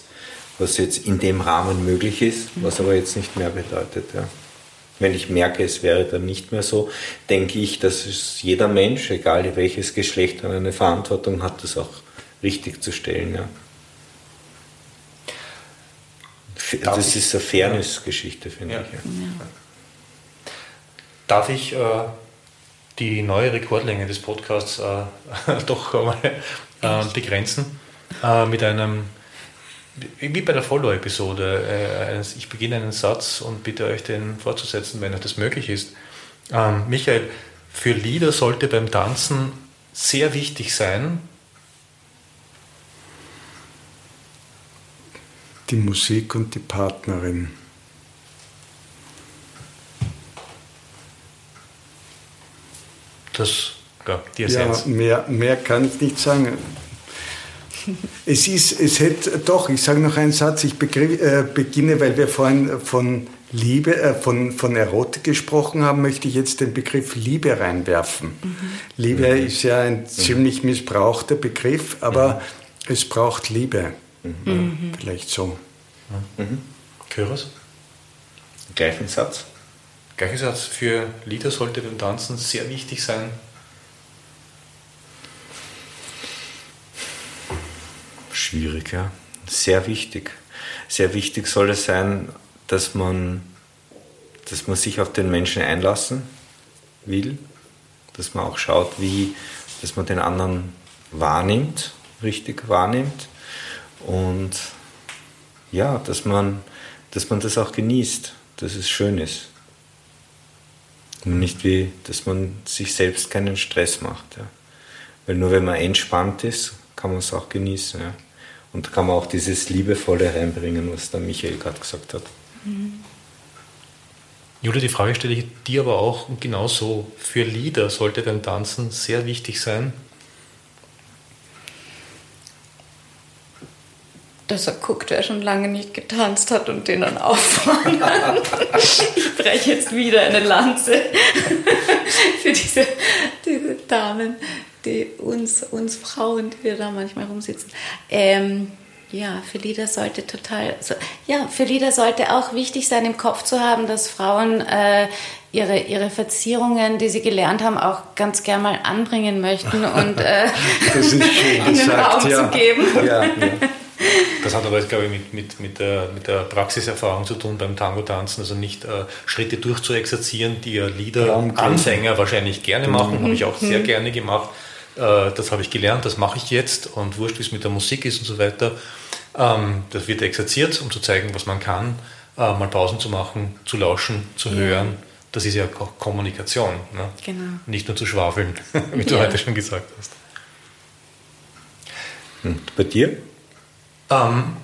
was jetzt in dem Rahmen möglich ist, was aber jetzt nicht mehr bedeutet. Ja. Wenn ich merke, es wäre dann nicht mehr so, denke ich, dass es jeder Mensch, egal welches Geschlecht, eine Verantwortung hat, das auch richtig zu stellen. Ja. Das ist eine Fairness-Geschichte, finde ja. ich. Ja. Darf ich äh, die neue Rekordlänge des Podcasts äh, doch mal äh, begrenzen äh, mit einem, wie bei der Follow-Episode. Äh, ich beginne einen Satz und bitte euch den fortzusetzen, wenn euch das möglich ist. Ähm, Michael, für Lieder sollte beim Tanzen sehr wichtig sein, die Musik und die Partnerin. Das, ja, die Essenz. Ja, mehr, mehr kann ich nicht sagen. Es ist, es hätte, doch, ich sage noch einen Satz, ich begriff, äh, beginne, weil wir vorhin von Liebe, äh, von, von Erotik gesprochen haben, möchte ich jetzt den Begriff Liebe reinwerfen. Mhm. Liebe mhm. ist ja ein ziemlich missbrauchter Begriff, aber mhm. es braucht Liebe. Mhm. Vielleicht so. Mhm. Kyros? Gleichen Satz. Gleicher Satz. Für Lieder sollte beim Tanzen sehr wichtig sein. Schwierig, ja. Sehr wichtig. Sehr wichtig soll es sein, dass man, dass man sich auf den Menschen einlassen will, dass man auch schaut, wie, dass man den anderen wahrnimmt, richtig wahrnimmt und ja, dass man, dass man das auch genießt, dass es schön ist. Nicht wie, dass man sich selbst keinen Stress macht. Ja. Weil nur wenn man entspannt ist, kann man es auch genießen. Ja. Und kann man auch dieses Liebevolle reinbringen, was der Michael gerade gesagt hat. Mhm. Julia, die Frage stelle ich dir aber auch genauso. Für Lieder sollte beim Tanzen sehr wichtig sein, dass er guckt, wer schon lange nicht getanzt hat und den dann auffordert. ich breche jetzt wieder eine Lanze für diese, diese Damen, die uns, uns Frauen, die wir da manchmal rumsitzen. Ähm, ja, für Lieder sollte total, so, ja, für Lieder sollte auch wichtig sein, im Kopf zu haben, dass Frauen äh, ihre, ihre Verzierungen, die sie gelernt haben, auch ganz gern mal anbringen möchten und äh, schön ihnen Raum ja. zu geben. Ja, ja. Das hat aber jetzt, glaube ich, mit, mit, mit, der, mit der Praxiserfahrung zu tun beim Tango-Tanzen. Also nicht äh, Schritte durchzuexerzieren, die ja Lieder-Anfänger wahrscheinlich gerne machen, mhm. habe ich auch sehr mhm. gerne gemacht. Äh, das habe ich gelernt, das mache ich jetzt und wurscht, wie es mit der Musik ist und so weiter. Ähm, das wird exerziert, um zu zeigen, was man kann, äh, mal Pausen zu machen, zu lauschen, zu ja. hören. Das ist ja auch Kommunikation. Ne? Genau. Nicht nur zu schwafeln, wie du ja. heute schon gesagt hast. Und bei dir? Ähm,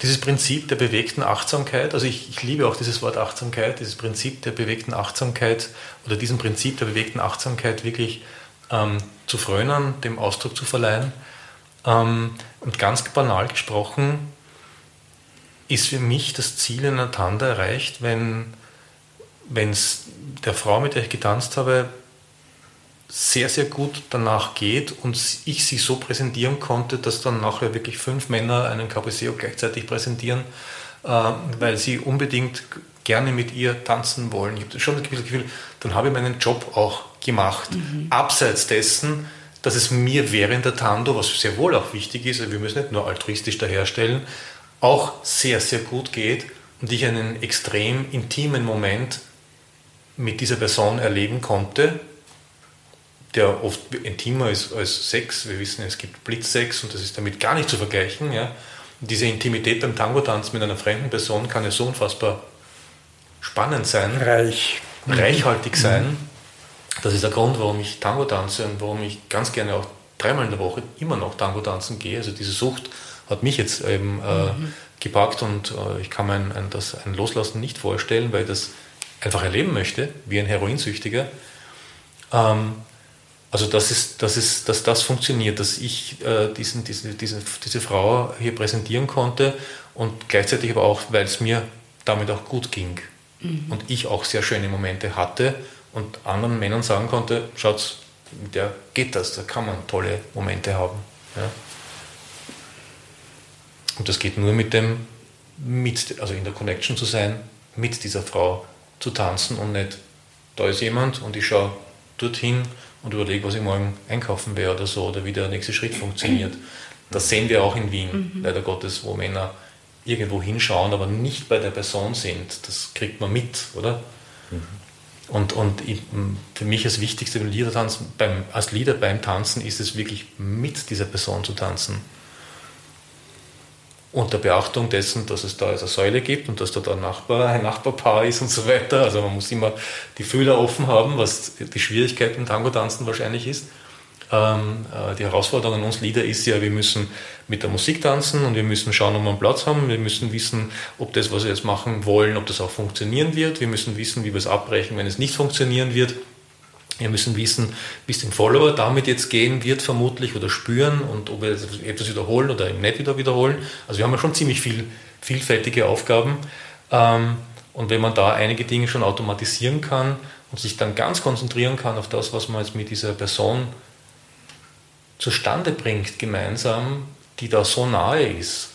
dieses Prinzip der bewegten Achtsamkeit, also ich, ich, liebe auch dieses Wort Achtsamkeit, dieses Prinzip der bewegten Achtsamkeit oder diesem Prinzip der bewegten Achtsamkeit wirklich ähm, zu frönen, dem Ausdruck zu verleihen. Ähm, und ganz banal gesprochen ist für mich das Ziel in einer Tanda erreicht, wenn es der Frau, mit der ich getanzt habe, sehr, sehr gut danach geht und ich sie so präsentieren konnte, dass dann nachher wirklich fünf Männer einen Cabriseo gleichzeitig präsentieren, äh, weil sie unbedingt gerne mit ihr tanzen wollen. Ich habe schon das Gefühl, dann habe ich meinen Job auch gemacht. Mhm. Abseits dessen, dass es mir während der Tando, was sehr wohl auch wichtig ist, also wir müssen nicht nur altruistisch daherstellen, auch sehr, sehr gut geht und ich einen extrem intimen Moment mit dieser Person erleben konnte, der oft intimer ist als Sex. Wir wissen, es gibt Blitzsex und das ist damit gar nicht zu vergleichen. Ja. Und diese Intimität beim Tango-Tanz mit einer fremden Person kann ja so unfassbar spannend sein. Reich. Reichhaltig mhm. sein. Das ist der Grund, warum ich Tango tanze und warum ich ganz gerne auch dreimal in der Woche immer noch Tango tanzen gehe. Also diese Sucht hat mich jetzt eben äh, mhm. gepackt und äh, ich kann mir ein, ein, das, ein Loslassen nicht vorstellen, weil ich das einfach erleben möchte, wie ein Heroinsüchtiger. Ähm, also das ist, das ist, dass das funktioniert, dass ich äh, diesen, diese, diese, diese Frau hier präsentieren konnte und gleichzeitig aber auch, weil es mir damit auch gut ging mhm. und ich auch sehr schöne Momente hatte und anderen Männern sagen konnte, schaut, mit der geht das, da kann man tolle Momente haben. Ja. Und das geht nur mit dem, mit, also in der Connection zu sein, mit dieser Frau zu tanzen und nicht, da ist jemand und ich schaue dorthin und überlege, was ich morgen einkaufen werde oder so oder wie der nächste Schritt funktioniert. Das sehen wir auch in Wien, mhm. leider Gottes, wo Männer irgendwo hinschauen, aber nicht bei der Person sind. Das kriegt man mit, oder? Mhm. Und, und ich, für mich das Wichtigste beim Liedertanzen, beim, als Lieder beim Tanzen ist es wirklich mit dieser Person zu tanzen unter Beachtung dessen, dass es da eine Säule gibt und dass da ein, Nachbar, ein Nachbarpaar ist und so weiter. Also man muss immer die Fühler offen haben, was die Schwierigkeit im Tango-Tanzen wahrscheinlich ist. Ähm, äh, die Herausforderung an uns Lieder ist ja, wir müssen mit der Musik tanzen und wir müssen schauen, ob wir einen Platz haben. Wir müssen wissen, ob das, was wir jetzt machen wollen, ob das auch funktionieren wird. Wir müssen wissen, wie wir es abbrechen, wenn es nicht funktionieren wird. Wir müssen wissen, wie es dem Follower damit jetzt gehen wird, vermutlich, oder spüren und ob wir etwas wiederholen oder eben nicht wieder wiederholen. Also wir haben ja schon ziemlich viel, vielfältige Aufgaben. Ähm, und wenn man da einige Dinge schon automatisieren kann und sich dann ganz konzentrieren kann auf das, was man jetzt mit dieser Person zustande bringt, gemeinsam, die da so nahe ist,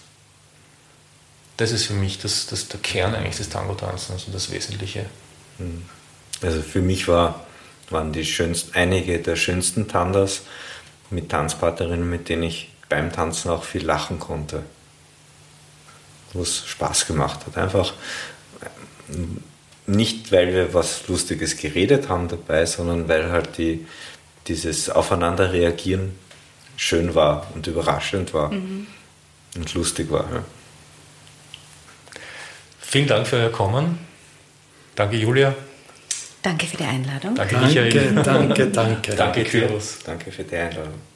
das ist für mich das, das der Kern eigentlich des Tango-Tanzens und das Wesentliche. Also für mich war waren die schönsten, einige der schönsten Tandas mit Tanzpartnerinnen, mit denen ich beim Tanzen auch viel lachen konnte. Wo es Spaß gemacht hat. Einfach äh, nicht, weil wir was Lustiges geredet haben dabei, sondern weil halt die, dieses Aufeinander reagieren schön war und überraschend war mhm. und lustig war. Ja. Vielen Dank für Ihr Kommen. Danke, Julia. Danke für die Einladung. Danke, danke Michael. Danke, danke. danke, Kyros. Danke für die Einladung.